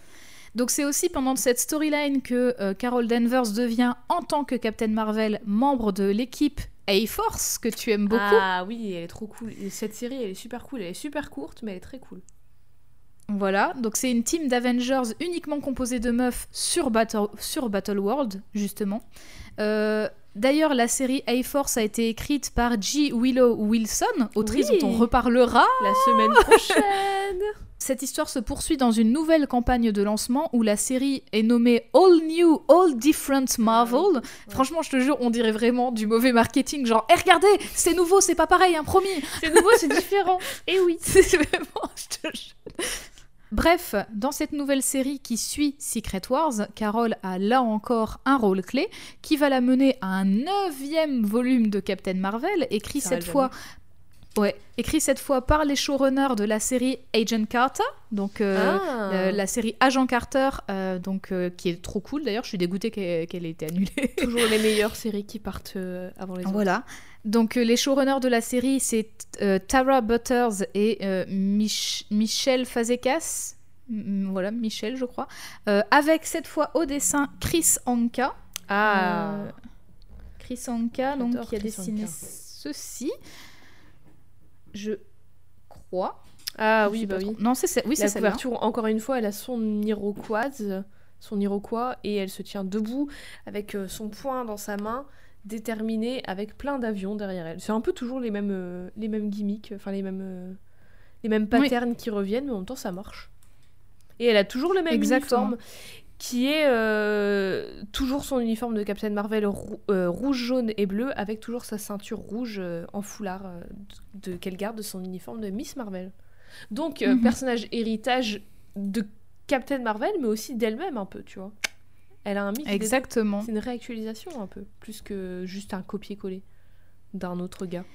Donc c'est aussi pendant cette storyline que euh, Carol Danvers devient, en tant que Captain Marvel, membre de l'équipe A-Force, que tu aimes beaucoup. Ah oui, elle est trop cool. Et cette série, elle est super cool. Elle est super courte, mais elle est très cool. Voilà, donc c'est une team d'Avengers uniquement composée de meufs sur Battle, sur Battle World, justement. Euh, D'ailleurs, la série A-Force a été écrite par G. Willow Wilson, autrice Oui. dont on reparlera. La semaine prochaine Cette histoire se poursuit dans une nouvelle campagne de lancement où la série est nommée All New, All Different Marvel. Franchement, je te jure, on dirait vraiment du mauvais marketing, genre, hé, regardez, c'est nouveau, c'est pas pareil, hein, promis. C'est nouveau, c'est différent. Et oui. C'est vraiment, je te jure. Bref, dans cette nouvelle série qui suit Secret Wars, Carol a là encore un rôle clé qui va la mener à un neuvième volume de Captain Marvel, écrit Ça cette fois, ouais, écrit cette fois par les showrunners de la série Agent Carter, donc euh, Ah. la, la série Agent Carter, euh, donc euh, qui est trop cool d'ailleurs. Je suis dégoûtée qu'elle ait été annulée. Toujours les meilleures séries qui partent avant les autres. Voilà. Donc les showrunners de la série, c'est Tara Butters et Mich- Michel Fazekas. Voilà, Michel, je crois. Avec cette fois au dessin Chris Anka. Ah. Chris Anka, donc, qui a dessiné ceci. Je crois. Ah oui, bah oui. Non, c'est ça. Oui, c'est la couverture, encore une fois, elle a son iroquoise, son iroquois, et elle se tient debout avec euh, son poing dans sa main, déterminée, avec plein d'avions derrière elle. C'est un peu toujours les mêmes, euh, les mêmes gimmicks, enfin les mêmes, euh, les mêmes Oui. patterns qui reviennent, mais en même temps ça marche. Et elle a toujours le même Exactement. uniforme, qui est euh, toujours son uniforme de Captain Marvel rou- euh, rouge, jaune et bleu, avec toujours sa ceinture rouge euh, en foulard de, qu'elle garde de son uniforme de Miss Marvel. Donc, Mhm. personnage héritage de Captain Marvel, mais aussi d'elle-même un peu, tu vois. Elle a un mix. Exactement. C'est une réactualisation un peu, plus que juste un copier-coller d'un autre gars.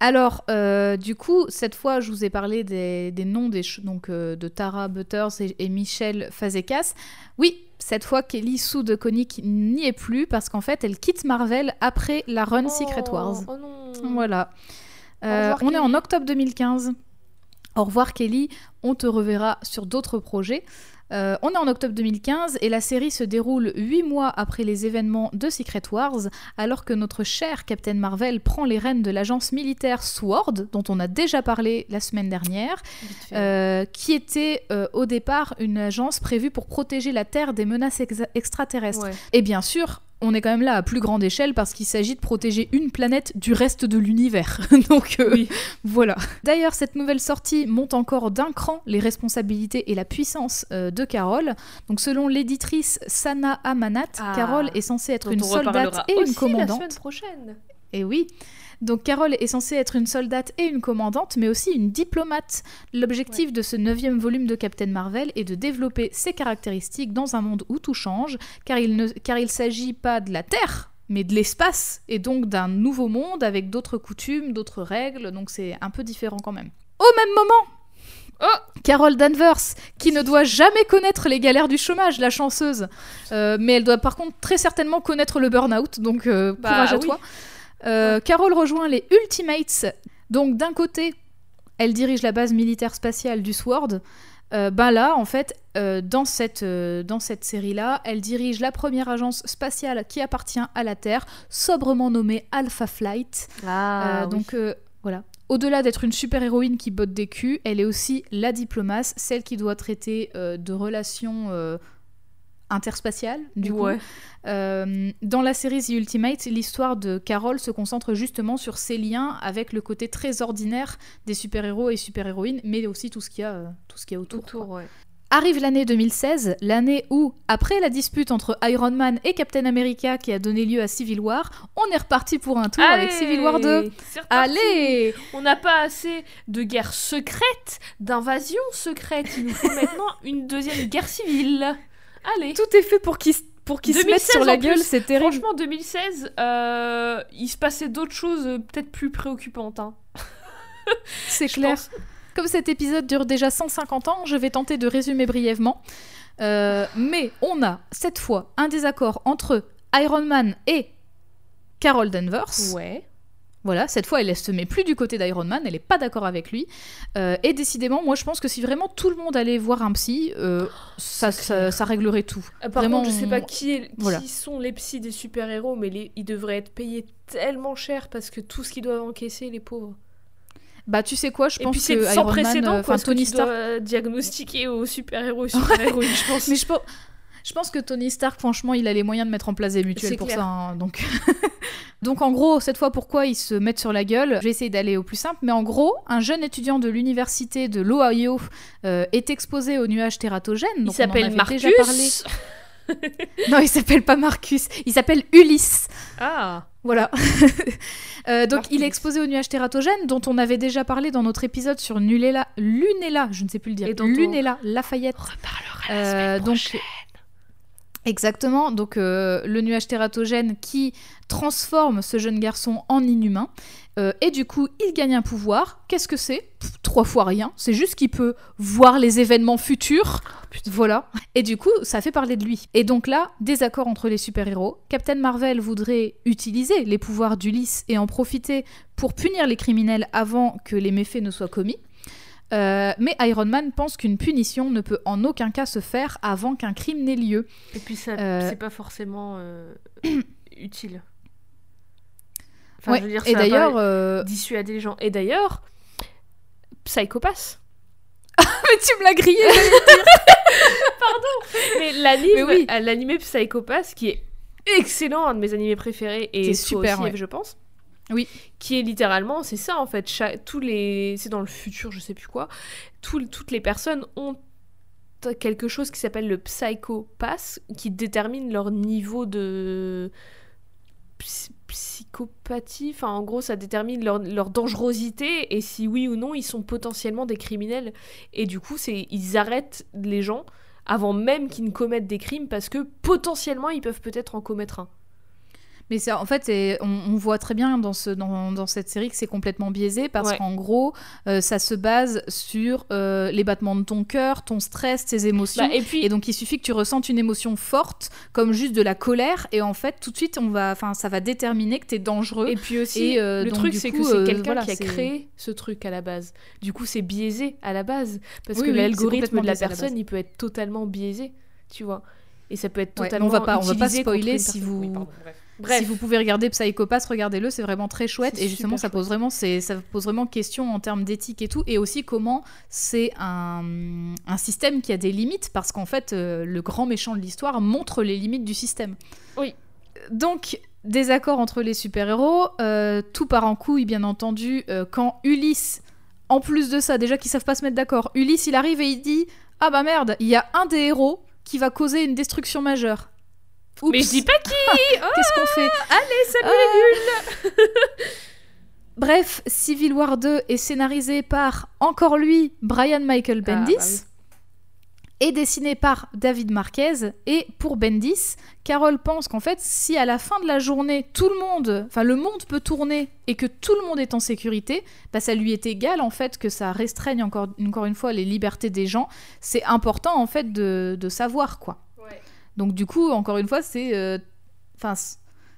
Alors, euh, du coup, cette fois, je vous ai parlé des, des noms des donc, euh, de Tara Butters et, et Michel Fazekas. Oui, cette fois, Kelly Sue de Koenig n'y est plus parce qu'en fait, elle quitte Marvel après la run Secret Oh, Wars. Oh non. Voilà. Euh, revoir, on est en octobre 2015. Au revoir Kelly, on te reverra sur d'autres projets. Euh, on est en octobre 2015 et la série se déroule 8 mois après les événements de Secret Wars, alors que notre cher Captain Marvel prend les rênes de l'agence militaire SWORD, dont on a déjà parlé la semaine dernière, euh, qui était euh, au départ une agence prévue pour protéger la Terre des menaces extraterrestres. Ouais. Et bien sûr, on est quand même là à plus grande échelle parce qu'il s'agit de protéger une planète du reste de l'univers. Donc euh, Oui. voilà. D'ailleurs, cette nouvelle sortie monte encore d'un cran les responsabilités et la puissance euh, de Carol. Donc selon l'éditrice Sana Amanat, Ah. Carol est censée être une soldate et une commandante. la semaine prochaine. Et oui. Donc Carol est censée être une soldate et une commandante, mais aussi une diplomate. L'objectif de ce neuvième volume de Captain Marvel est de développer ses caractéristiques dans un monde où tout change, car il ne car il s'agit pas de la Terre, mais de l'espace, et donc d'un nouveau monde avec d'autres coutumes, d'autres règles, donc c'est un peu différent quand même. Au même moment Oh Carol Danvers, qui ne doit jamais connaître les galères du chômage, la chanceuse. Euh, mais elle doit par contre très certainement connaître le burn-out, donc euh, Bah, courage à oui. toi. Euh, Carol rejoint les Ultimates. Donc d'un côté, elle dirige la base militaire spatiale du SWORD. Euh, ben là, en fait, euh, dans cette, euh, dans cette série-là, elle dirige la première agence spatiale qui appartient à la Terre, sobrement nommée Alpha Flight. Ah, donc voilà. Au-delà d'être une super-héroïne qui botte des culs, elle est aussi la diplomate, celle qui doit traiter de relations interspatiales, du coup. Euh, dans la série The Ultimate, l'histoire de Carol se concentre justement sur ses liens avec le côté très ordinaire des super-héros et super-héroïnes, mais aussi tout ce qu'il y a, euh, tout ce qu'il y a autour. Autour, quoi. ouais. Arrive l'année 2016, l'année où, après la dispute entre Iron Man et Captain America qui a donné lieu à Civil War, on est reparti pour un tour avec Civil War 2. c'est reparti. Allez On n'a pas assez de guerre secrète, d'invasion secrète. Il nous faut maintenant une deuxième guerre civile. Allez. Tout est fait pour qu'ils pour qu'ils se mettent 2016 sur la gueule, c'est terrible. Franchement, 2016, euh, il se passait d'autres choses euh, peut-être plus préoccupantes. hein. C'est clair. pense. Comme cet épisode dure déjà 150 ans, je vais tenter de résumer brièvement. Euh, mais on a cette fois un désaccord entre Iron Man et Carol Danvers. Ouais. Voilà, cette fois, elle ne se met plus du côté d'Iron Man, elle n'est pas d'accord avec lui. Euh, et décidément, moi je pense que si vraiment tout le monde allait voir un psy, euh, ça, ça, réglerait tout. Euh, Par Vraiment, contre, je sais pas qui, est- qui voilà. sont les psys des super-héros, mais les- ils devraient être payés tellement cher parce que tout ce qu'ils doivent encaisser, les pauvres. Bah tu sais quoi, je Et pense puis que sans Iron Man, précédent, euh, quoi, Tony Stark diagnostiquer aux super-héros et super-héroïnes, je pense. Mais je pense, je pense que Tony Stark, franchement, il a les moyens de mettre en place des mutuelles pour clair. ça. hein, donc... donc, en gros, cette fois, pourquoi ils se mettent sur la gueule Je vais essayer d'aller au plus simple. Mais en gros, un jeune étudiant de l'université de l'Ohio euh, est exposé au nuage tératogène. Il on s'appelle Marcus. déjà parlé. Non, il s'appelle pas Marcus. Il s'appelle Ulysse. Ah. Voilà. Euh, donc, il est exposé au nuage tératogène, dont on avait déjà parlé dans notre épisode sur Lunella, Lunella, je ne sais plus le dire, Et dont on Lunella Lafayette. reparlera la semaine Euh, donc-. Exactement, donc euh, le nuage tératogène qui transforme ce jeune garçon en inhumain. Euh, et du coup, il gagne un pouvoir. Qu'est-ce que c'est? Trois fois rien. C'est juste qu'il peut voir les événements futurs. Voilà. Et du coup, ça fait parler de lui. Et donc là, désaccord entre les super-héros. Captain Marvel voudrait utiliser les pouvoirs d'Ulysse et en profiter pour punir les criminels avant que les méfaits ne soient commis. Euh, mais Iron Man pense qu'une punition ne peut en aucun cas se faire avant qu'un crime n'ait lieu. Et puis ça, Euh, c'est pas forcément euh, utile. Enfin, Ouais, je veux dire, et ça va d'ailleurs, euh, dissuader les gens. Et d'ailleurs, Psychopass. tu me l'as grillé. Mais l'anime, Mais oui. l'animé Psycho Pass, qui est excellent, un de mes animés préférés, et toi super, aussi, ouais. Je pense. Oui. Qui est littéralement, c'est ça en fait, tous les, c'est dans le futur, je sais plus quoi, toutes les personnes ont quelque chose qui s'appelle le Psycho Pass, qui détermine leur niveau de psy- psychopathie. Enfin, en gros, ça détermine leur, leur dangerosité et si oui ou non ils sont potentiellement des criminels. Et du coup, c'est ils arrêtent les gens avant même qu'ils ne commettent des crimes parce que potentiellement ils peuvent peut-être en commettre un. Mais en fait, on, on voit très bien dans, ce, dans, dans cette série que c'est complètement biaisé parce Ouais. qu'en gros, euh, ça se base sur euh, les battements de ton cœur, ton stress, tes émotions. Bah, et puis, Et donc il suffit que tu ressentes une émotion forte, comme juste de la colère, et en fait tout de suite on va, ça va déterminer que t'es dangereux. et puis aussi, et, euh, le donc, truc c'est que c'est quelqu'un voilà, qui a créé ce truc à la base. Du coup, c'est biaisé à la base parce Oui, que oui, l'algorithme de la personne, il peut être totalement biaisé, tu vois. Et ça peut être Ouais, totalement on va pas- on va pas spoiler si vous- Oui, pardon, bref. Bref. Si vous pouvez regarder Psychopath, regardez-le, c'est vraiment très chouette. Et justement, ça pose vraiment, ça pose vraiment question en termes d'éthique et tout, et aussi comment c'est un, un système qui a des limites, parce qu'en fait, euh, le grand méchant de l'histoire montre les limites du système. Oui. Donc, désaccord entre les super-héros, euh, tout part en couille, bien entendu, euh, quand Ulysse, en plus de ça, déjà qu'ils savent pas se mettre d'accord, Ulysse, il arrive et il dit Ah bah merde, il y a un des héros qui va causer une destruction majeure. Oups, Mais je dis pas qui qu'est-ce qu'on fait Allez, salut Ah. les nuls Bref, Civil War 2 est scénarisé par, encore lui, Brian Michael Ah, Bendis, bah oui. et dessiné par David Marquez. Et pour Bendis, Carole pense qu'en fait, si à la fin de la journée, tout le monde, enfin le monde peut tourner et que tout le monde est en sécurité, bah ça lui est égal en fait que ça restreigne encore, encore une fois les libertés des gens. C'est important en fait de, de savoir quoi. Donc du coup, encore une fois, c'est, euh, enfin,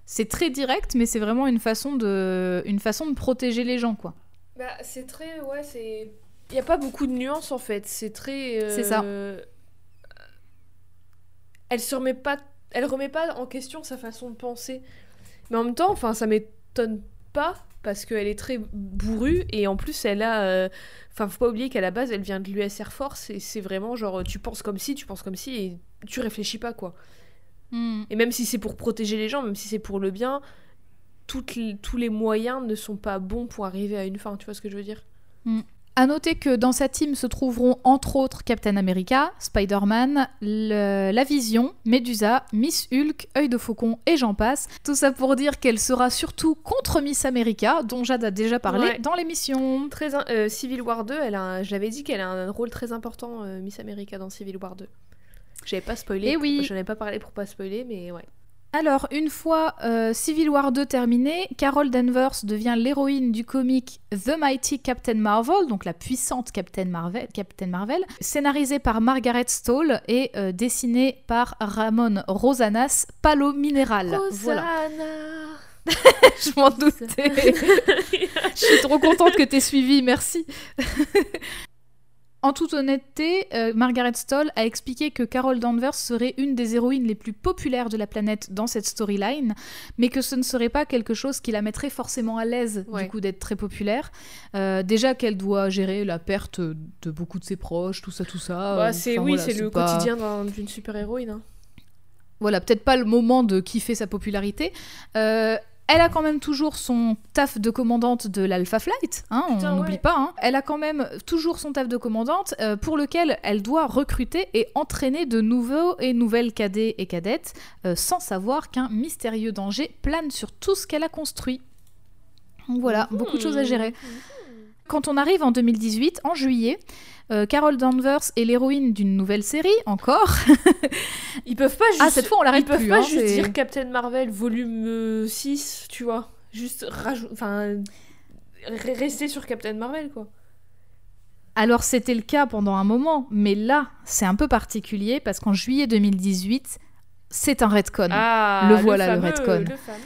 c'est très direct, mais c'est vraiment une façon de, une façon de protéger les gens, quoi. Bah, c'est très. Ouais, c'est. Il n'y a pas beaucoup de nuances en fait. C'est très. euh, C'est ça. Elle se remet pas. Elle remet pas en question sa façon de penser. Mais en même temps, enfin, ça m'étonne pas parce qu'elle est très bourrue et en plus elle a. euh, Enfin, faut pas oublier qu'à la base elle vient de l'US Air Force et c'est vraiment genre tu penses comme si, tu penses comme si et tu réfléchis pas quoi. Hmm. Et même si c'est pour protéger les gens, même si c'est pour le bien, toutes les- tous les moyens ne sont pas bons pour arriver à une fin. Tu vois ce que je veux dire? À noter que dans sa team se trouveront entre autres Captain America, Spider-Man, la Vision, Medusa, Miss Hulk, Œil de Faucon et j'en passe. Tout ça pour dire qu'elle sera surtout contre Miss America, dont Jade a déjà parlé Ouais. dans l'émission. Très euh, Civil War 2, elle a un- dit qu'elle a un rôle très important, euh, Miss America, dans Civil War 2. J'avais pas spoilé, Eh oui. j'en ai pas parlé pour pas spoiler, mais ouais. Alors, une fois euh, Civil War 2 terminé, Carol Danvers devient l'héroïne du comic The Mighty Captain Marvel, donc la puissante Captain Marvel, Captain Marvel scénarisé par Margaret Stoll et euh, dessiné par Ramon Rosanas Palo Mineral. Voilà, je m'en doutais. Je suis trop contente que t'aies suivi, merci. En toute honnêteté, euh, Margaret Stoll a expliqué que Carol Danvers serait une des héroïnes les plus populaires de la planète dans cette storyline, mais que ce ne serait pas quelque chose qui la mettrait forcément à l'aise Ouais. du coup d'être très populaire. Euh, déjà qu'elle doit gérer la perte de beaucoup de ses proches, tout ça, tout ça. Bah, c'est enfin, oui, voilà, c'est le pas- quotidien d'un- d'une super-héroïne. hein. voilà, peut-être pas le moment de kiffer sa popularité. Euh, elle a quand même toujours son taf de commandante de l'Alpha Flight, hein, on n'oublie ouais. pas. hein. Elle a quand même toujours son taf de commandante euh, pour lequel elle doit recruter et entraîner de nouveaux et nouvelles cadets et cadettes euh, sans savoir qu'un mystérieux danger plane sur tout ce qu'elle a construit. Donc voilà, beaucoup de choses à gérer. Quand on arrive en 2018, en juillet, euh, Carol Danvers est l'héroïne d'une nouvelle série, encore. Ils peuvent pas juste. Ah, cette fois, on l'arrête Ils peuvent plus, pas hein, juste dire Captain Marvel volume euh, 6, tu vois. Juste rajouter. Enfin. r- Rester sur Captain Marvel, quoi. Alors c'était le cas pendant un moment, mais là c'est un peu particulier parce qu'en juillet 2018, c'est un retcon. Ah, Le voilà, le fameux. Le fameux.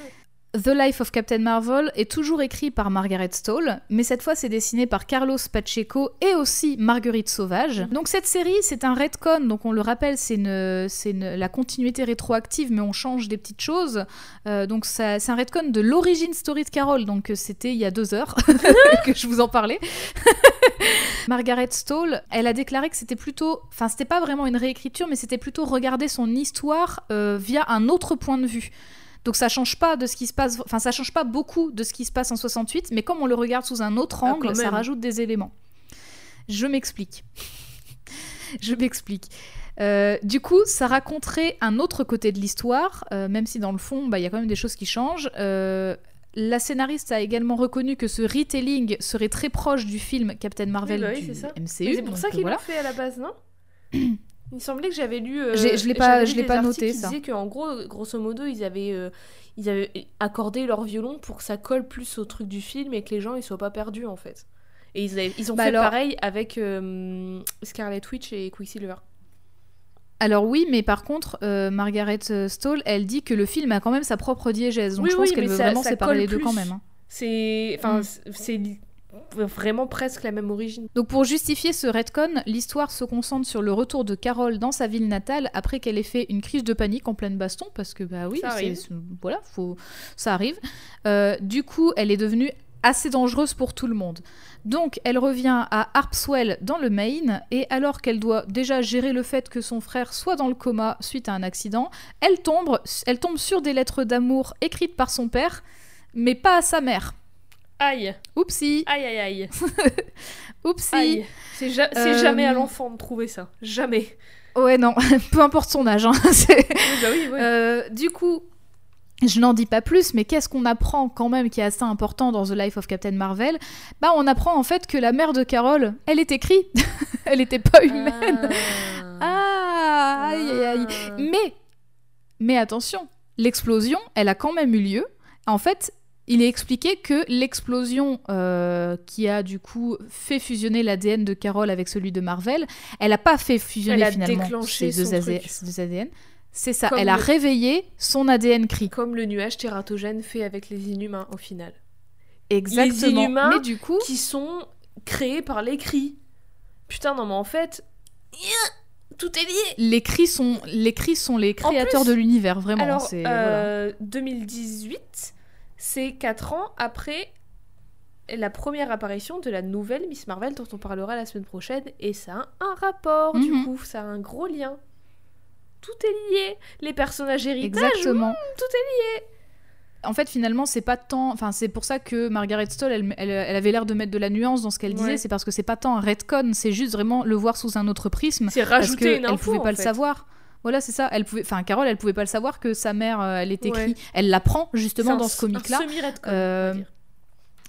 The Life of Captain Marvel est toujours écrit par Margaret Stoll, mais cette fois c'est dessiné par Carlos Pacheco et aussi Marguerite Sauvage. Donc cette série c'est un retcon, donc on le rappelle c'est la continuité rétroactive, mais on change des petites choses. Euh, donc c'est un retcon de l'origine story de Carol, donc c'était il y a deux heures que je vous en parlais. Margaret Stoll, elle a déclaré que c'était plutôt, enfin c'était pas vraiment une réécriture, mais c'était plutôt regarder son histoire euh, via un autre point de vue. Donc ça change pas de ce qui se passe, enfin ça change pas beaucoup de ce qui se passe en 68, mais comme on le regarde sous un autre Ah, angle, ça rajoute des éléments. Je m'explique. Je m'explique. Euh, du coup, ça raconterait un autre côté de l'histoire, euh, même si dans le fond, bah, il y a quand même des choses qui changent. Euh, la scénariste a également reconnu que ce retelling serait très proche du film Captain Marvel Oui, bah oui, du ça. MCU. C'est pour ça qu'ils voilà. l'ont fait à la base, non Il me semblait que j'avais lu. euh, je l'ai pas- je l'ai pas noté, ça. disaient qu'en gros, grosso modo, ils avaient, euh, ils avaient accordé leur violon pour que ça colle plus au truc du film et que les gens ils soient pas perdus en fait. Et ils, avaient- ils ont Bah fait alors- pareil avec euh, Scarlet Witch et Quicksilver. Alors oui, mais par contre, euh, Margaret Stoll, elle dit que le film a quand même sa propre diégèse. Donc Oui, je pense oui, qu'elle veut ça- vraiment ça séparer les deux quand même. hein. C'est, enfin, Mm. c'est- vraiment presque la même origine. Donc pour justifier ce retcon, l'histoire se concentre sur le retour de Carol dans sa ville natale après qu'elle ait fait une crise de panique en pleine baston, parce que bah oui, Ça arrive. voilà, faut, ça arrive. Euh, du coup, elle est devenue assez dangereuse pour tout le monde. Donc elle revient à Harpswell dans le Maine, et alors qu'elle doit déjà gérer le fait que son frère soit dans le coma suite à un accident, elle tombe, elle tombe sur des lettres d'amour écrites par son père, mais pas à sa mère. Aïe, Oupsie, aïe, aïe, aïe. oupsie. aïe. C'est ja- Euh, jamais à l'enfant de trouver ça. Jamais. Ouais, non, peu importe son âge. hein, Oui, bah oui, oui. Euh, du coup, je n'en dis pas plus, mais qu'est-ce qu'on apprend quand même qui est assez important dans The Life of Captain Marvel? Bah, on apprend en fait que la mère de Carol, elle est écrite. elle n'était pas humaine. Ah, aïe, aïe, aïe. Mais, mais attention, l'explosion, elle a quand même eu lieu. En fait, il est expliqué que l'explosion euh, qui a du coup fait fusionner l'ADN de Carol avec celui de Marvel, elle n'a pas fait fusionner Elle a finalement déclenché ces deux, ces deux ADN. C'est ça, Comme elle a le- réveillé son ADN cri. Comme le nuage tératogène fait avec les inhumains au final. Exactement. Inhumains Mais du coup, Qui sont créés par les cris. Putain, non, mais en fait. Tout est lié les cris sont les cris sont les créateurs plus- de l'univers, vraiment. Alors, c'est- voilà. euh, 2018, c'est 4 ans après la première apparition de la nouvelle Miss Marvel dont on parlera la semaine prochaine. Et ça a un rapport, du Mhm. coup. Ça a un gros lien. Tout est lié. Les personnages héritages, Exactement. tout est lié. En fait, finalement, c'est pas tant. Enfin, c'est pour ça que Margaret Stoll, elle, elle- elle avait l'air de mettre de la nuance dans ce qu'elle disait. Ouais. C'est parce que c'est pas tant un retcon, c'est juste vraiment le voir sous un autre prisme. C'est Parce rajouter qu'elle une info, pouvait en pas le savoir. Voilà, c'est ça. Elle pouvait. Enfin, Carole, elle pouvait pas le savoir que sa mère, euh, elle est Ouais. Elle l'apprend justement dans ce comic-là. Euh.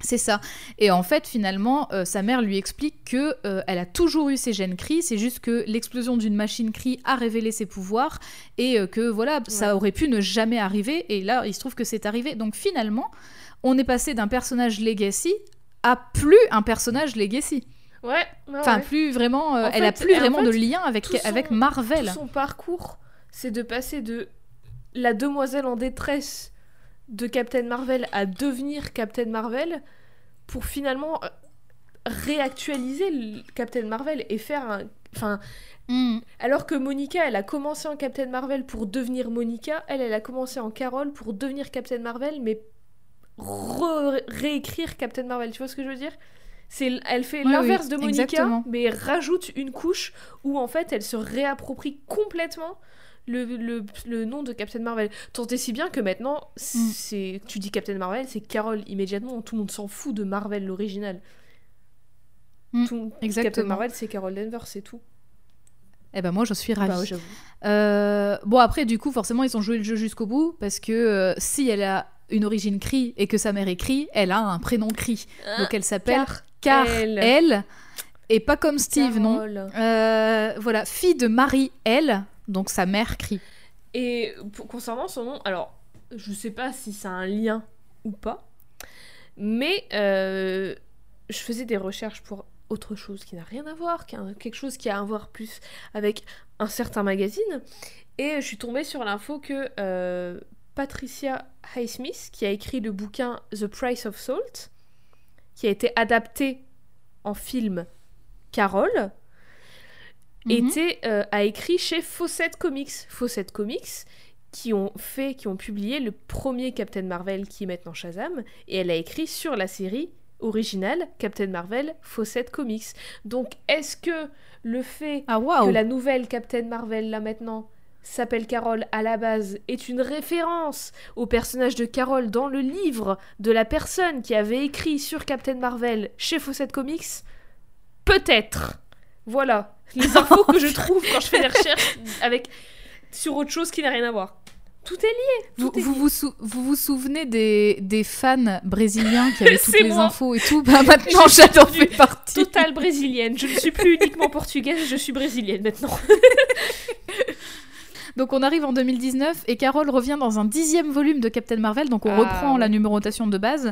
C'est ça. Et en fait, finalement, euh, sa mère lui explique que elle a toujours eu ses gènes cris. C'est juste que l'explosion d'une machine cri a révélé ses pouvoirs et que voilà, ça aurait pu ne jamais arriver. Et là, il se trouve que c'est arrivé. Donc finalement, on est passé d'un personnage legacy à plus un personnage legacy. Ouais, ouais, Enfin, ouais. plus vraiment. euh, elle a plus en vraiment fait, de lien avec tout son- avec Marvel. Tout son parcours, c'est de passer de la demoiselle en détresse de Captain Marvel à devenir Captain Marvel pour finalement euh, réactualiser le Captain Marvel et faire un... Enfin, Mm. alors que Monica, elle a commencé en Captain Marvel pour devenir Monica, elle, elle a commencé en Carol pour devenir Captain Marvel, mais re- réécrire Captain Marvel, tu vois ce que je veux dire? C'est, elle fait Oui, l'inverse oui, de Monica, exactement. mais rajoute une couche où en fait elle se réapproprie complètement le, le, le nom de Captain Marvel. Tant et si bien que maintenant, Mm. c'est, tu dis Captain Marvel, c'est Carol immédiatement. Tout le monde s'en fout de Marvel l'original. Mm, Tout- Captain exactement. Marvel, c'est Carol Danvers, c'est tout. Eh ben moi, je suis ravie. Bah ouais, j'avoue. Euh, bon, après, du coup, forcément, ils ont joué le jeu jusqu'au bout parce que euh, si elle a une origine cri et que sa mère est cri, elle a un prénom cri. Donc elle s'appelle Car elle. elle. Et pas comme Steve, non. Euh, voilà, fille de Marie elle, donc sa mère crie. Et pour- concernant son nom, alors, je sais pas si ça a un lien ou pas, mais euh, je faisais des recherches pour autre chose qui n'a rien à voir, quelque chose qui a à voir plus avec un certain magazine, et je suis tombée sur l'info que euh, Patricia Highsmith, qui a écrit le bouquin The Price of Salt, qui a été adapté en film Carol, Mhm. était, euh, a écrit chez Fawcett Comics. Fawcett Comics, qui ont fait, qui ont publié le premier Captain Marvel qui est maintenant Shazam, et elle a écrit sur la série original Captain Marvel Fawcett Comics. Donc est-ce que le fait Ah que la nouvelle Captain Marvel là maintenant s'appelle Carol à la base est une référence au personnage de Carol dans le livre de la personne qui avait écrit sur Captain Marvel chez Fawcett Comics Peut-être. Voilà les infos que je trouve quand je fais des recherches avec sur autre chose qui n'a rien à voir. Tout est lié. Vous est vous, lié. vous, sou- vous vous souvenez des, des fans brésiliens qui avaient toutes les moi. infos et tout? Bah maintenant j'en fais partie. Totale brésilienne. Je ne suis plus uniquement portugaise, je suis brésilienne maintenant. Donc on arrive en 2019 et Carol revient dans un dixième volume de Captain Marvel, donc on Ah, reprend ouais. la numérotation de base,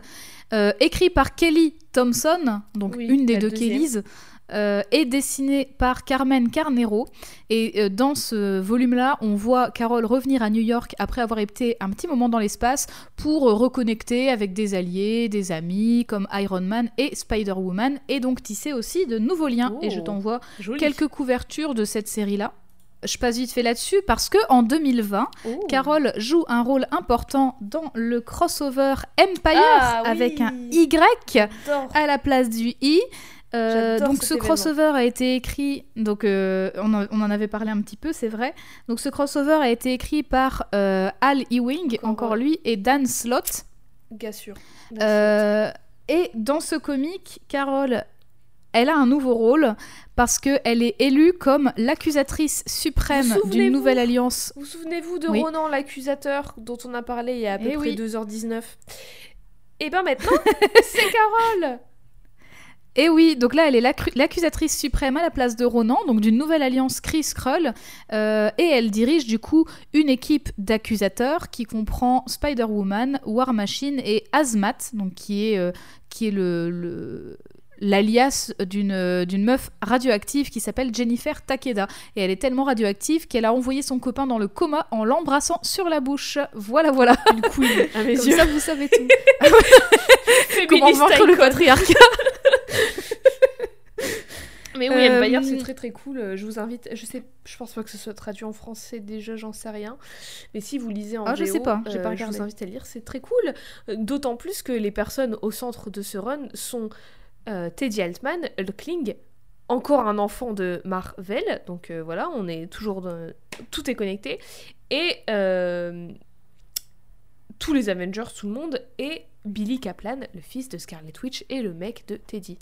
euh, écrit par Kelly Thompson, donc Oui, une des deux deuxième. Kellys, euh, et dessiné par Carmen Carnero. Et euh, dans ce volume-là, on voit Carol revenir à New York après avoir été un petit moment dans l'espace pour euh, reconnecter avec des alliés, des amis comme Iron Man et Spider-Woman, et donc tisser aussi de nouveaux liens. Et je Oh. t'envoie quelques couvertures de cette série-là. Je passe vite fait là-dessus parce que en 2020, Oh. Carol joue un rôle important dans le crossover Empire Ah, oui. avec un Y à la place du I. Euh, donc ce événement. crossover a été écrit, donc euh, on, en, on en avait parlé un petit peu, c'est vrai. Donc ce crossover a été écrit par euh, Al Ewing, Encore, encore ouais. lui, et Dan Slott. Gars sûr. Euh, et dans ce comic, Carol, elle a un nouveau rôle parce qu'elle est élue comme l'accusatrice suprême d'une nouvelle alliance. Vous souvenez-vous de Oui. Ronan l'accusateur dont on a parlé il y a à peu Eh près oui. 2h19 Et ben maintenant, c'est Carole Et oui, donc là, elle est l'accu- l'accusatrice suprême à la place de Ronan, donc d'une nouvelle alliance Chris Krull, euh, et elle dirige du coup une équipe d'accusateurs qui comprend Spider-Woman, War Machine et Azmat, donc qui est, euh, qui est le, le- l'alias d'une euh, d'une meuf radioactive qui s'appelle Jennifer Takeda. Et elle est tellement radioactive qu'elle a envoyé son copain dans le coma en l'embrassant sur la bouche. Voilà, voilà. Une queen à mes Comme yeux. ça, vous savez tout. Comment vaincre le patriarcat Mais oui, Euh, Empire, c'est très très cool. Euh, Je vous invite. Je sais, je pense pas que ce soit traduit en français déjà, j'en sais rien. Mais si vous lisez en Ah, je VO, sais pas, j'ai pas euh, je regardé. vous invite à lire. C'est très cool. D'autant plus que les personnes au centre de ce run sont euh, Teddy Altman, Hulkling, encore un enfant de Marvel. Donc euh, voilà, on est toujours dans- tout est connecté et euh, tous les Avengers, tout le monde et Billy Kaplan, le fils de Scarlet Witch et le mec de Teddy.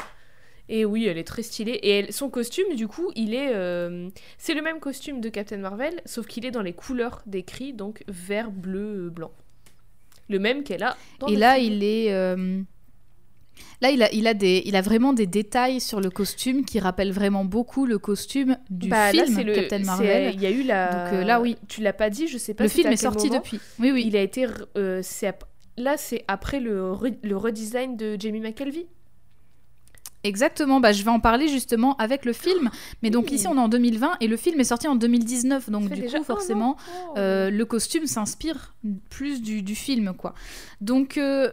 Et oui, elle est très stylée. Et elle- son costume, du coup, il est. euh, c'est le même costume de Captain Marvel, sauf qu'il est dans les couleurs des cris, donc vert, bleu, blanc. Le même qu'elle a dans Et là, il est. euh, Là, il a, il, a des, il a vraiment des détails sur le costume qui rappellent vraiment beaucoup le costume du Bah, là, film c'est le- Captain Marvel. Il y a eu la. Donc, euh, là, oui. Tu l'as pas dit, je sais pas Le si film est sorti moment. depuis. Oui, oui. Il a été. euh, Là, c'est après le, re- le redesign de Jamie McKelvey. Exactement. Bah, je vais en parler justement avec le film. Mais donc, Oui. ici, on est en 2020 et le film est sorti en 2019. Donc, du déjà coup, forcément. Oh. euh, le costume s'inspire plus du, du film, quoi. Donc, euh,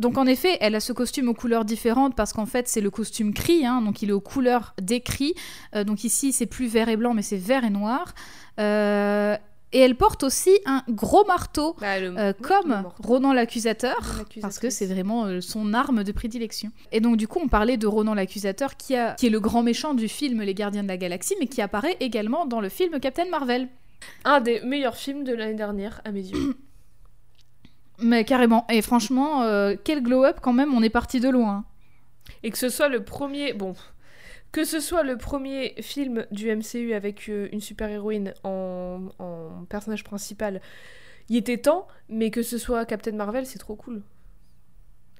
donc en effet, elle a ce costume aux couleurs différentes parce qu'en fait, c'est le costume cri, hein, donc il est aux couleurs des cris. Euh, donc ici, c'est plus vert et blanc, mais c'est vert et noir. Euh, et elle porte aussi un gros marteau, Bah, le- euh, comme le. Ronan l'accusateur. Parce que c'est vraiment euh, son arme de prédilection. Et donc du coup, on parlait de Ronan l'accusateur, qui, a- qui est le grand méchant du film Les Gardiens de la Galaxie, mais qui apparaît également dans le film Captain Marvel. Un des meilleurs films de l'année dernière, à mes yeux. Mais carrément. Et franchement, euh, quel glow-up quand même, on est parti de loin. Et que ce soit le premier. Bon. Que ce soit le premier film du MCU avec euh, une super-héroïne en, en personnage principal, il était temps, mais que ce soit Captain Marvel, c'est trop cool.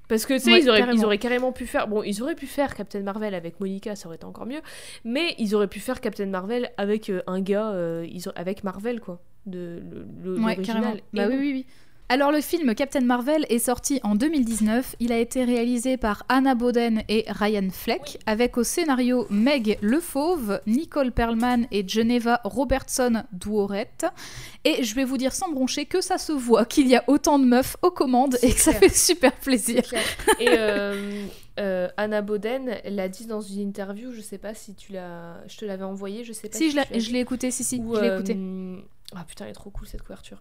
Parce que tu sais, Ouais, ils, auraient, carrément. ils auraient carrément pu faire. Bon, ils auraient pu faire Captain Marvel avec Monica, ça aurait été encore mieux. Mais ils auraient pu faire Captain Marvel avec euh, un gars, euh, ils auraient- avec Marvel, quoi. De, le, le- Ouais, carrément. Bah oui, oui, oui. Alors le film Captain Marvel est sorti en 2019. Il a été réalisé par Anna Boden et Ryan Fleck, avec au scénario Meg Le Fauve, Nicole Perlman et Geneva Robertson Douorette. Et je vais vous dire sans broncher que ça se voit qu'il y a autant de meufs aux commandes et que ça fait super plaisir. Et euh, euh, Anna Boden l'a dit dans une interview, je sais pas si tu l'as. Je te l'avais envoyé, je sais pas Si, je l'ai- je écouté, si, si, Où, je l'ai écouté. euh, Ah putain, elle est trop cool cette couverture.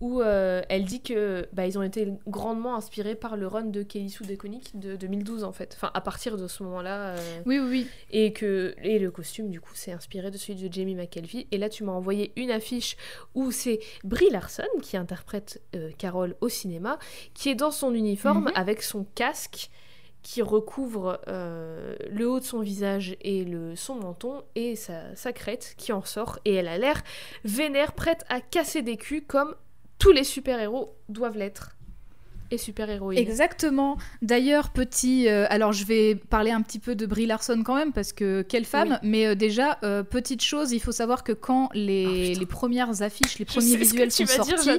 Où euh, elle dit que bah, ils ont été grandement inspirés par le run de Kelly Sue DeConnick de 2012 en fait. Enfin, à partir de ce moment-là. euh, Oui, oui, oui. et que et le costume du coup c'est inspiré de celui de Jamie McKelvey et là tu m'as envoyé une affiche où c'est Brie Larson qui interprète euh, Carole au cinéma qui est dans son uniforme Mhm. avec son casque qui recouvre euh, le haut de son visage et le, son menton et sa, sa crête qui en sort. Et elle a l'air vénère prête à casser des culs comme tous les super-héros doivent l'être et super-héroïnes. Exactement. D'ailleurs, petit. euh, alors, je vais parler un petit peu de Brie Larson quand même, parce que quelle femme. Mais euh, déjà, euh, petite chose, il faut savoir que quand les, Oh, putain. les premières affiches, les Je premiers sais ce que visuels tu sont vas sortis.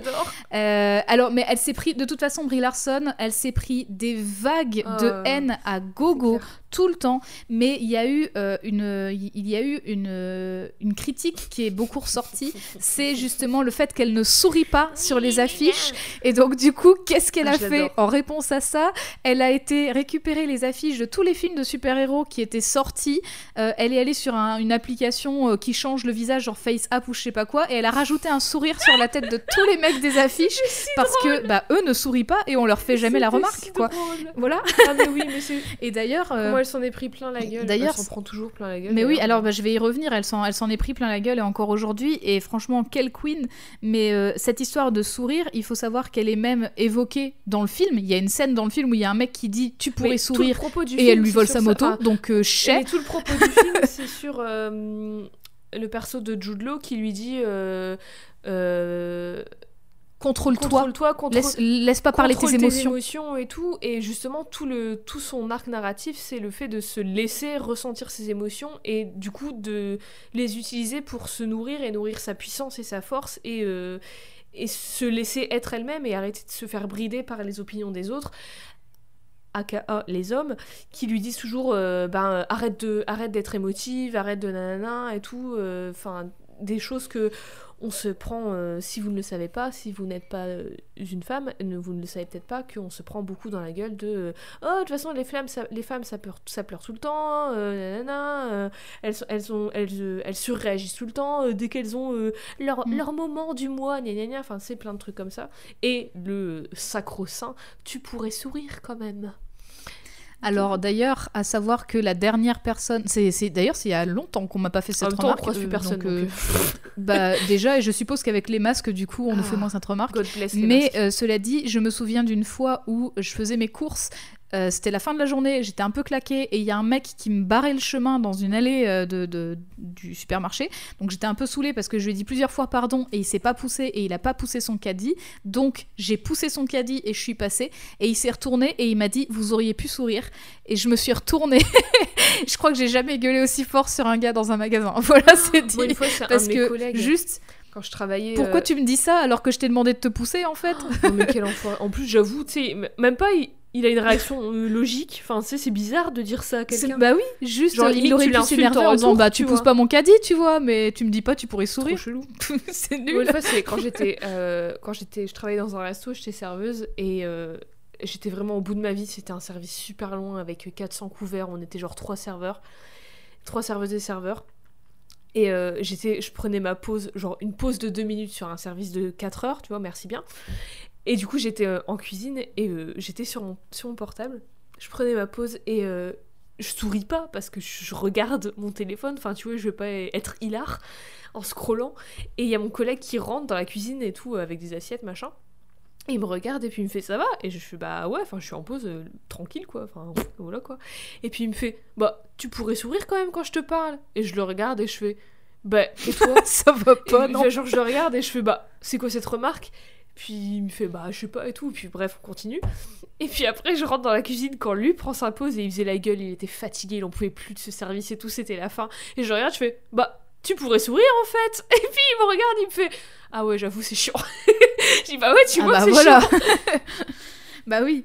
alors, mais elle s'est pris. De toute façon, Brie Larson, elle s'est pris des vagues de Euh, haine à gogo. Tout le temps. Mais il y a eu euh, une, il y a eu une, une critique qui est beaucoup ressortie. C'est justement le fait qu'elle ne sourit pas sur les affiches. Et donc, du coup, qu'est-ce qu'elle Ah, a fait en réponse à ça? Elle a été récupérer les affiches de tous les films de super-héros qui étaient sortis. Euh, elle est allée sur un- une application euh, qui change le visage, genre Face App ou je sais pas quoi, et elle a rajouté un sourire sur la tête de tous les mecs des affiches parce que bah, eux ne sourient pas et on leur fait jamais la remarque, si quoi. drôle. Voilà. Ah mais oui, mais c'est... Et d'ailleurs. euh, elle s'en est pris plein la gueule D'ailleurs, Elle s'en prend toujours plein la gueule. Mais oui, alors bah, je vais y revenir. Elle s'en, elle s'en est pris plein la gueule et encore aujourd'hui. Et franchement, quelle queen. Mais euh, cette histoire de sourire, il faut savoir qu'elle est même évoquée dans le film. Il y a une scène dans le film où il y a un mec qui dit Tu pourrais Mais sourire. Tout le propos du Et film, elle lui vole sa moto. Enfin, donc, euh, et chais. tout le propos du film, c'est sur euh, le perso de Jude Law qui lui dit euh, Contrôle-toi. contrôle-toi, contrôle, Laisse, laisse pas parler tes émotions. et tout. Et justement, tout, le, tout son arc narratif, c'est le fait de se laisser ressentir ses émotions et du coup de les utiliser pour se nourrir et nourrir sa puissance et sa force et, euh, et se laisser être elle-même et arrêter de se faire brider par les opinions des autres. aka les hommes, qui lui disent toujours euh, ben, arrête de arrête d'être émotive, arrête de nanana et tout. euh, Enfin, des choses que on se prend, euh, si vous ne le savez pas, si vous n'êtes pas euh, une femme, ne- vous ne le savez peut-être pas, qu'on se prend beaucoup dans la gueule de euh, Oh, de toute façon, les, flammes, ça- les femmes, ça pleure, ça pleure tout le temps, nanana, elles, elles, ont, elles, elles surréagissent tout le temps, dès qu'elles ont leur, Mm. leur moment du mois, gna, enfin, c'est plein de trucs comme ça. Et le sacro-saint, tu pourrais sourire quand même. Alors d'ailleurs, à savoir que la dernière personne, c'est, d'ailleurs c'est il y a longtemps qu'on m'a pas fait En cette temps, on remarque. croise plus euh, personne. donc, euh, donc, bah déjà, et je suppose qu'avec les masques, du coup, on nous Ah. fait moins cette remarque. God bless les Mais euh, cela dit, je me souviens d'une fois où je faisais mes courses. Euh, C'était la fin de la journée, j'étais un peu claquée et il y a un mec qui me barrait le chemin dans une allée euh, de, de- du supermarché. Donc j'étais un peu saoulée parce que je lui ai dit plusieurs fois pardon et il s'est pas poussé et il a pas poussé son caddie. Donc j'ai poussé son caddie et je suis passée et il s'est retourné et il m'a dit vous auriez pu sourire et je me suis retournée. je crois que j'ai jamais gueulé aussi fort sur un gars dans un magasin. Voilà, c'est dit. Moi, une fois, un parce de mes que collègues, juste, quand je travaillais... pourquoi euh, tu me dis ça alors que je t'ai demandé de te pousser en fait? Non, mais quel enfoiré. En plus, j'avoue, tu sais, même pas, il, il a une réaction euh, logique. Enfin, tu sais, c'est bizarre de dire ça à quelqu'un. Bah oui, juste Genre, limite, il aurait tu pu s'énerver en en disant bah tu pousses pas mon caddie, tu vois, mais tu me dis pas tu pourrais Trop sourire. chelou. c'est nul. Une fois, c'est quand j'étais, euh, quand j'étais, je travaillais dans un resto, j'étais serveuse et euh, j'étais vraiment au bout de ma vie. C'était un service super loin avec 400 couverts. On était genre trois serveurs, trois serveuses et serveurs. Et euh, j'étais, je prenais ma pause, genre une pause de deux minutes sur un service de 4 heures, tu vois, merci bien. Et du coup, j'étais euh, en cuisine et euh, j'étais sur mon, sur mon portable. Je prenais ma pause et euh, je souris pas parce que je regarde mon téléphone. Enfin, tu vois, je vais pas être hilar en scrollant. Et il y a mon collègue qui rentre dans la cuisine et tout avec des assiettes, machin. Et il me regarde et puis il me fait ça va? Et je fais bah ouais, enfin je suis en pause euh, tranquille quoi, enfin voilà quoi. Et puis il me fait bah tu pourrais sourire quand même quand je te parle. Et je le regarde et je fais bah et toi? Ça va pas, et, non. Genre je le regarde et je fais bah c'est quoi cette remarque? Puis il me fait bah je sais pas et tout. Puis bref on continue. Et puis après je rentre dans la cuisine quand lui prend sa pause et il faisait la gueule, il était fatigué, il en pouvait plus de ce service et tout, c'était la fin. Et je regarde, je fais bah tu pourrais sourire en fait. Et puis il me regarde, il me fait ah ouais j'avoue c'est chiant. je dis bah ouais tu Ah vois bah c'est voilà. chiant. bah oui.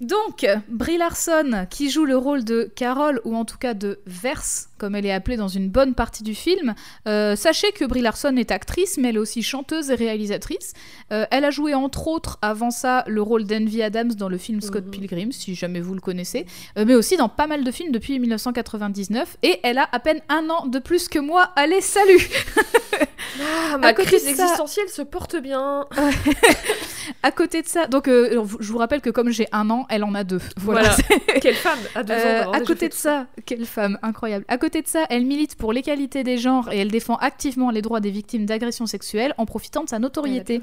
Donc, Brie Larson, qui joue le rôle de Carole, ou en tout cas de Verse, comme elle est appelée dans une bonne partie du film. Euh, sachez que Brie Larson est actrice, mais elle est aussi chanteuse et réalisatrice. Euh, elle a joué entre autres, avant ça, le rôle d'Envy Adams dans le film Scott Mhm. Pilgrim, si jamais vous le connaissez, Euh, mais aussi dans pas mal de films depuis 1999. Et elle a à peine un an de plus que moi. Allez, salut Ah, ma crise existentielle se porte bien. à côté de ça, donc je vous rappelle que comme j'ai un an, elle en a deux. Voilà. quelle femme à deux ans. Euh, à côté de ça, quelle femme incroyable. À côté de ça, elle milite pour l'égalité des genres et elle défend activement les droits des victimes d'agressions sexuelles en profitant de sa notoriété.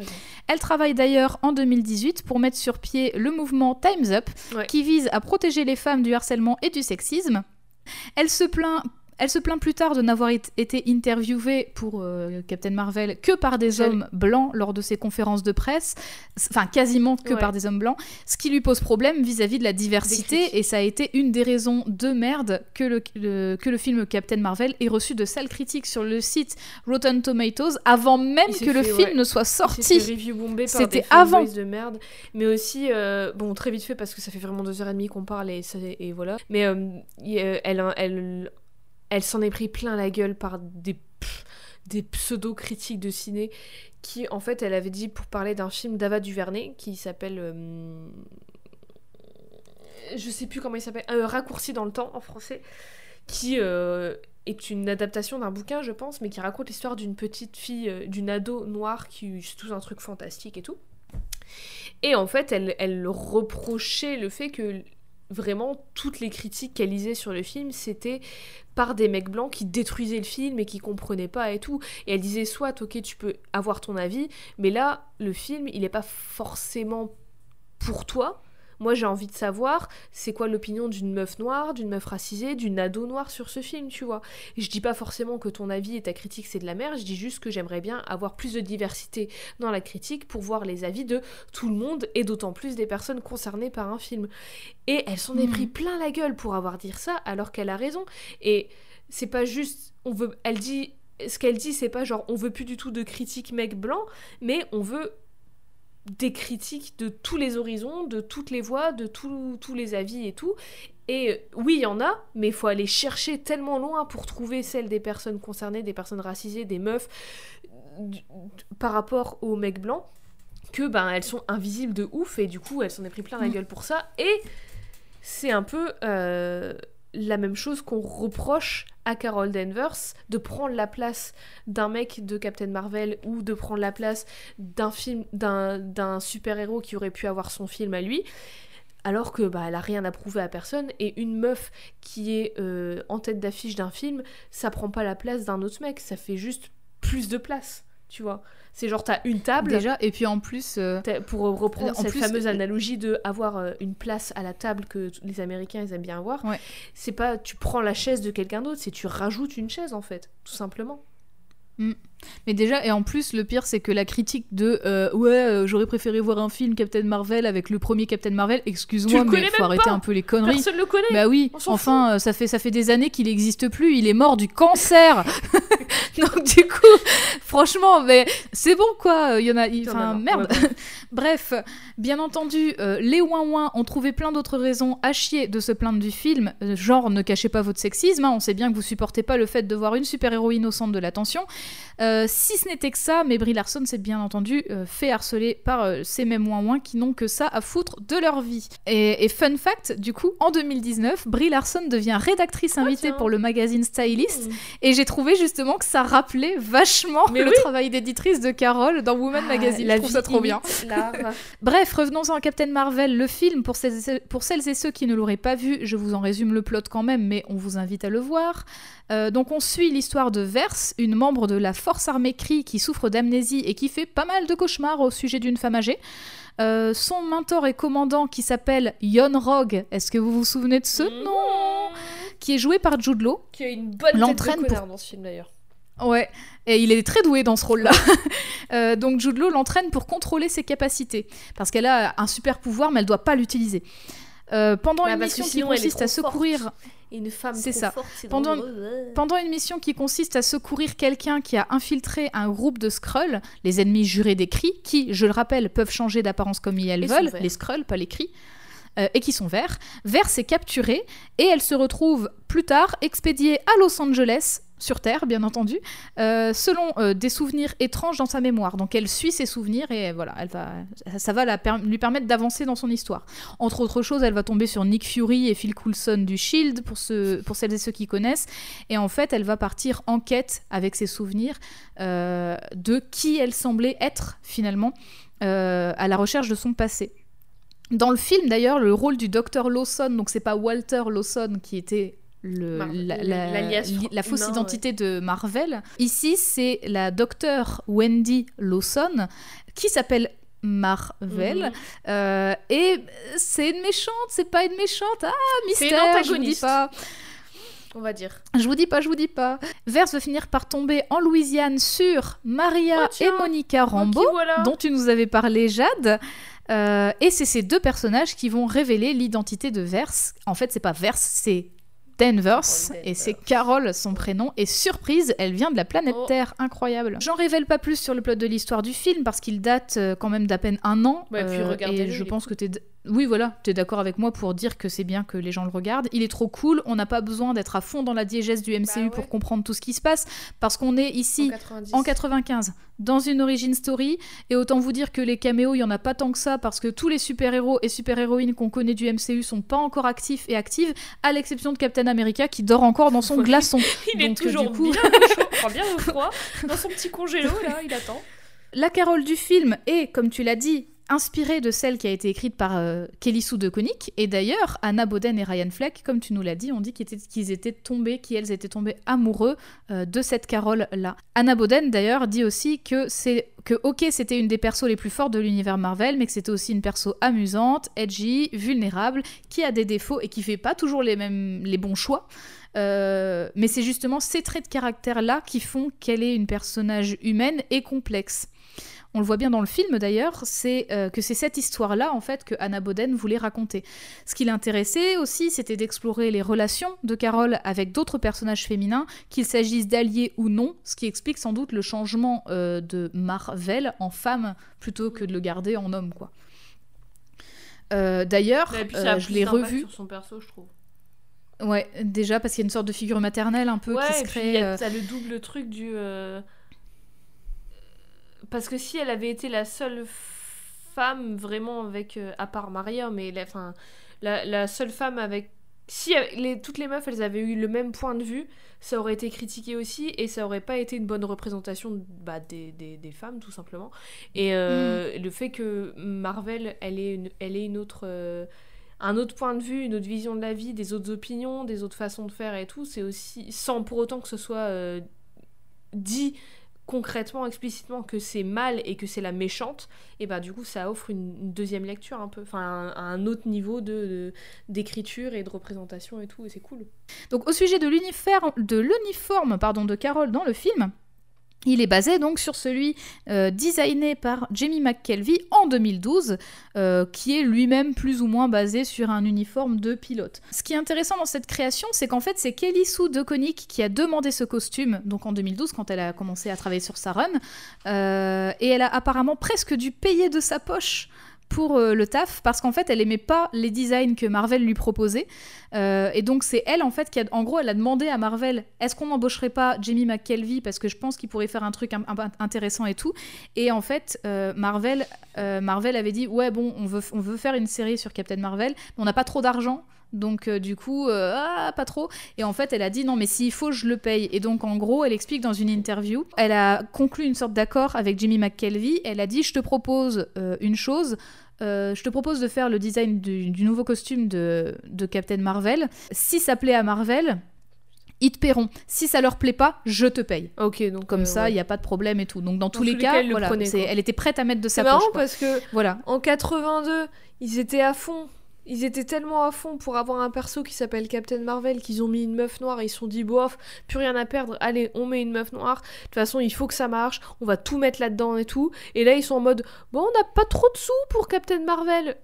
Elle, travaille d'ailleurs en 2018 pour mettre sur pied le mouvement Times Up, qui vise à protéger les femmes du harcèlement et du sexisme. Elle se plaint elle se plaint plus tard de n'avoir été interviewée pour euh, Captain Marvel que par des hommes blancs lors de ses conférences de presse, enfin quasiment que par des hommes blancs, ce qui lui pose problème vis-à-vis de la diversité, et ça a été une des raisons de merde que le, que le film Captain Marvel ait reçu de sales critiques sur le site Rotten Tomatoes avant même que le film ne soit sorti. C'était avant. de merde, mais aussi, euh, bon, très vite fait parce que ça fait vraiment deux heures et demie qu'on parle et, et voilà, mais euh, elle, elle elle s'en est pris plein la gueule par des, pseudo-critiques de ciné qui, en fait, elle avait dit pour parler d'un film d'Ava Duvernay qui s'appelle. Euh, je sais plus comment il s'appelle. Euh, Raccourci dans le temps en français. Qui euh, est une adaptation d'un bouquin, je pense, mais qui raconte l'histoire d'une petite fille, d'une ado noire qui. C'est tout un truc fantastique et tout. Et en fait, elle, elle reprochait le fait que vraiment toutes les critiques qu'elle lisait sur le film, c'était par des mecs blancs qui détruisaient le film et qui comprenaient pas et tout. Et elle disait soit ok tu peux avoir ton avis, mais là le film il n'est pas forcément pour toi, moi, j'ai envie de savoir c'est quoi l'opinion d'une meuf noire, d'une meuf racisée, d'une ado noire sur ce film, tu vois. je dis pas forcément que ton avis et ta critique c'est de la merde, je dis juste que j'aimerais bien avoir plus de diversité dans la critique pour voir les avis de tout le monde et d'autant plus des personnes concernées par un film. Et elle s'en est hmm. pris plein la gueule pour avoir dit ça alors qu'elle a raison. Et c'est pas juste, on veut, elle dit ce qu'elle dit, c'est pas genre on veut plus du tout de critiques mec blanc, mais on veut des critiques de tous les horizons, de toutes les voix, de tous les avis et tout. Et oui, il y en a, mais il faut aller chercher tellement loin pour trouver celles des personnes concernées, des personnes racisées, des meufs, par rapport aux mecs blancs, que ben elles sont invisibles de ouf et du coup elles s'en est pris plein la mm. gueule pour ça. Et c'est un peu euh, la même chose qu'on reproche à Carol Danvers de prendre la place d'un mec de Captain Marvel ou de prendre la place d'un film d'un super-héros qui aurait pu avoir son film à lui alors que bah elle a rien à prouver à personne et une meuf qui est euh, en tête d'affiche d'un film ça prend pas la place d'un autre mec ça fait juste plus de place tu vois c'est genre, t'as une table. Déjà, et puis en plus. Euh, pour reprendre cette fameuse analogie de avoir euh, une place à la table que les Américains, ils aiment bien avoir, c'est pas tu prends la chaise de quelqu'un d'autre, c'est tu rajoutes une chaise, en fait, tout simplement. Mm. Mais déjà, et en plus, le pire, c'est que la critique de euh, ouais, euh, j'aurais préféré voir un film Captain Marvel avec le premier Captain Marvel. Excuse-moi, mais faut arrêter un peu les conneries. Personne le connaît. Bah oui. Enfin, euh, ça fait ça fait des années qu'il n'existe plus. Il est mort du cancer. Donc du coup, franchement, mais c'est bon quoi. Il y en a. Enfin, merde. Bref, bien entendu, les ouin ouin ont trouvé plein d'autres raisons à chier de se plaindre du film. genre, ne cachez pas votre sexisme. Hein. On sait bien que vous supportez pas le fait de voir une super héroïne au centre de l'attention. Euh, si ce n'était que ça, mais Brie Larson s'est bien entendu euh, fait harceler par euh, ces mêmes moins qui n'ont que ça à foutre de leur vie. Et, fun fact, du coup, en 2019, Brie Larson devient rédactrice ah, invitée pour le magazine Stylist, mmh. et j'ai trouvé justement que ça rappelait vachement le travail d'éditrice de Carole dans Woman ah, Magazine. Je trouve ça trop bien. Bref, revenons-en à Captain Marvel, le film, pour celles et ceux qui ne l'auraient pas vu, je vous en résume le plot quand même, mais on vous invite à le voir. Donc on suit l'histoire de Verse, une membre de la force armée Cree qui souffre d'amnésie et qui fait pas mal de cauchemars au sujet d'une femme âgée. Euh, son mentor et commandant qui s'appelle Yon Rogue, est-ce que vous vous souvenez de ce mmh. nom Qui est joué par Jude Law. Qui a une bonne tête de pour... dans ce film d'ailleurs. Ouais, et il est très doué dans ce rôle-là. Euh, donc Jude Law l'entraîne pour contrôler ses capacités, parce qu'elle a un super pouvoir, mais elle doit pas l'utiliser. Euh, pendant une mission qui consiste à secourir une femme c'est ça. pendant, pendant une mission qui consiste à secourir quelqu'un qui a infiltré un groupe de Skrulls, les ennemis jurés des cris, qui, je le rappelle, peuvent changer d'apparence comme ils veulent, les Skrulls, pas les cris. Euh, et qui sont verts. Vert s'est capturée et elle se retrouve plus tard expédiée à Los Angeles sur Terre, bien entendu, euh, selon euh, des souvenirs étranges dans sa mémoire. Donc elle suit ses souvenirs et voilà, elle va, ça va lui permettre d'avancer dans son histoire. Entre autres choses, elle va tomber sur Nick Fury et Phil Coulson du Shield pour, pour celles et ceux qui connaissent. Et en fait, elle va partir en quête avec ses souvenirs euh, de qui elle semblait être finalement à la recherche de son passé. Dans le film, d'ailleurs, le rôle du docteur Lawson, donc c'est pas Walter Lawson qui était le, la, fausse identité de Marvel. Ici, c'est la docteur Wendy Lawson qui s'appelle Marvel. Mhm. Euh, et c'est une méchante, c'est pas une méchante. Ah, mystère, je vous dis pas. On va dire. Je vous dis pas, je vous dis pas. Verse va finir par tomber en Louisiane sur Maria Oh, et Monica Rambeau, Ok, voilà. dont tu nous avais parlé, Jade. Euh, et c'est ces deux personnages qui vont révéler l'identité de Verse. En fait, c'est pas Verse, c'est Danvers, et c'est Danvers. Carol son prénom. Et surprise, elle vient de la planète Oh. Terre, incroyable. J'en révèle pas plus sur le plot de l'histoire du film parce qu'il date euh, quand même d'à peine un an. Ouais, puis euh, et je pense que t'es, oui voilà, t'es d'accord avec moi pour dire que c'est bien que les gens le regardent. Il est trop cool. On n'a pas besoin d'être à fond dans la diégèse du MCU Bah ouais. pour comprendre tout ce qui se passe parce qu'on est ici En 90. en 95 dans une origin story et autant vous dire que les caméos il y en a pas tant que ça parce que tous les super-héros et super-héroïnes qu'on connaît du MCU sont pas encore actifs et actives à l'exception de Captain America qui dort encore dans son glaçon. Il est Donc, euh, toujours du coup- bien au chaud, enfin, bien au froid, dans son petit congélo, là, il attend. La Carole du film est comme tu l'as dit inspirée de celle qui a été écrite par euh, Kelly Sue DeConnick et d'ailleurs Anna Boden et Ryan Fleck comme tu nous l'as dit on dit qu'ils étaient, tombés qu'elles étaient tombés amoureux euh, de cette Carole là. Anna Boden d'ailleurs dit aussi que c'est que ok c'était une des persos les plus fortes de l'univers Marvel mais que c'était aussi une perso amusante, edgy, vulnérable, qui a des défauts et qui fait pas toujours les bons choix. Euh, mais c'est justement ces traits de caractère là qui font qu'elle est une personnage humaine et complexe. On le voit bien dans le film d'ailleurs, c'est euh, que c'est cette histoire-là en fait que Anna Boden voulait raconter. Ce qui l'intéressait aussi, c'était d'explorer les relations de Carole avec d'autres personnages féminins, qu'il s'agisse d'alliés ou non, ce qui explique sans doute le changement euh, de Marvel en femme plutôt que de le garder en homme, quoi. Euh, D'ailleurs, a je l'ai revu. sur son perso, je trouve. Ouais, déjà parce qu'il y a une sorte de figure maternelle un peu ouais, qui se crée. t'as le double truc du. Parce que si elle avait été la seule femme vraiment avec. euh, à part Maria, mais la, la, la seule femme avec. Si euh, les, toutes les meufs elles avaient eu le même point de vue, ça aurait été critiqué aussi et ça aurait pas été une bonne représentation bah, des, des, des femmes tout simplement. Et euh, le fait que Marvel elle ait une, elle ait une autre. un autre point de vue, une autre vision de la vie, des autres opinions, des autres façons de faire et tout, c'est aussi sans pour autant que ce soit euh, dit concrètement, explicitement que c'est mal et que c'est la méchante, et bah du coup ça offre une, deuxième lecture un peu, enfin un, autre niveau de d'écriture et de représentation et tout, et c'est cool. Donc au sujet de l'uniforme pardon de Carol dans le film, il est basé donc sur celui euh, designé par Jamie McKelvey en 2012, euh, qui est lui-même plus ou moins basé sur un uniforme de pilote. Ce qui est intéressant dans cette création, c'est qu'en fait c'est Kelly Sue DeConnick qui a demandé ce costume, donc en 2012 quand elle a commencé à travailler sur sa run, euh, et elle a apparemment presque dû payer de sa poche pour euh, le taf parce qu'en fait elle aimait pas les designs que Marvel lui proposait. Euh, et donc c'est elle en fait qui a en gros elle a demandé à Marvel est-ce qu'on n'embaucherait pas Jamie McKelvey parce que je pense qu'il pourrait faire un truc intéressant et tout. Et en fait euh, Marvel Marvel avait dit ouais bon on veut on veut faire une série sur Captain Marvel mais on n'a pas trop d'argent donc euh, du coup, euh, ah, pas trop. Et en fait, elle a dit non, mais s'il faut, je le paye. Et donc en gros, elle explique dans une interview, elle a conclu une sorte d'accord avec Jimmy McKelvey. Elle a dit, je te propose euh, une chose. je te propose de faire le design du, du nouveau costume de, de Captain Marvel. Si ça plaît à Marvel, ils te paieront. Si ça leur plaît pas, je te paye. Ok, donc Comme ça, il ouais. n'y a pas de problème et tout. Donc dans, tous tous les cas, elle le voilà, prenait, c'est- elle était prête à mettre de C'est sa marrant poche. quoi. parce que Voilà. en 82, ils étaient à fond. Ils étaient tellement à fond pour avoir un perso qui s'appelle Captain Marvel qu'ils ont mis une meuf noire et ils se sont dit bof, plus rien à perdre, allez, on met une meuf noire. De toute façon, il faut que ça marche, on va tout mettre là-dedans et tout. Et là, ils sont en mode bon, on n'a pas trop de sous pour Captain Marvel.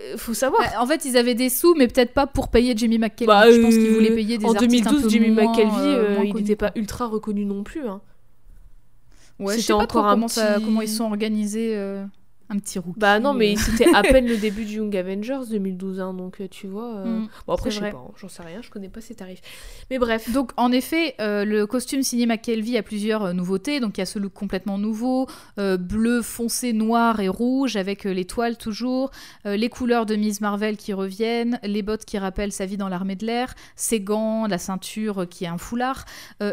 Euh, Faut savoir. Ouais, En fait, ils avaient des sous, mais peut-être pas pour payer Jimmy McKelvey. Bah, je pense qu'ils euh, voulaient payer des en artistes un 2012, peu Jimmy moins, McKelvey, euh, euh, il n'était pas ultra reconnu non plus. hein. Ouais, je c'était sais pas trop encore un comment, ça- comment ils sont organisés. euh. Un petit rookie. Bah non, mais euh. c'était à peine le début du Young Avengers 2012, hein, donc euh, tu vois. euh, Mm, bon, après, je sais pas, hein, j'en sais rien, je connais pas ces tarifs. Mais bref. Donc en effet, euh, le costume signé McKelvey a plusieurs euh, nouveautés. Donc il y a ce look complètement nouveau, bleu foncé, noir et rouge avec l'étoile toujours, les couleurs de Miss Marvel qui reviennent, les bottes qui rappellent sa vie dans l'armée de l'air, ses gants, la ceinture qui est un foulard.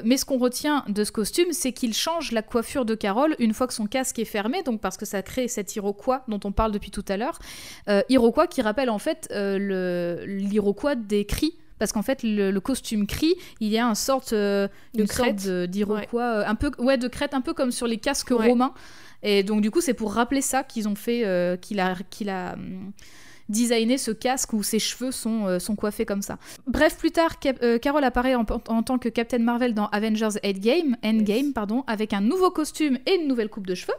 Mais ce qu'on retient de ce costume, c'est qu'il change la coiffure de Carole une fois que son casque est fermé, donc parce que ça crée cet Iroquois dont on parle depuis tout à l'heure. Euh, Iroquois qui rappelle en fait euh, l'Iroquois des cris. Parce qu'en fait, le, le costume cri, il y a une sorte, euh, De une crête. sorte d'Iroquois, euh, un peu, ouais, de crête, un peu comme sur les casques Ouais. romains. Et donc, du coup, c'est pour rappeler ça qu'ils ont fait, euh, qu'il a, qu'il a hum, designé ce casque où ses cheveux sont, euh, sont coiffés comme ça. Bref, plus tard, Cap- Carol apparaît en, en tant que Captain Marvel dans Avengers Endgame, Endgame Yes. pardon, avec un nouveau costume et une nouvelle coupe de cheveux.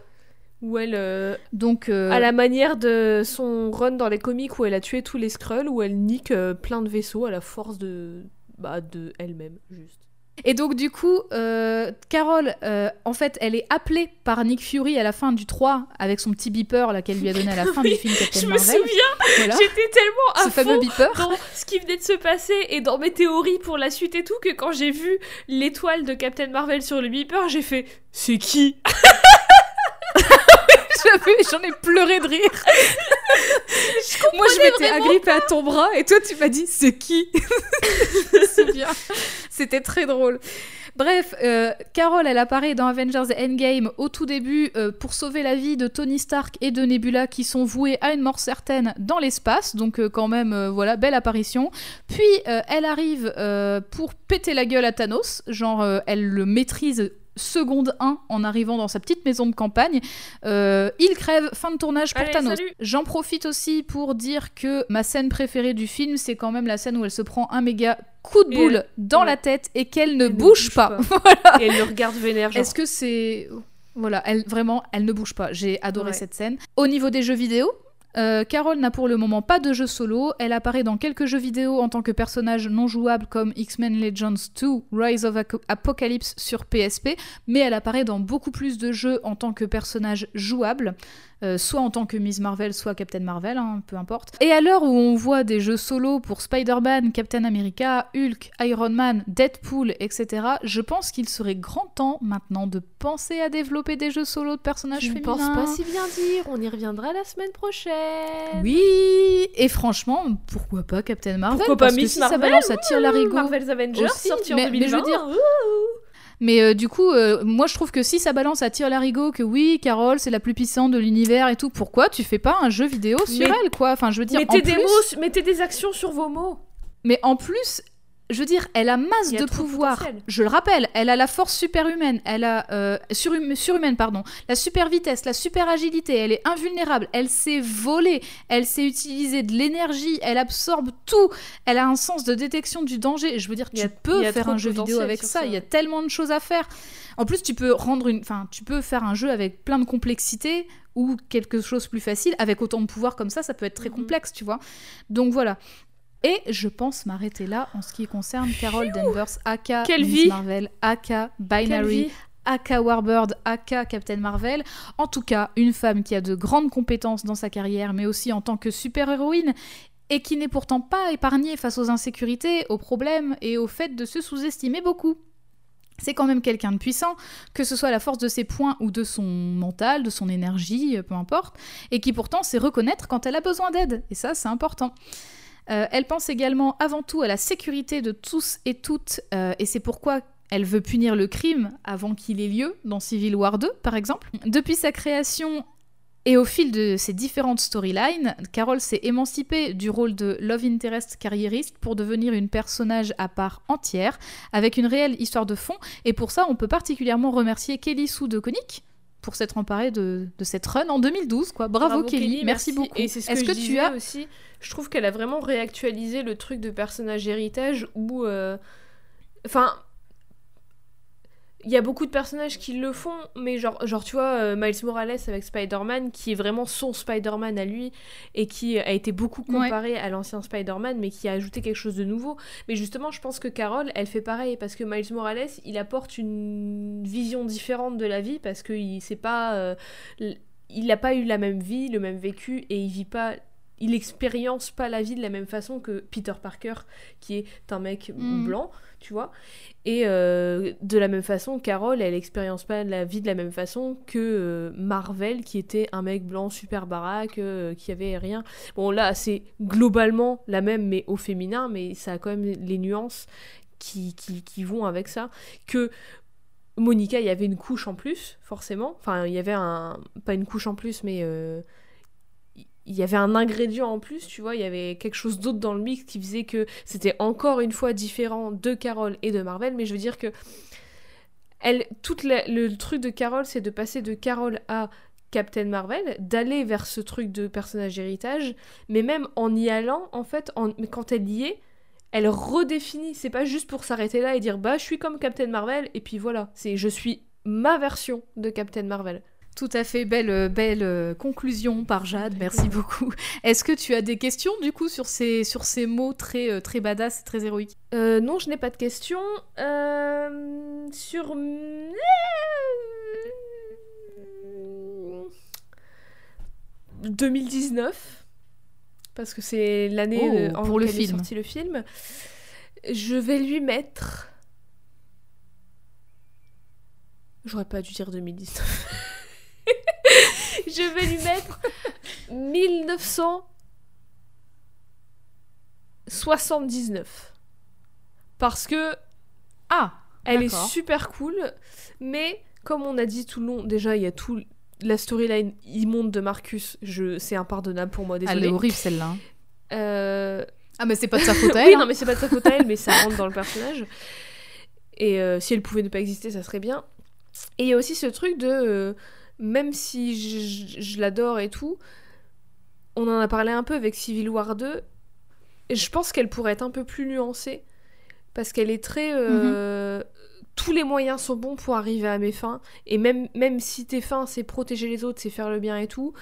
Où elle, euh, Donc, euh, à la manière de son run dans les comics où elle a tué tous les Skrulls, où elle nique euh, plein de vaisseaux à la force de, bah, de elle-même, juste. Et donc du coup, euh, Carol, euh, en fait, elle est appelée par Nick Fury à la fin du 3 avec son petit beeper qu'elle lui a donné à la fin Oui, du film Captain Je me Marvel. souviens, Voilà, j'étais tellement à ce fameux beeper. dans ce qui venait de se passer et dans mes théories pour la suite et tout que quand j'ai vu l'étoile de Captain Marvel sur le beeper, j'ai fait c'est qui? J'avais- J'en ai pleuré de rire. Moi, je m'étais agrippée à ton bras et toi, tu m'as dit c'est qui? Me souviens. C'était très drôle. Bref, euh, Carol, elle apparaît dans Avengers Endgame au tout début euh, pour sauver la vie de Tony Stark et de Nebula qui sont voués à une mort certaine dans l'espace. Donc euh, quand même, euh, voilà, belle apparition. Puis elle arrive pour péter la gueule à Thanos. Genre, elle le maîtrise seconde 1 en arrivant dans sa petite maison de campagne. Euh, il crève, fin de tournage pour Allez, Thanos. J'en profite aussi pour dire que ma scène préférée du film, c'est quand même la scène où elle se prend un méga coup de boule elle- dans ouais. la tête et qu'elle ne bouge, pas. Et elle le regarde vénère. Est-ce que c'est... Voilà, elle, vraiment, elle ne bouge pas. J'ai adoré Ouais. cette scène. Au niveau des jeux vidéo, euh, Carol n'a pour le moment pas de jeu solo. Elle apparaît dans quelques jeux vidéo en tant que personnage non jouable comme X-Men Legends 2, Rise of Apocalypse sur PSP, mais elle apparaît dans beaucoup plus de jeux en tant que personnage jouable, euh, soit en tant que Miss Marvel, soit Captain Marvel, hein, peu importe. Et à l'heure où on voit des jeux solo pour Spider-Man, Captain America, Hulk, Iron Man, Deadpool, etc., je pense qu'il serait grand temps maintenant de penser à développer des jeux solo de personnages Je ne féminins. pense pas si bien dire, on y reviendra la semaine prochaine. Oui, et franchement, pourquoi pas Captain Marvel? Pourquoi pas Parce que Miss si Marvel? ça balance à tire larigot. Marvel's Avengers aussi, sorti en mais- mais je 2020. veux dire-. Mais euh, du coup, euh, moi je trouve que si ça balance à tire larigot que oui, Carole c'est la plus puissante de l'univers et tout, pourquoi tu fais pas un jeu vidéo sur Mais- elle quoi? Enfin, je veux dire, en mettez des plus, mots, mettez des actions sur vos mots. mais en plus, je veux dire, elle a masse a de pouvoir. potentiel. Je le rappelle, elle a la force superhumaine, elle a euh, surhum- surhumaine, pardon, la super vitesse, la super agilité, elle est invulnérable, elle sait voler, elle sait utiliser de l'énergie, elle absorbe tout, elle a un sens de détection du danger. Je veux dire, tu a- peux faire un jeu vidéo avec ça. Il y a tellement de choses à faire. En plus, tu peux rendre une, enfin, tu peux faire un jeu avec plein de complexité ou quelque chose plus facile avec autant de pouvoir comme ça, ça peut être très Mhm. complexe, tu vois. Donc voilà. Et je pense m'arrêter là en ce qui concerne Carol Danvers, aka Quelle Miss vie Marvel, aka Binary, aka Warbird, aka Captain Marvel. En tout cas, une femme qui a de grandes compétences dans sa carrière, mais aussi en tant que super-héroïne, et qui n'est pourtant pas épargnée face aux insécurités, aux problèmes et au fait de se sous-estimer beaucoup. C'est quand même quelqu'un de puissant, que ce soit à la force de ses points ou de son mental, de son énergie, euh, peu importe, et qui pourtant sait reconnaître quand elle a besoin d'aide. Et ça, c'est important. Euh, elle pense également avant tout à la sécurité de tous et toutes, euh, et c'est pourquoi elle veut punir le crime avant qu'il ait lieu, dans Civil War 2 par exemple. Depuis sa création et au fil de ses différentes storylines, Carol s'est émancipée du rôle de love interest carriériste pour devenir une personnage à part entière, avec une réelle histoire de fond, et pour ça on peut particulièrement remercier Kelly Sue de Koenig pour s'être emparée de, de cette run en 2012. Quoi. Bravo, Kelly, merci, beaucoup. Et c'est ce que, Est-ce je que tu as aussi Je trouve qu'elle a vraiment réactualisé le truc de personnage héritage où, euh, enfin, il y a beaucoup de personnages qui le font, mais genre, genre tu vois, euh, Miles Morales avec Spider-Man, qui est vraiment son Spider-Man à lui, et qui a été beaucoup Ouais. comparé à l'ancien Spider-Man, mais qui a ajouté quelque chose de nouveau. Mais justement, je pense que Carol, elle fait pareil, parce que Miles Morales, il apporte une vision différente de la vie, parce que il c'est pas... euh, il n'a pas eu la même vie, le même vécu, et il vit pas il expérience pas la vie de la même façon que Peter Parker, qui est un mec Mm. blanc, tu vois. Et euh, de la même façon, Carol, elle expérience pas la vie de la même façon que euh, Marvel, qui était un mec blanc super baraque, euh, qui avait rien. Bon, là, c'est globalement la même, mais au féminin, mais ça a quand même les nuances qui, qui, qui vont avec ça. Que Monica, il y avait une couche en plus, forcément. Enfin, il y avait un. Pas une couche en plus, mais. Il y avait un ingrédient en plus, tu vois, il y avait quelque chose d'autre dans le mix qui faisait que c'était encore une fois différent de Carol et de Marvel, mais je veux dire que elle, toute la- le truc de Carol, c'est de passer de Carol à Captain Marvel, d'aller vers ce truc de personnage héritage, mais même en y allant, en fait, quand elle y est, elle redéfinit. C'est pas juste pour s'arrêter là et dire bah je suis comme Captain Marvel et puis voilà, c'est je suis ma version de Captain Marvel. Tout à fait, belle, euh, belle euh, conclusion par Jade, merci beaucoup. Est-ce que tu as des questions du coup sur ces, sur ces mots très, euh, très badass et très héroïques? Euh, non, je n'ai pas de questions. Euh, sur. 2019, parce que c'est l'année Oh, en pour le est sorti le film. Je vais lui mettre. J'aurais pas dû dire 2019. je vais lui mettre 1979. Parce que Ah elle est super cool, mais comme on a dit tout le long, déjà il y a tout la storyline immonde de Marcus, je c'est impardonnable pour moi, Elle est horrible celle-là. hein. Euh, Ah mais c'est pas de sa faute à oui, elle. non hein. mais c'est pas de sa faute à elle, mais ça rentre dans le personnage. Et euh, si elle pouvait ne pas exister, ça serait bien. Et il y a aussi ce truc de euh, même si je, je- je l'adore et tout, on en a parlé un peu avec Civil War 2. Et je pense qu'elle pourrait être un peu plus nuancée parce qu'elle est très euh, tous les moyens sont bons pour arriver à mes fins et même même si tes fins c'est protéger les autres, c'est faire le bien et tout,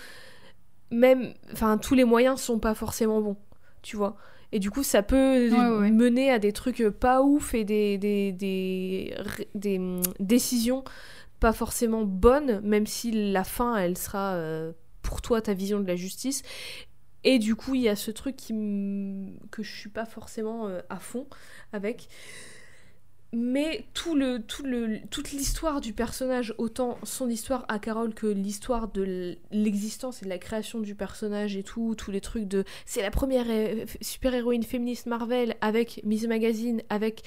même enfin tous les moyens sont pas forcément bons, tu vois. Et du coup, ça peut Ouais, ouais, ouais. mener à des trucs pas ouf et des, des, des, des, hum, décisions pas forcément bonnes, même si la fin, elle sera euh, pour toi ta vision de la justice. Et du coup, il y a ce truc qui que je suis pas forcément euh, à fond avec. Mais tout le, tout le, toute l'histoire du personnage, autant son histoire à Carole que l'histoire de l'existence et de la création du personnage et tout, tous les trucs de... C'est la première euh, super-héroïne féministe Marvel avec Miss Magazine, avec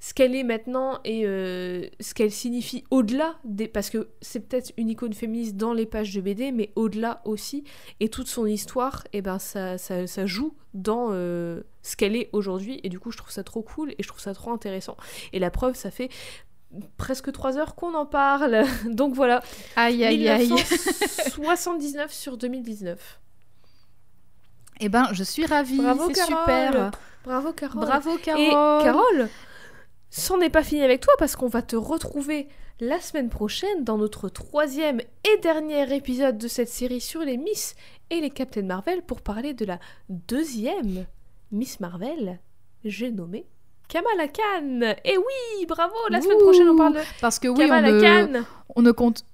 ce qu'elle est maintenant et euh, ce qu'elle signifie au-delà des... Parce que c'est peut-être une icône féministe dans les pages de BD, mais au-delà aussi. Et toute son histoire, et ben ça, ça, ça joue dans euh, ce qu'elle est aujourd'hui. Et du coup, je trouve ça trop cool et je trouve ça trop intéressant. Et la preuve, ça fait presque trois heures qu'on en parle. Donc voilà, Aïe aïe aïe. 1979 sur 2019. Eh ben je suis ravie, Bravo, c'est Carole. super. Bravo Carole. Bravo Carole. Et Carole, c'en est pas fini avec toi parce qu'on va te retrouver la semaine prochaine dans notre troisième et dernier épisode de cette série sur les Miss et les Captain Marvel pour parler de la deuxième Miss Marvel, j'ai nommé Kamala Khan. Et oui, bravo, la semaine prochaine on parle de Parce que oui, on Kamala ne, Khan. on ne compte.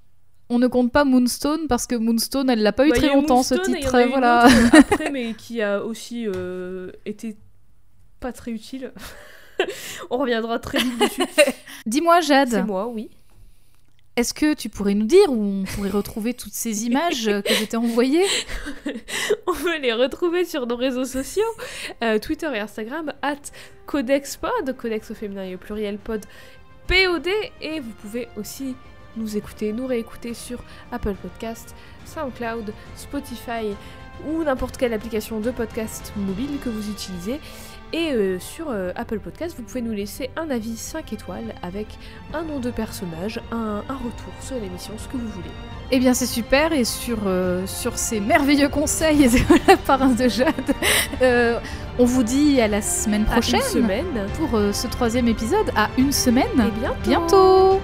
On ne compte pas Moonstone parce que Moonstone, elle l'a pas eu Bah, très longtemps ce Moonstone titre. Voilà. après, mais qui a aussi euh, été pas très utile. On reviendra très vite dessus. Dis-moi C'est Jade, moi, oui. est-ce que tu pourrais nous dire où on pourrait retrouver toutes ces images euh, que je t'ai envoyées On peut les retrouver sur nos réseaux sociaux, euh, Twitter et Instagram, at CodexPod, Codex au féminin et au pluriel pod, POD, et vous pouvez aussi nous écouter, nous réécouter sur Apple Podcast, SoundCloud, Spotify ou n'importe quelle application de podcast mobile que vous utilisez. Et euh, sur euh, Apple Podcast, vous pouvez nous laisser un avis 5 étoiles avec un nom de personnage, un, un retour sur l'émission, ce que vous voulez. Eh bien c'est super et sur, euh, sur ces merveilleux conseils de la part de Jade, on vous dit à la semaine À prochaine une semaine. pour ce troisième épisode. À une semaine. Et bientôt. Bientôt